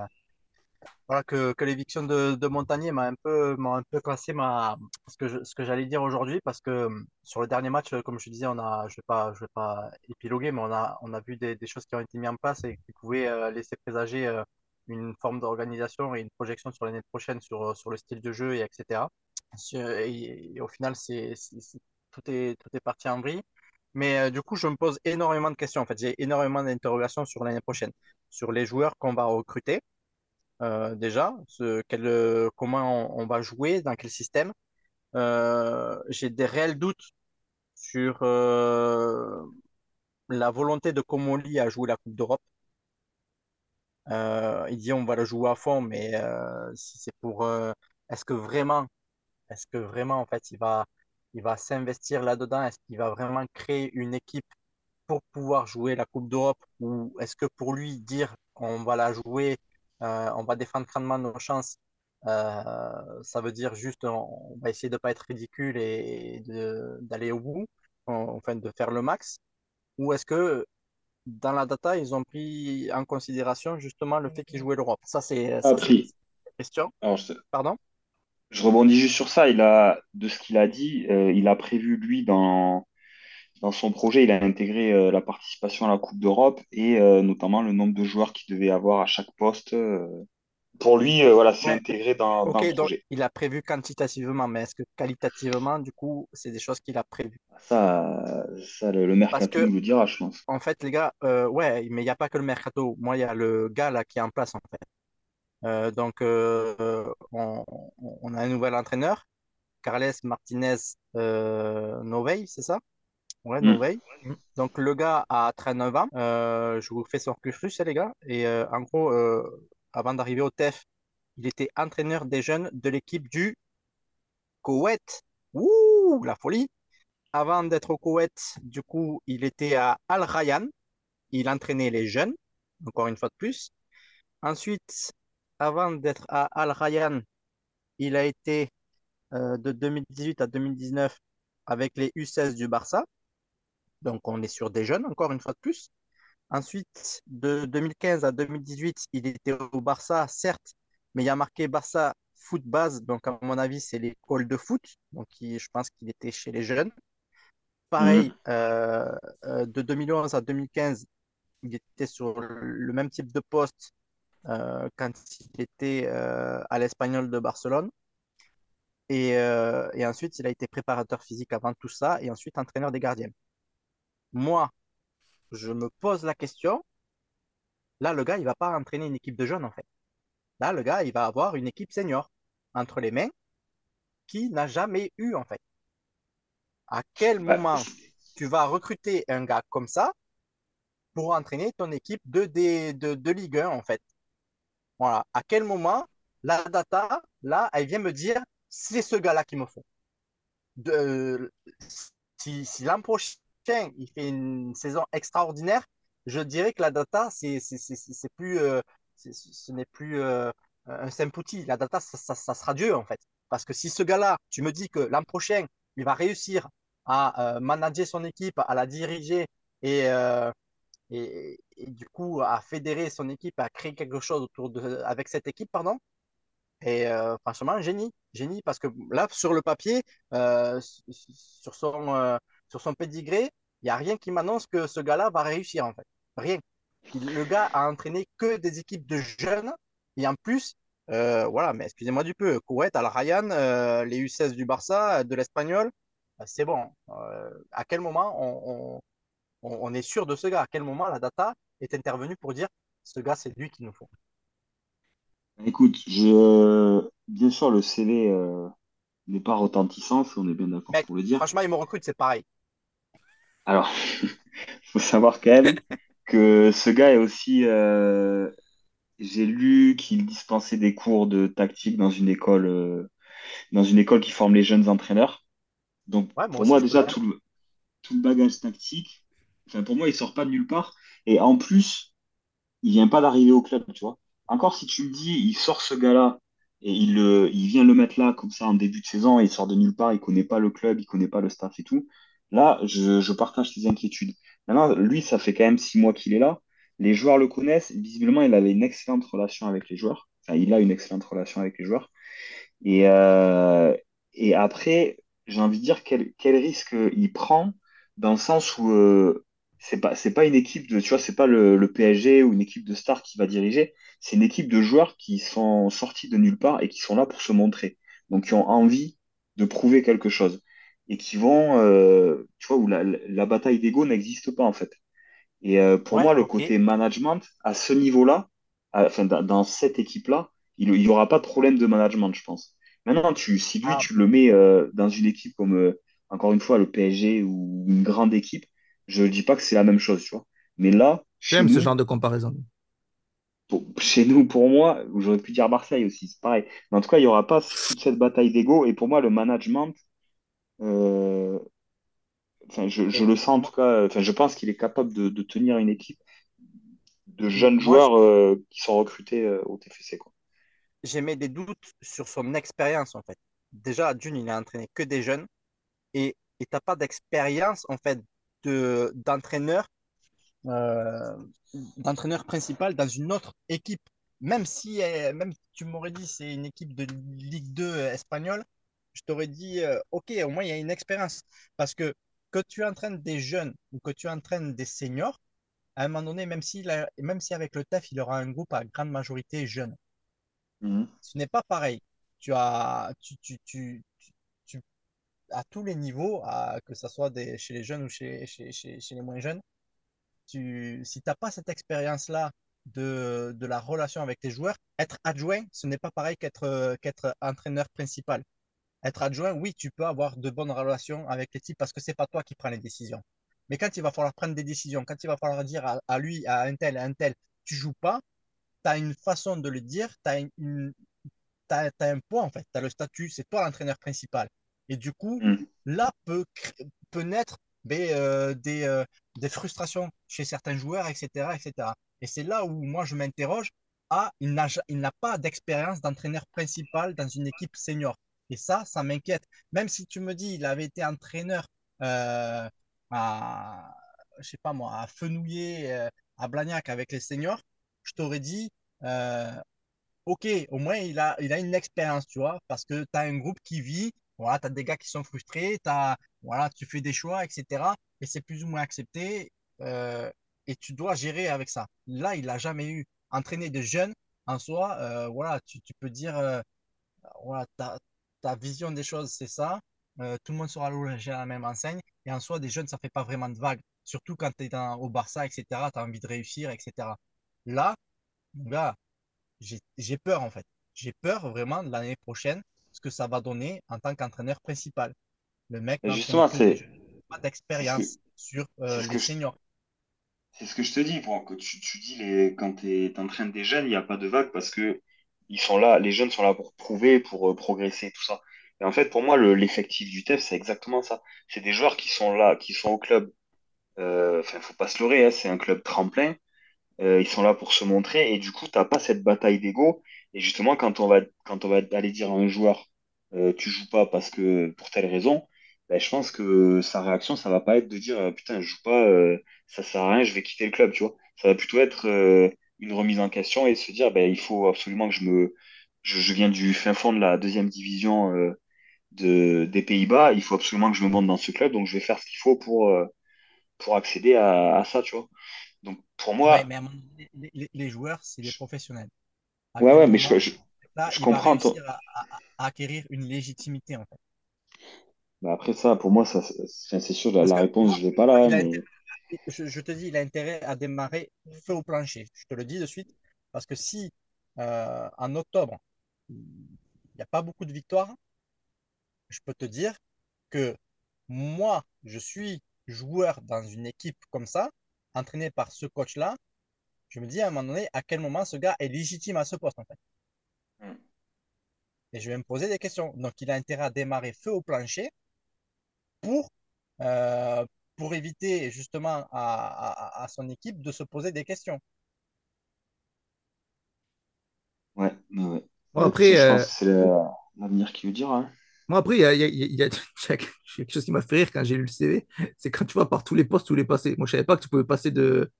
voilà que, que l'éviction de, de Montagnier m'a un peu m'a un peu cassé ma ce que je- ce que j'allais dire aujourd'hui parce que euh, sur le dernier match, comme je disais, on a je vais pas je vais pas épiloguer, mais on a on a vu des, des choses qui ont été mises en place et qui pouvaient laisser présager une forme d'organisation et une projection sur l'année prochaine sur sur le style de jeu et etc. Et, et au final, c'est c'est- c'est- tout est tout est parti en vrille. Mais euh, du coup, je me pose énormément de questions. En fait, j'ai énormément d'interrogations sur l'année prochaine, sur les joueurs qu'on va recruter euh, déjà, euh, comment on, va jouer, dans quel système. J'ai des réels doutes sur la volonté de Comoli à jouer la Coupe d'Europe. Il dit on va le jouer à fond, mais c'est pour, est-ce que vraiment, est-ce que vraiment en fait il va, il va s'investir là-dedans? Est-ce qu'il va vraiment créer une équipe pour pouvoir jouer la Coupe d'Europe? Ou est-ce que pour lui dire on va la jouer, euh, on va défendre grandement nos chances euh, ça veut dire juste on, on va essayer de pas être ridicule et d'aller au bout, en- enfin de faire le max, ou est-ce que dans la data, ils ont pris en considération justement le fait qu'ils jouaient l'Europe? Ça, c'est ça, c'est Appris. la question. Alors, je, Pardon? Je rebondis juste sur ça. Il a, de ce qu'il a dit, euh, il a prévu, lui, dans, dans son projet, il a intégré euh, la participation à la Coupe d'Europe et euh, notamment le nombre de joueurs qu'il devait avoir à chaque poste. Pour lui, voilà, c'est intégré dans, le donc projet. il a prévu quantitativement, mais est-ce que qualitativement, du coup, c'est des choses qu'il a prévues? Ça, ça le, mercato que nous le dira, je pense. En fait, les gars, ouais, mais il n'y a pas que le mercato. Moi, il y a le gars là qui est en place, en fait. Euh, donc, euh, on, on a un nouvel entraîneur, Carles Martinez euh, Novey, c'est ça? Ouais, Hmm. Novey. Donc, le gars a 39 ans. Euh, je vous fais son cursus, hein, les gars. Et euh, en gros, euh, avant d'arriver au TEF, il était entraîneur des jeunes de l'équipe du Koweït. Ouh, la folie! Avant d'être au Koweït, du coup, il était à Al Rayyan. Il entraînait les jeunes, encore une fois de plus. Ensuite, avant d'être à Al Rayyan, il a été euh, de 2018 à 2019 avec les U16 du Barça. Donc, on est sur des jeunes, encore une fois de plus. Ensuite, de 2015 à 2018, il était au Barça, certes, mais il y a marqué Barça Foot Base. Donc, à mon avis, c'est l'école de foot. Donc, il- je pense qu'il était chez les jeunes. Pareil, Mhm. euh, euh, de 2011 à 2015, il était sur le même type de poste quand il était euh, à l'Espagnol de Barcelone. Et, euh, et ensuite, il a été préparateur physique avant tout ça et ensuite entraîneur des gardiens. Moi, je me pose la question, là, le gars, il va pas entraîner une équipe de jeunes, en fait. Là, le gars, il va avoir une équipe senior entre les mains qui n'a jamais eu, en fait. À quel Bah, moment tu vas recruter un gars comme ça pour entraîner ton équipe de, D- de, de Ligue 1, en fait? Voilà. À quel moment la data, là, elle vient me dire, c'est ce gars-là qu'il me faut. De, si l'an prochain, il fait une saison extraordinaire, je dirais que la data, c'est plus, euh, ce n'est plus euh, un simple outil. La data, ça, sera Dieu, en fait. Parce que si ce gars-là, tu me dis que l'an prochain, il va réussir à euh, manager son équipe, à la diriger et, euh, et, du coup à fédérer son équipe, à créer quelque chose autour de, avec cette équipe, pardon, et euh, franchement, génie, génie, parce que là, sur le papier, euh, sur son, euh, sur son pédigré, il n'y a rien qui m'annonce que ce gars-là va réussir, en fait. Rien. Le gars a entraîné que des équipes de jeunes, et en plus, euh, voilà, mais excusez-moi du peu, Koweït, Al euh, les U16 du Barça, de l'Espagnol, c'est bon. À quel moment on, on- on est sûr de ce gars? À quel moment la data est intervenue pour dire ce gars, c'est lui qu'il nous faut? écoute, je, bien sûr, le CV euh, n'est pas retentissant, ça, on est bien d'accord pour le dire. franchement, il me recrute, c'est pareil. Alors, faut savoir quand même que ce gars est aussi. euh, j'ai lu qu'il dispensait des cours de tactique dans une école, euh, dans une école qui forme les jeunes entraîneurs. Donc, Ouais, moi pour moi, déjà, connais. tout le, tout le bagage tactique, pour moi, il sort pas de nulle part. Et en plus, il vient pas d'arriver au club, tu vois. Encore si tu me dis, il sort ce gars-là et il, le, il vient le mettre là comme ça en début de saison, et il sort de nulle part, il connaît pas le club, il connaît pas le staff et tout. Là, je, je partage tes inquiétudes. Maintenant, lui, ça fait quand même six mois qu'il est là. Les joueurs le connaissent. Visiblement, il avait une excellente relation avec les joueurs. Enfin, il a une excellente relation avec les joueurs. Et, euh, et après, j'ai envie de dire quel, quel risque il prend dans le sens où euh, c'est pas, c'est pas une équipe de, tu vois, c'est pas le, le PSG ou une équipe de stars qui va diriger, c'est une équipe de joueurs qui sont sortis de nulle part et qui sont là pour se montrer. Donc, qui ont envie de prouver quelque chose et qui vont, euh, tu vois, où la, la bataille d'ego n'existe pas en fait. Et euh, pour Ouais, moi, le côté management, à ce niveau-là, à- enfin, dans, cette équipe-là, il n'y aura pas de problème de management, je pense. Maintenant, tu, si lui, Ah, tu le mets euh, dans une équipe comme, encore une fois, le PSG ou une grande équipe, je ne dis pas que c'est la même chose, tu vois. Mais là, J'aime ce genre de comparaison. pour, chez nous, pour moi, j'aurais pu dire Marseille aussi, c'est pareil. Mais en tout cas, il n'y aura pas toute cette bataille d'ego. Et pour moi, le management, euh, enfin, je, le sens en tout cas, enfin, je pense qu'il est capable de, de tenir une équipe de jeunes joueurs euh, qui sont recrutés euh, au TFC, j'émets des doutes sur son expérience, en fait. Déjà, d'une, il n'a entraîné que des jeunes et tu n'as pas d'expérience, en fait, de, d'entraîneur, euh, d'entraîneur principal dans une autre équipe. Même si, euh, même tu m'aurais dit c'est une équipe de Ligue 2 espagnole, je t'aurais dit, euh, OK, au moins il y a une expérience. Parce que que tu entraînes des jeunes ou que tu entraînes des seniors, à un moment donné, même si, même si avec le TAF, il aura un groupe à grande majorité jeune, Mhm. ce n'est pas pareil. Tu as, tu, tu, tu- à tous les niveaux, que ce soit chez les jeunes ou chez, les moins jeunes, tu, si tu n'as pas cette expérience-là de, la relation avec tes joueurs, être adjoint, ce n'est pas pareil qu'être euh, qu'être entraîneur principal. Être adjoint, oui, tu peux avoir de bonnes relations avec les types parce que c'est pas toi qui prends les décisions. Mais quand il va falloir prendre des décisions, quand il va falloir dire à, lui, à un tel, à un tel, tu joues pas, tu as une façon de le dire, tu as, t'as un poids en fait, tu as le statut, c'est toi l'entraîneur principal. Et du coup, Mhm. là peut, peut naître ben, euh, des, euh, des frustrations chez certains joueurs, etc. etc. Et c'est là où moi je m'interroge, ah, il n'a, pas d'expérience d'entraîneur principal dans une équipe senior. Et ça, ça m'inquiète. Même si tu me dis, il avait été entraîneur euh, à, je sais pas moi, à Fenouillet, euh, à Blagnac avec les seniors, je t'aurais dit, ok, au moins il a, il a une expérience, tu vois, parce que tu as un groupe qui vit, voilà, tu as des gars qui sont frustrés, t'as, voilà, tu fais des choix, etc. Et c'est plus ou moins accepté, euh, et tu dois gérer avec ça. Là, il n'a jamais eu. Entraîner de jeunes, en soi, euh, voilà, tu, tu peux dire, euh, voilà, ta, ta vision des choses, c'est ça. Tout le monde sera logé à la même enseigne. Et en soi, des jeunes, ça fait pas vraiment de vagues. Surtout quand tu es dans, au Barça, etc. Tu as envie de réussir, etc. Là, gars, j'ai j'ai peur en fait. J'ai peur vraiment de l'année prochaine, ce que ça va donner en tant qu'entraîneur principal. Le mec jeunes, pas d'expérience sur euh, les je, seniors. c'est ce que je te dis. Bon, que tu, tu dis les, quand tu entraînes des jeunes, il n'y a pas de vague parce que ils sont là, les jeunes sont là pour prouver, pour euh, progresser, tout ça. Et en fait, pour moi, le, l'effectif du TEF, c'est exactement ça. C'est des joueurs qui sont là, qui sont au club. Euh, Enfin, faut pas se leurrer, hein, c'est un club tremplin. Euh, ils sont là pour se montrer et du coup, t'as pas cette bataille d'ego. Et justement, quand on va, quand on va aller dire à un joueur, euh, tu joues pas parce que pour telle raison, ben, je pense que sa réaction, ça va pas être de dire, euh, putain, je joue pas, euh, ça sert à rien, je vais quitter le club, tu vois. Ça va plutôt être euh, une remise en question et se dire, ben, il faut absolument que je me, je, je viens du fin fond de la deuxième division euh, de, des Pays-Bas, il faut absolument que je me monte dans ce club, donc je vais faire ce qu'il faut pour, pour accéder à, à ça, tu vois. Donc pour Ouais, moi, mais à donné, les, les- les joueurs, c'est des je- professionnels. Ouais, ouais, mais je, je, là, je va comprends à, acquérir une légitimité en fait. Bah après ça, pour moi, ça, c'est sûr, la, réponse, je l'ai pas là, intérêt, mais je te dis, il a intérêt à démarrer feu au plancher. Je te le dis de suite. Parce que si euh, en octobre, il n'y a pas beaucoup de victoires, je peux te dire que moi, je suis joueur dans une équipe comme ça, entraîné par ce coach-là. Je me dis à un moment donné, à quel moment ce gars est légitime à ce poste, en fait. Hmm. Et je vais me poser des questions. Donc, il a intérêt à démarrer feu au plancher pour, euh, pour éviter justement à, à, à son équipe de se poser des questions. ouais, ouais, ouais. Bon, après, je pense euh, que c'est la- l'avenir qui le dira. hein. moi, après, il y a, il y a- il y a- il y a quelque chose qui m'a fait rire quand j'ai lu le CV. C'est quand tu vois par tous les postes où il est passé. Moi, je savais pas que tu pouvais passer de,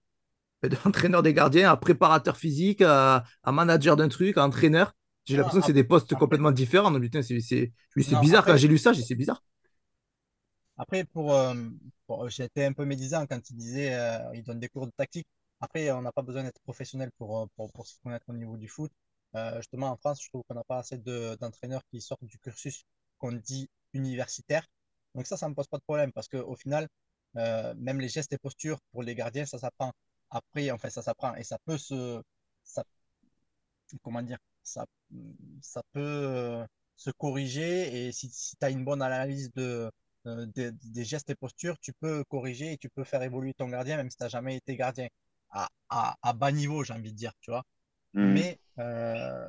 d'entraîneur des gardiens à préparateur physique, à, à manager d'un truc, à entraîneur. J'ai l'impression que c'est des postes après, complètement différents. Donc, putain, c'est c'est- bizarre quand j'ai lu ça. J'ai dit, c'est bizarre. après pour, euh, pour- j'étais un peu médisant quand il disait euh, il donne des cours de tactique. Après, on n'a pas besoin d'être professionnel pour, euh, pour, pour se connaître au niveau du foot. Euh, justement, en France, je trouve qu'on n'a pas assez de- d'entraîneurs qui sortent du cursus qu'on dit universitaire. Donc ça, ça ne me pose pas de problème parce qu'au final, euh, même les gestes et postures pour les gardiens, ça s'apprend. Après, enfin, ça s'apprend et ça peut se, ça comment dire, ça, ça peut euh, se corriger et si, si tu as une bonne analyse de, euh, des, des gestes et postures, tu peux corriger et tu peux faire évoluer ton gardien même si tu n'as jamais été gardien. À, à, à bas niveau, j'ai envie de dire, tu vois. Hmm. Mais euh,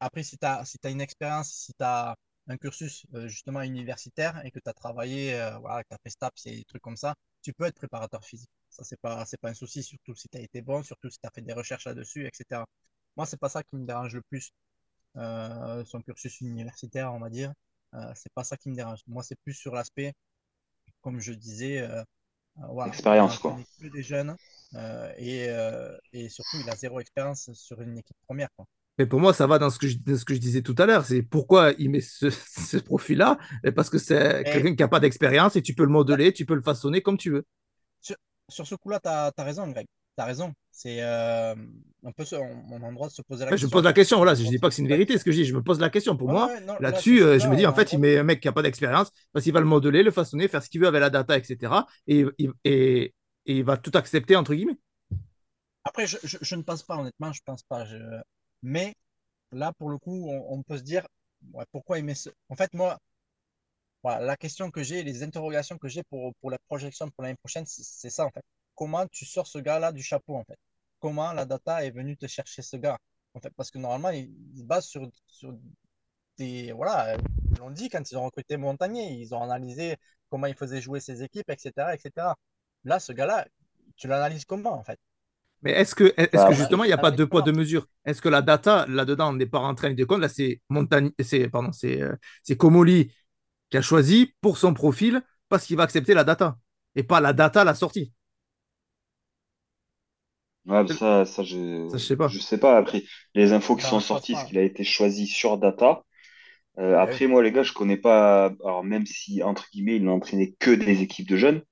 après, si tu as, si tu une expérience, si tu as un cursus euh, justement universitaire et que tu as travaillé, euh, voilà, que tu as fait STAPS et des trucs comme ça, tu peux être préparateur physique. Ça, c'est pas, c'est pas un souci, surtout si tu as été bon, surtout si tu as fait des recherches là-dessus, etc. Moi, c'est pas ça qui me dérange le plus. euh, son cursus universitaire, on va dire. Euh, c'est pas ça qui me dérange. Moi, c'est plus sur l'aspect, comme je disais, euh, euh, voilà, Expérience, quoi. que des jeunes euh, et, euh, et surtout, il a zéro expérience sur une équipe première, quoi. Mais pour moi, ça va dans ce que je, dans ce que je disais tout à l'heure. C'est pourquoi il met ce, ce profil-là. Parce que c'est Et quelqu'un qui n'a pas d'expérience et tu peux le modeler, tu peux le façonner comme tu veux. Sur, ce coup-là, tu as, raison, Greg. Tu as raison. C'est euh, un peu ce- on, on a le droit de se poser la Enfin, je me question. pose la question, voilà. Je On dis se pas que c'est une vérité ce question. que je dis. Je me pose la question. Pour Ouais, moi, ouais, là, là-dessus, euh, je me dis, en fait, il met un mec qui n'a pas d'expérience parce qu'il va le modeler, le façonner, faire ce qu'il veut avec la data, etc. Et, et, et- et il va tout accepter, entre guillemets. Après, je, je, je ne pense pas, honnêtement, je pense pas. Je... Mais là, pour le coup, on, on peut se dire, ouais, pourquoi il met ce... En fait, moi, voilà, la question que j'ai, les interrogations que j'ai pour, pour la projection pour l'année prochaine, c'est ça, en fait. Comment tu sors ce gars-là du chapeau, en fait? Comment la data est venue te chercher ce gars, en fait? Parce que normalement, il, il se base sur, sur des... Voilà, ils l'ont dit quand ils ont recruté Montagnier, ils ont analysé comment il faisait jouer ses équipes, etc., etc. Là, ce gars-là, tu l'analyses comment, en fait? Mais est-ce que, est-ce Bah, que justement, il n'y a pas de deux poids, deux mesures? Est-ce que la data, là-dedans, n'est pas rentrée en ligne de compte? Là, c'est Montagne, c'est, pardon, c'est, c'est Comoli qui a choisi pour son profil parce qu'il va accepter la data et pas la data à la sortie. Ouais, mais Ça, ça, ça je, je sais pas. je sais pas. Après, les infos qui Ben, sont je sorties, c'est pas. qu'il a été choisi sur data. Euh, après, moi, les gars, je connais pas. Alors, même si, entre guillemets, il n'a entraîné que des équipes de jeunes,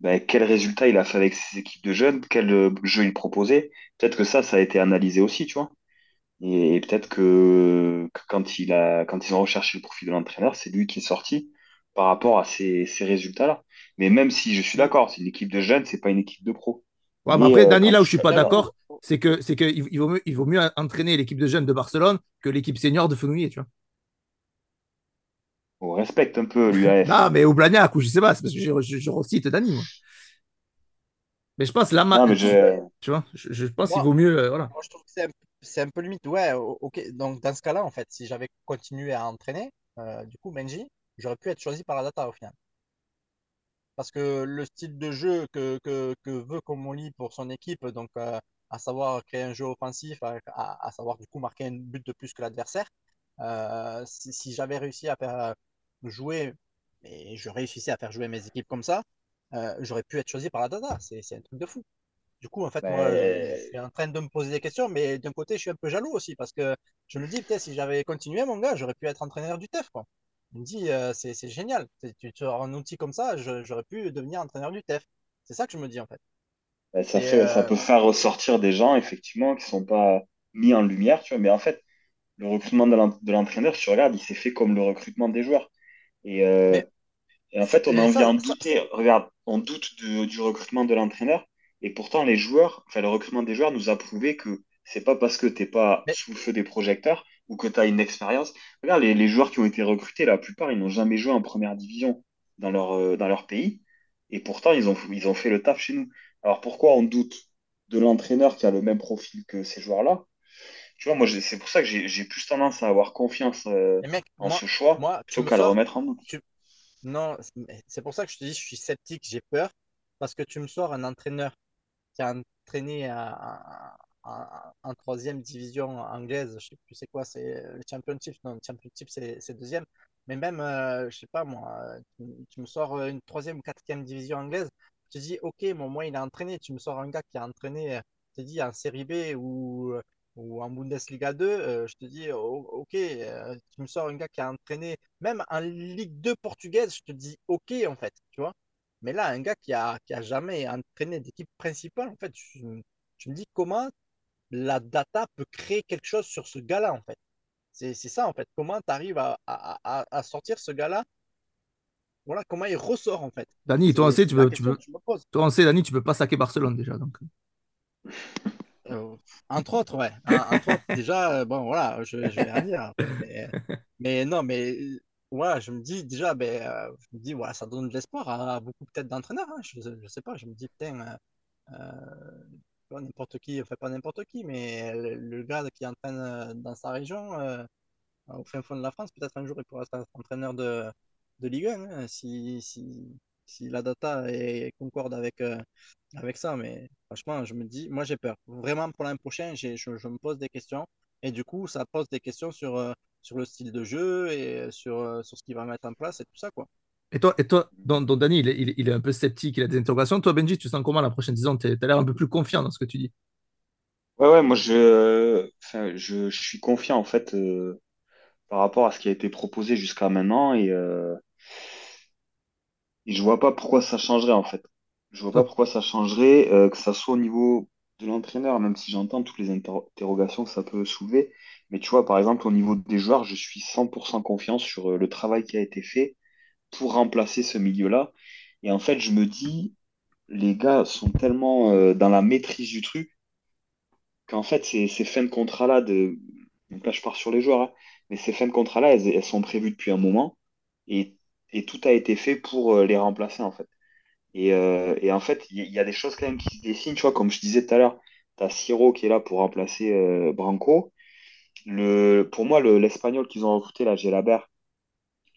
ben, quel résultat il a fait avec ces équipes de jeunes, quel euh, jeu il proposait? Peut-être que ça, ça a été analysé aussi, tu vois. Et, et peut-être que, que quand il a, quand ils ont recherché le profil de l'entraîneur, c'est lui qui est sorti par rapport à ces, ces résultats-là. Mais même si je suis d'accord, c'est une équipe de jeunes, c'est pas une équipe de pro. Ouais, mais après, euh, Dani, quand là où tu je suis pas regardes, d'accord, c'est que c'est que il il vaut mieux, il vaut mieux entraîner l'équipe de jeunes de Barcelone que l'équipe senior de Fenouillet, tu vois. on respecte un peu l'UAF. Non, mais au Blagnac, ou je sais pas, c'est parce que je, je, je recite Dani, moi. Mais je pense là, ma- Non, mais qui, je, tu vois, je, je pense qu'il Moi, vaut mieux, euh, voilà. moi, je trouve que c'est un, c'est un peu limite. Ouais, ok. Donc, dans ce cas-là, en fait, si j'avais continué à entraîner, euh, du coup, Benji, j'aurais pu être choisi par la data au final. Parce que le style de jeu que, que, veut Comoli pour son équipe, donc euh, à savoir créer un jeu offensif, à, savoir du coup marquer un but de plus que l'adversaire, euh, si, j'avais réussi à faire jouer, et je réussissais à faire jouer mes équipes comme ça, j'aurais pu être choisi par la data. C'est un truc de fou. Du coup, en fait, moi, je, je ben, suis en train de me poser des questions, mais d'un côté, je suis un peu jaloux aussi parce que je me dis, peut-être si j'avais continué, mon gars, j'aurais pu être entraîneur du TEF, quoi. Je me dis, euh, c'est c'est génial. Tu, tu as un outil comme ça, je- j'aurais pu devenir entraîneur du TEF. C'est ça que je me dis, en fait. ben, ça euh, peut faire ressortir des gens, effectivement, qui sont pas mis en lumière, tu vois. Mais en fait, le recrutement de l'en- de l'entraîneur, tu regardes, il s'est fait comme le recrutement des joueurs. Et, euh, mais et en fait, on a envie d'en douter. Regarde, on doute du, du recrutement de l'entraîneur. Et pourtant, les joueurs, enfin, le recrutement des joueurs nous a prouvé que c'est pas parce que t'es pas sous le feu des projecteurs ou que tu as une expérience. Regarde, les, les joueurs qui ont été recrutés, la plupart, ils n'ont jamais joué en première division dans leur, euh, dans leur pays. Et pourtant, ils ont, ils ont fait le taf chez nous. Alors pourquoi on doute de l'entraîneur qui a le même profil que ces joueurs-là? Tu vois, moi, c'est pour ça que j'ai plus tendance à avoir confiance euh, mec, en moi, ce choix moi, plutôt qu'à le remettre en doute. tu, non, c'est pour ça que je te dis, je suis sceptique, j'ai peur, parce que tu me sors un entraîneur qui a entraîné à- en troisième division anglaise, je sais plus c'est quoi, c'est le championship, non, le championship c'est deuxième, mais même, euh, je sais pas moi, tu, tu me sors une troisième quatrième division anglaise, te dis, ok, bon, moi il a entraîné, tu me sors un gars qui a entraîné, euh, je te dis, en Série B ou, ou en Bundesliga 2, euh, je te dis, oh, ok, euh, tu me sors un gars qui a entraîné, même en Ligue 2 portugaise, je te dis, ok en fait, tu vois. Mais là, un gars qui a, qui a jamais entraîné d'équipe principale, en fait, je, je me dis comment la data peut créer quelque chose sur ce gars-là, en fait. C'est ça, en fait. Comment tu arrives à, à, à- à sortir ce gars-là, voilà, comment il ressort, en fait. Dani, toi, on sait, tu peux, tu peux, toi, on sait, Dani, tu peux pas saquer Barcelone déjà. Donc. Euh, entre autres, ouais. Entre autres, déjà, euh, bon, voilà, je, je vais rien dire. Mais, mais non, mais ouais, je me dis déjà, ben, euh, je me dis, voilà, ça donne de l'espoir à, beaucoup peut-être d'entraîneurs. hein. Je, je sais pas, je me dis, putain, euh, euh, n'importe qui, enfin pas n'importe qui, mais le, le gars qui entraîne euh, dans sa région, au fin fond de la France, peut-être un jour il pourra être entraîneur de, de Ligue 1, hein, si, si, si la data est, concorde avec, avec ça. Mais franchement, je me dis, moi j'ai peur. Vraiment pour l'an prochain, je, je me pose des questions. Et du coup, ça pose des questions sur, sur le style de jeu et sur, euh, sur ce qu'il va mettre en place et tout ça, quoi. Et toi, et toi donc, donc Dani, il est, il, est, il est un peu sceptique, il a des interrogations. Toi, Benji, tu sens comment la prochaine saison? Tu as l'air un peu plus confiant dans ce que tu dis. Ouais, ouais, moi je, enfin, je, je suis confiant en fait euh, par rapport à ce qui a été proposé jusqu'à maintenant et, euh, et je vois pas pourquoi ça changerait en fait. Je vois pas pourquoi ça changerait, euh, que ça soit au niveau de l'entraîneur, même si j'entends toutes les inter- interrogations que ça peut soulever. Mais tu vois, par exemple, au niveau des joueurs, je suis 100% confiant sur euh, le travail qui a été fait pour remplacer ce milieu-là. Et en fait, je me dis, les gars sont tellement euh, dans la maîtrise du truc qu'en fait, ces, fins de contrat-là, de... donc là, je pars sur les joueurs, hein, mais ces fins de contrat-là, elles, sont prévues depuis un moment et, et tout a été fait pour euh, les remplacer, en fait. Et, et en fait, il y, y a des choses quand même qui se dessinent, tu vois, comme je disais tout à l'heure, tu as Siro qui est là pour remplacer Branco. Le, pour moi, le, l'Espagnol qu'ils ont recruté, là, Gelabert,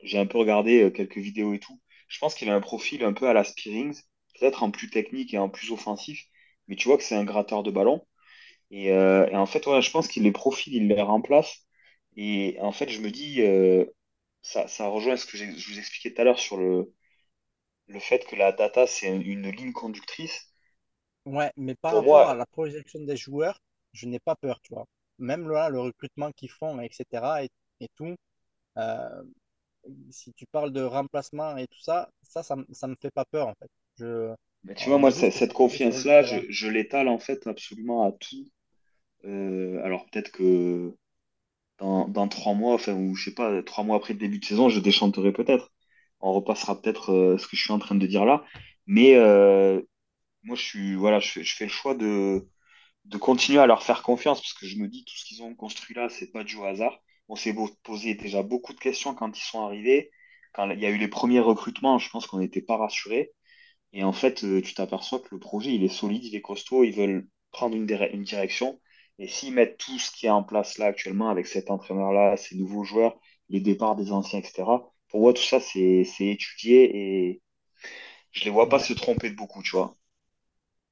j'ai un peu regardé euh, quelques vidéos et tout. Je pense qu'il a un profil un peu à la Spearings, peut-être en plus technique et en plus offensif, mais tu vois que c'est un gratteur de ballon. Et, euh, et en fait, ouais, je pense qu'il les profils, il les remplace. Et en fait, je me dis, euh, ça, ça rejoint ce que je vous expliquais tout à l'heure sur le, le fait que la data, c'est une ligne conductrice. Ouais, mais par Pour rapport à la projection des joueurs, je n'ai pas peur, tu vois. Même là, le recrutement qu'ils font, etc. et, et tout, euh, si tu parles de remplacement et tout ça, ça, ça, ça me fait pas peur, en fait. Je, mais tu vois, moi, cette confiance-là, je, l'étale en fait absolument à tout. Euh, alors peut-être que dans, dans trois mois, enfin, ou je sais pas, trois mois après le début de saison, je déchanterai peut-être. On repassera peut-être euh, ce que je suis en train de dire là. Mais moi, je suis, voilà, je fais le choix de, de continuer à leur faire confiance parce que je me dis tout ce qu'ils ont construit là, c'est pas du hasard. On s'est posé déjà beaucoup de questions quand ils sont arrivés. Quand il y a eu les premiers recrutements, je pense qu'on n'était pas rassurés. Et en fait, euh, tu t'aperçois que le projet, il est solide, il est costaud, ils veulent prendre une, dire- une direction. Et s'ils mettent tout ce qui est en place là actuellement avec cet entraîneur-là, ces nouveaux joueurs, les départs des anciens, etc., pour moi, tout ça, c'est, étudié et je les vois pas se tromper de beaucoup, tu vois.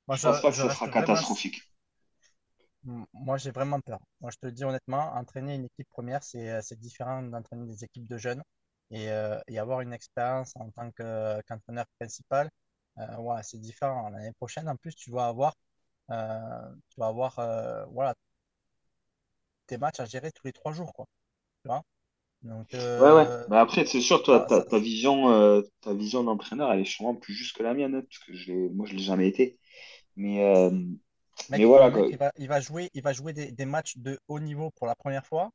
Moi, Je pense pas que ça reste sera catastrophique. Moi, j'ai vraiment peur. Moi, je te le dis honnêtement, entraîner une équipe première, c'est euh, c'est différent d'entraîner des équipes de jeunes. Et, euh, et avoir une expérience en tant que, qu'entraîneur principal, euh, ouais, c'est différent. L'année prochaine, en plus, tu vas avoir, euh, tu vas avoir euh, voilà, tes matchs à gérer tous les trois jours, quoi. Tu vois? Donc, Ouais, ouais. euh, Mais après, c'est sûr, toi, ça, ta, ça- ta vision, euh, ta vision d'entraîneur, elle est sûrement plus juste que la mienne, hein, parce que je l'ai, moi, je l'ai jamais été. Mais, euh, mais voilà, mec, il va, il va jouer, il va jouer des, des matchs de haut niveau pour la première fois.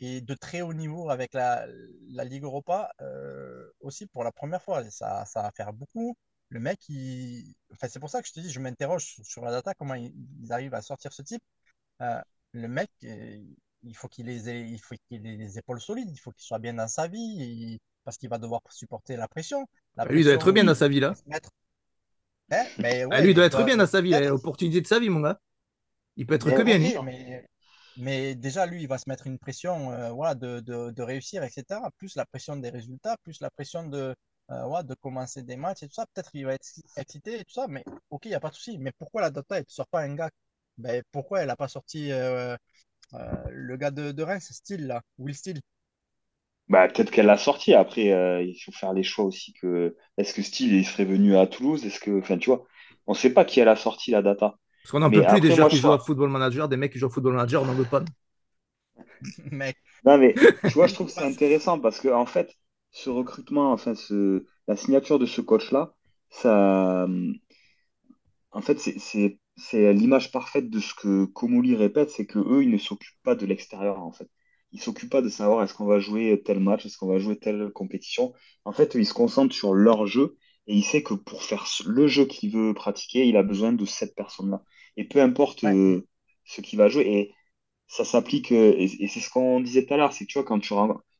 et de très haut niveau avec la, la Ligue Europa euh, aussi pour la première fois. Et ça, ça va faire beaucoup. Le mec, il... enfin, c'est pour ça que je te dis, je m'interroge sur, sur la data, comment ils, arrivent à sortir ce type. Euh, le mec, euh, il faut qu'il ait, il faut qu'il ait les épaules solides, il faut qu'il soit bien dans sa vie, et- parce qu'il va devoir supporter la pression. La bah, lui, il doit être bien dans sa vie il là. se mettre. Hein mais Ah, lui, il doit être bien dans sa vie, là. peut-être. Opportunité de sa vie, mon gars. Il peut être que bien, mais, mais déjà, lui, il va se mettre une pression euh, voilà, de, de, de réussir, etc. Plus la pression des résultats, plus la pression de, euh, de commencer des matchs et tout ça. Peut-être qu'il va être excité et tout ça, mais ok, il n'y a pas de souci. Mais pourquoi la data, elle ne sort pas un gars? Ben, pourquoi elle n'a pas sorti euh, le gars de, de Reims, Steele, là, Will Steele? Bah, peut-être qu'elle l'a sorti. Après, euh, il faut faire les choix aussi que est-ce que Steele il serait venu à Toulouse? Est-ce que, enfin, tu vois, on sait pas qui elle a sorti la data. Parce qu'on n'en Mais peut plus des après, moi, joueurs je qui jouent à Football Manager, des mecs qui jouent à Football Manager, on n'en veut pas. Mec, non, mais tu vois, je trouve que c'est intéressant parce que en fait, ce recrutement, enfin, ce, la signature de ce coach-là, ça, En fait, c'est c'est- c'est l'image parfaite de ce que Komoli répète, c'est que eux, ils ne s'occupent pas de l'extérieur, en fait. Ils s'occupent pas de savoir est-ce qu'on va jouer tel match, est-ce qu'on va jouer telle compétition. En fait, ils se concentrent sur leur jeu et il sait que pour faire le jeu qu'il veut pratiquer, il a besoin de cette personne-là. Et peu importe Ouais, euh, ce qu'il va jouer, et ça s'applique, euh, et, et c'est ce qu'on disait tout à l'heure, c'est que tu vois, quand tu,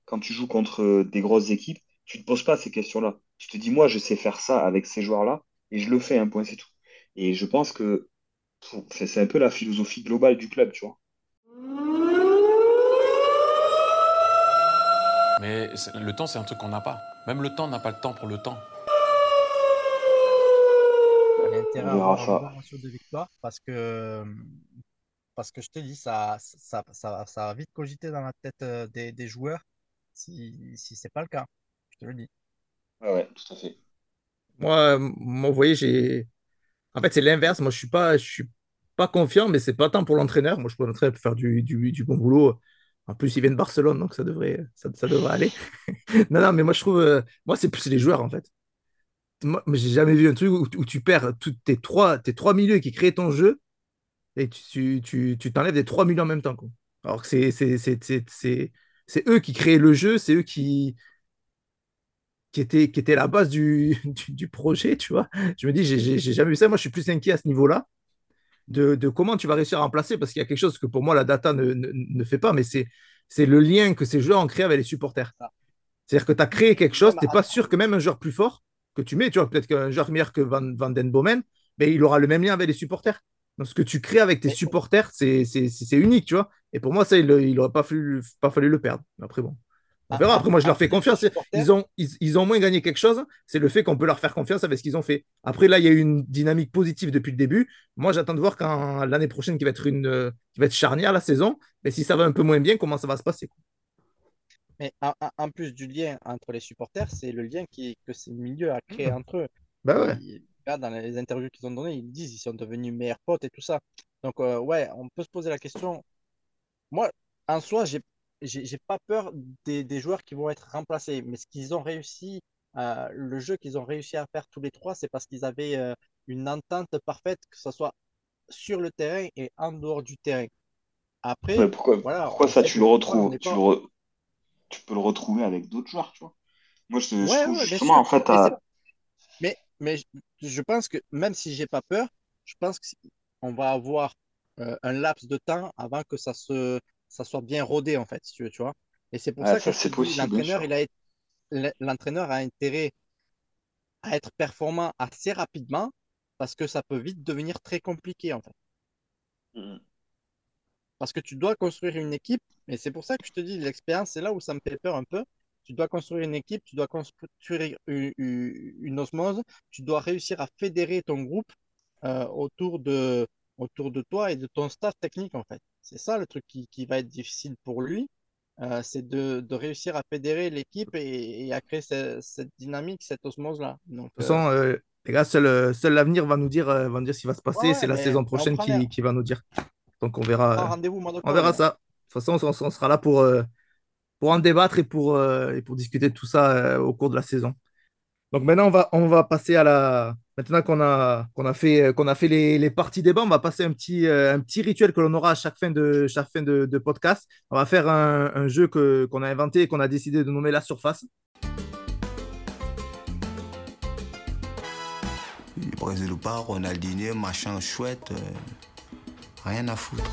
quand tu joues contre euh, des grosses équipes, tu te poses pas ces questions-là. Tu te dis, moi, je sais faire ça avec ces joueurs-là, et je le fais, un point, c'est tout. Et je pense que c'est un peu la philosophie globale du club, tu vois. Mais le temps, c'est un truc qu'on n'a pas. Même le temps n'a pas le temps pour le temps. il a On intérêt à avoir de victoire parce que parce que je te dis, ça, ça, ça, ça va vite cogiter dans la tête euh, des, des joueurs si, si c'est pas le cas. Je te le dis. Ouais, ouais, tout à fait. Moi, moi, vous voyez, j'ai. En fait, c'est l'inverse. Moi, je suis pas, je suis pas confiant, mais c'est pas tant pour l'entraîneur. Moi, je pense l'entraîneur peut faire du, du, du bon boulot. En plus, il vient de Barcelone, donc ça devrait, aller. non, non, mais moi, je trouve. euh, moi, c'est plus les joueurs, en fait. Moi, j'ai jamais vu un truc où, tu perds tous tes trois, tes trois milieux qui créent ton jeu et tu, tu, tu t'enlèves des trois milieux en même temps. Alors que c'est, eux qui créaient le jeu, c'est eux qui, qui étaient, qui étaient la base du, projet, tu vois. Je me dis, j'ai- j'ai jamais vu ça. Moi, je suis plus inquiet à ce niveau-là de, de comment tu vas réussir à remplacer, parce qu'il y a quelque chose que pour moi, la data ne, ne, ne fait pas, mais c'est, c'est le lien que ces joueurs ont créé avec les supporters. C'est-à-dire que tu as créé quelque chose, tu mais pas sûr que même un joueur plus fort que tu mets, tu vois, peut-être qu'un joueur meilleur que Van, Van Den Bomen, mais il aura le même lien avec les supporters. Donc, ce que tu crées avec tes supporters, c'est c'est- c'est- c'est unique, tu vois. Et pour moi, ça, il n'aurait pas, fallu- pas fallu le perdre. Mais Après, bon. On verra. Après, moi, je leur fais confiance. Ils ont, ils, ils ont moins gagné quelque chose. C'est le fait qu'on peut leur faire confiance avec ce qu'ils ont fait. Après, là, il y a eu une dynamique positive depuis le début. Moi, j'attends de voir quand l'année prochaine, qui va être une, euh, qui va être charnière la saison, mais si ça va un peu moins bien, comment ça va se passer? Mais en, plus du lien entre les supporters, c'est le lien qui, que ces milieux a créé entre eux. Bah ouais. Ils- là, dans les interviews qu'ils ont données, ils disent qu'ils sont devenus meilleurs potes et tout ça. Donc, euh, ouais, on peut se poser la question. Moi, en soi, j'ai j'ai pas peur des, des joueurs qui vont être remplacés. Mais ce qu'ils ont réussi, euh, le jeu qu'ils ont réussi à faire tous les trois, c'est parce qu'ils avaient euh, une entente parfaite, que ce soit sur le terrain et en dehors du terrain. Après, Ouais, pourquoi, voilà, pourquoi ça, tu le retrouves, tu, pas- le re- tu peux le retrouver avec d'autres joueurs, tu vois. Moi, je, je Ouais, trouve ouais, bien justement, sûr. en fait, Mais, à- mais, je pense que même si j'ai pas peur, je pense qu'on va avoir euh, un laps de temps avant que ça se ça soit bien rodé en fait, si tu veux, tu vois. Et c'est pour Ouais, ça que ça, l'entraîneur, il a l'entraîneur a intérêt à être performant assez rapidement parce que ça peut vite devenir très compliqué en fait. Mhm. Parce que tu dois construire une équipe, et c'est pour ça que je te dis, l'expérience, c'est là où ça me fait peur un peu. Tu dois construire une équipe, tu dois construire une osmose, tu dois réussir à fédérer ton groupe euh, autour de, autour de toi et de ton staff technique, en fait. C'est ça le truc qui, qui va être difficile pour lui, euh, c'est de, de réussir à fédérer l'équipe et, et à créer ce- cette dynamique, cette osmose-là. De toute euh, façon, euh, les gars, seul, euh, seul l'avenir va nous dire, euh, va nous dire ce qui va se passer. ouais, c'est la saison on prochaine qui, va nous dire. Donc on verra, euh, on verra ça. De toute façon, on, on sera là pour, euh, pour en débattre et pour, euh, et pour discuter de tout ça euh, au cours de la saison. Donc maintenant, on va, on va passer à la. Maintenant qu'on a, qu'on a fait, euh, qu'on a fait les, les parties débat, on va passer un petit, euh, un petit rituel que l'on aura à chaque fin de, chaque fin de, de podcast. On va faire un, un jeu que, qu'on a inventé et qu'on a décidé de nommer la surface. Brésil ou pas, Ronaldinho, machin chouette, euh, rien à foutre.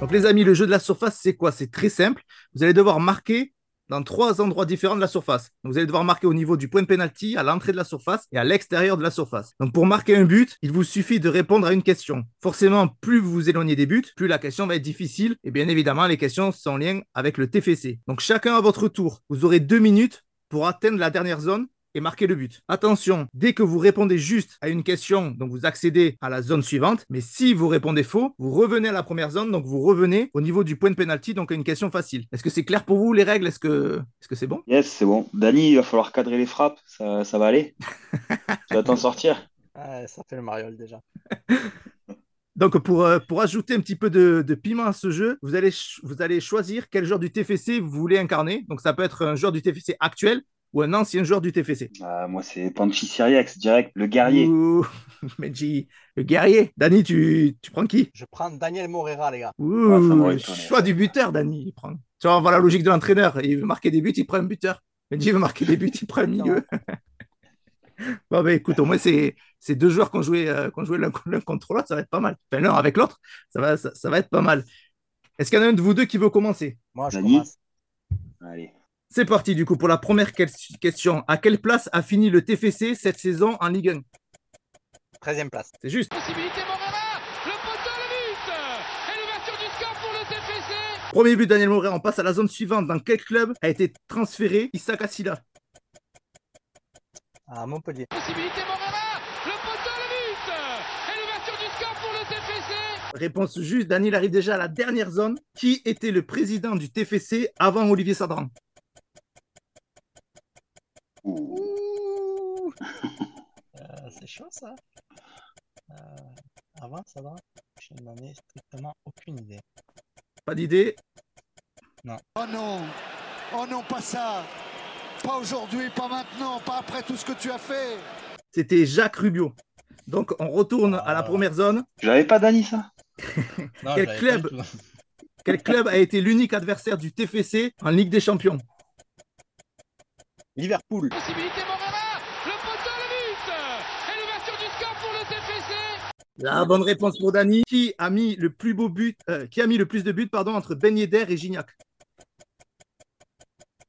Donc, les amis, le jeu de la surface, c'est quoi? C'est très simple. Vous allez devoir marquer dans trois endroits différents de la surface. Vous allez devoir marquer au niveau du point de pénalty, à l'entrée de la surface et à l'extérieur de la surface. Donc, pour marquer un but, il vous suffit de répondre à une question. Forcément, plus vous vous éloignez des buts, plus la question va être difficile. Et bien évidemment, les questions sont en lien avec le TFC. Donc, chacun à votre tour, vous aurez deux minutes pour atteindre la dernière zone et marquer le but. Attention, dès que vous répondez juste à une question, donc vous accédez à la zone suivante, mais si vous répondez faux, vous revenez à la première zone, donc vous revenez au niveau du point de pénalty, donc à une question facile. Est-ce que c'est clair pour vous les règles? Est-ce que est-ce que c'est bon? Yes, c'est bon. Dani, il va falloir cadrer les frappes. Ça, ça va aller? Tu vas t'en sortir? Ouais, ça fait le mariole déjà. Donc pour, euh, pour ajouter un petit peu de, de piment à ce jeu, vous allez, vous allez choisir quel joueur du TFC vous voulez incarner. Donc ça peut être un joueur du TFC actuel ou un ancien joueur du TFC. Ah, moi, c'est Panchi Siriax, direct, le guerrier. Ouh, le guerrier. Dani, tu, tu prends qui? Je prends Daniel Morera, les gars. Ouh, étonné, choix du buteur, Dani. Il prend. Tu vois, on voit la logique de l'entraîneur. Il veut marquer des buts, il prend un buteur. Menji veut marquer des buts, il prend un milieu. bon, ben écoute, au moins, c'est c'est deux joueurs qui ont joué, euh, qui ont joué l'un l'un contre l'autre, ça va être pas mal. Enfin, l'un avec l'autre, ça va, ça, ça va être pas mal. Est-ce qu'il y en a un de vous deux qui veut commencer? Moi, je Dani commence. Allez. C'est parti, du coup, pour la première que- question. À quelle place a fini le TFC cette saison en Ligue 1 13e place. C'est juste. 13e. Possibilité Morera, le poteau, le but Et l'ouverture du score pour le TFC. Premier but, Daniel Moret. On passe à la zone suivante. Dans quel club a été transféré Issa Kassila À Montpellier. Possibilité Morera, le poteau, le but Et l'ouverture du score pour le TFC. Réponse juste, Daniel arrive déjà à la dernière zone. Qui était le président du TFC avant Olivier Sadran Ouh. Euh, c'est chaud ça. Euh, avant ça va Je n'en ai strictement aucune idée. Pas d'idée? Oh non Oh non, pas ça Pas aujourd'hui, pas maintenant, pas après tout ce que tu as fait C'était Jacques Rubio. Donc on retourne à la Ah. première zone. Je l'avais pas Dani ça? Non, Quel j'avais club. Quel club a été l'unique adversaire du TFC en Ligue des Champions? Liverpool. Possibilité Morara, le poteau, le but Et l'ouverture du score pour le TFC La bonne réponse pour Dani. Qui a mis le plus beau but euh, Qui a mis le plus de buts pardon entre Ben Yedder et Gignac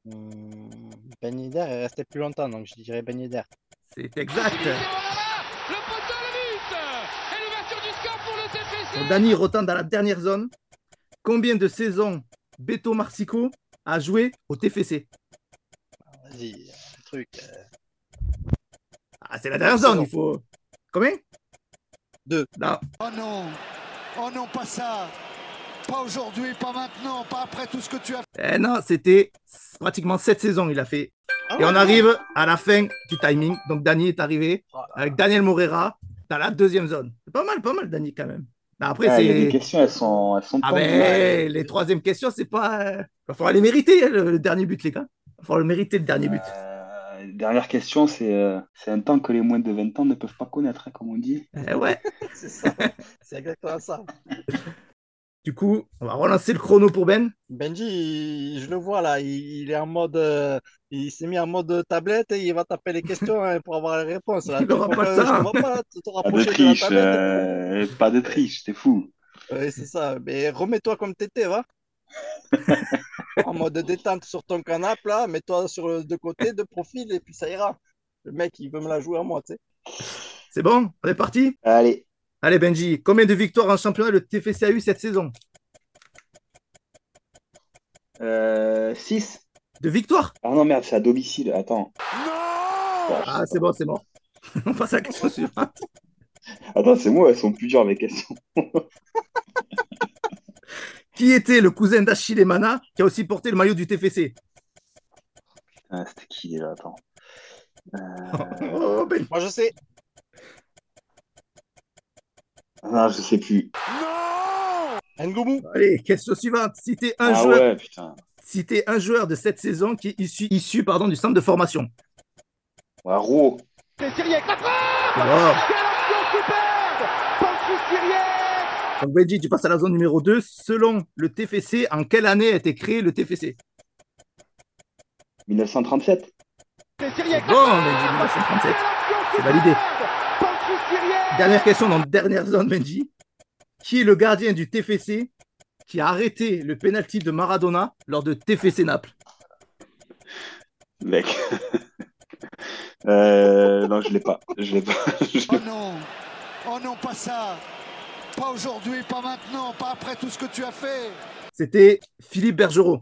Hmm, Ben Yedder est resté plus longtemps, donc je dirais Ben Yedder. C'est exact. Dani retente dans la dernière zone. Combien de saisons Beto Marsico a joué au TFC Vas-y, un truc. euh, Ah, c'est la dernière zone, il faut. Combien? Deux. Non, Oh non Oh non, pas ça Pas aujourd'hui, pas maintenant, pas après tout ce que tu as fait Eh non, c'était pratiquement sept saisons, il a fait. Ah Et ouais, on arrive à la fin du timing. Donc, Dani est arrivé Ah, avec Daniel Morera dans la deuxième zone. C'est pas mal, pas mal, Dani, quand même. Bah, Après, Ah, c'est. des questions, elles sont, elles sont Ah ben, les troisième questions, c'est pas. euh, Il va falloir les mériter, hein, le, le dernier but, les gars. Il va falloir le mériter, le dernier but. Euh, dernière question, c'est euh, c'est un temps que les moins de 20 ans ne peuvent pas connaître, hein, comme on dit. Eh ouais. C'est ça. C'est exactement ça. Du coup, on va relancer le chrono pour Ben. Benji, je le vois là, il, il est en mode, euh, il s'est mis en mode tablette et il va taper les questions hein, pour avoir les réponses. Là. Il aura Tu pas le temps. Je ne vois pas Pas de triche, euh, pas de triche, c'est fou. Oui, c'est ça. Mais remets-toi comme t'étais, va. En mode détente sur ton canapé, là, mets-toi sur le de côté, de profil, et puis ça ira. Le mec, il veut me la jouer à moi, tu sais. C'est bon? On est parti? Allez, Allez, Benji, combien de victoires en championnat le TFC a eu cette saison? 6. De victoires? Ah non, merde, c'est à domicile. Attends. Ah, c'est bon, c'est bon. On passe à la question suivante. Attends, c'est moi, elles sont plus dures mes questions. Qui était le cousin d'Achille Mana qui a aussi porté le maillot du TFC Ah, C'était qui déjà Attends. Oh, Ben. Moi, je sais. Non, je sais plus. Ngoumou. Allez, question suivante. Citez un, ah joueur, ouais, un joueur de cette saison qui est issu, issu pardon, du centre de formation. Ouais, Ro. C'est la frappe Donc, Benji, tu passes à la zone numéro 2. Selon le TFC, en quelle année a été créé le TFC 1937. C'est Cyriac, Bon, Benji, 1937. C'est validé. Dernière question dans dernière zone, Benji. Qui est le gardien du TFC qui a arrêté le penalty de Maradona lors de TFC Naples? Mec. euh, non, je l'ai pas. Je l'ai pas. Je l'ai Oh non Oh non, pas ça Pas aujourd'hui, pas maintenant, pas après tout ce que tu as fait C'était Philippe Bergerot.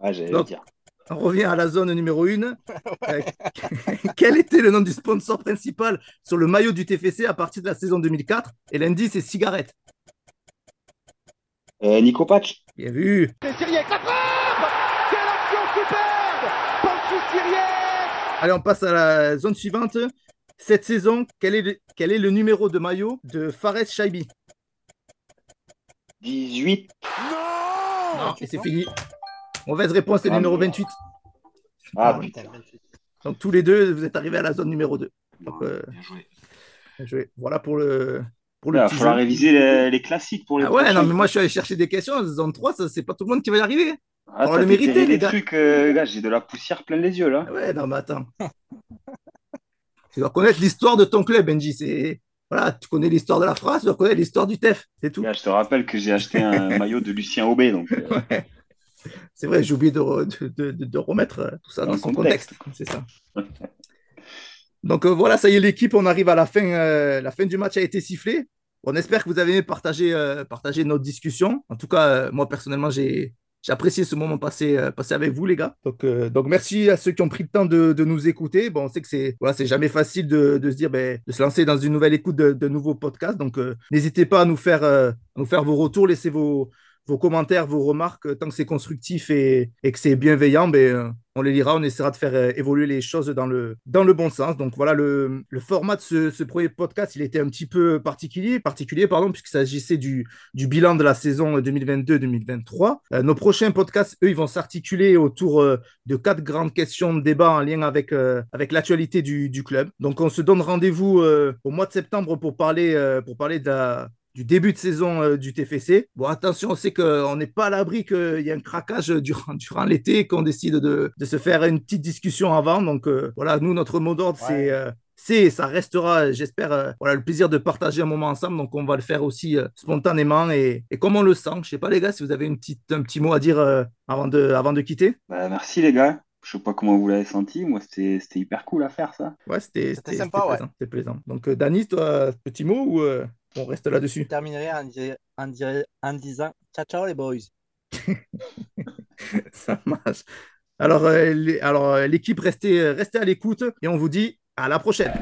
Ah, j'allais Donc, le dire. On revient à la zone numéro 1. quel était le nom du sponsor principal sur le maillot du TFC à partir de la saison 2004 Et l'indice est cigarette. Euh, Nico Patch. Bien vu. C'est Cyriac, la frappe Quelle action superbe Patrice Cyriac Allez, on passe à la zone suivante. Cette saison, quel est le, quel est le numéro de maillot de Fares Shaibi 18. Non, et c'est fini. Mauvaise réponse, c'est le Ah, numéro mais- 28. Ah, Ah, putain. Donc tous les deux, vous êtes arrivés à la zone numéro 2. Donc, euh, Bien joué. bien joué. Voilà pour le, pour le Il va falloir jeu. réviser les, les classiques pour les Ah ouais, non, mais moi je suis allé chercher des questions. Zone 3, ça, c'est pas tout le monde qui va y arriver. Ah, t'as le mériter, les des gars. trucs, euh, gars, j'ai de la poussière plein les yeux là. Ah Ouais, non, mais attends. Tu dois connaître l'histoire de ton club, Benji. C'est... Voilà, tu connais l'histoire de la phrase, tu dois connaître l'histoire du TEF. C'est tout. Je te rappelle que j'ai acheté un maillot de Lucien Aubé, donc euh, Ouais. C'est vrai, j'ai oublié de, re- de- de- de remettre euh, tout ça dans, son contexte. C'est ça. Donc euh, voilà, ça y est, l'équipe, on arrive à la fin. euh, la fin du match a été sifflée. On espère que vous avez aimé partager, euh, partager notre discussion. En tout cas, moi personnellement, j'ai, j'ai ce moment passé, euh, passé avec vous, les gars. Donc, euh, donc, merci à ceux qui ont pris le temps de, nous écouter. Bon, on sait que c'est voilà, jamais facile ben, de se lancer dans une nouvelle écoute de, nouveaux podcasts. Donc, euh, n'hésitez pas à nous faire vos retours, laissez vos, vos commentaires, vos remarques, euh, tant que c'est constructif et, et que c'est bienveillant, ben, euh, on les lira, on essaiera de faire euh, évoluer les choses dans le, dans le bon sens. Donc voilà, le, le format de ce, ce premier podcast, il était un petit peu particulier, particulier pardon, puisqu'il s'agissait du, du bilan de la saison 2022-2023. Euh, nos prochains podcasts, eux, ils vont s'articuler autour de quatre grandes questions de débat en lien avec, avec l'actualité du, du club. Donc on se donne rendez-vous au mois de septembre pour parler, pour parler de la, du début de saison euh, du TFC. Bon, attention, on sait qu'on n'est pas à l'abri qu'il y a un craquage durant, durant l'été, qu'on décide de, de, se faire une petite discussion avant. Donc euh, voilà, nous, notre mot d'ordre, ouais. c'est... Euh, c'est, ça restera, j'espère, euh, voilà, le plaisir de partager un moment ensemble. Donc, on va le faire aussi euh, spontanément et, et, comme on le sent. Je sais pas, les gars, si vous avez une petite, un petit mot à dire euh, avant, de, avant de quitter. Bah, merci, les gars. Je sais pas comment vous l'avez senti. Moi, c'était hyper cool à faire, ça. Ouais, c'était sympa, ouais. C'était plaisant. Donc, euh, Danis, toi, petit mot ou euh, on reste là-dessus Je terminerai en, en, en, disant ciao, ciao, les boys. ça marche. Alors, euh, alors l'équipe, restez, restez à l'écoute et on vous dit à la prochaine.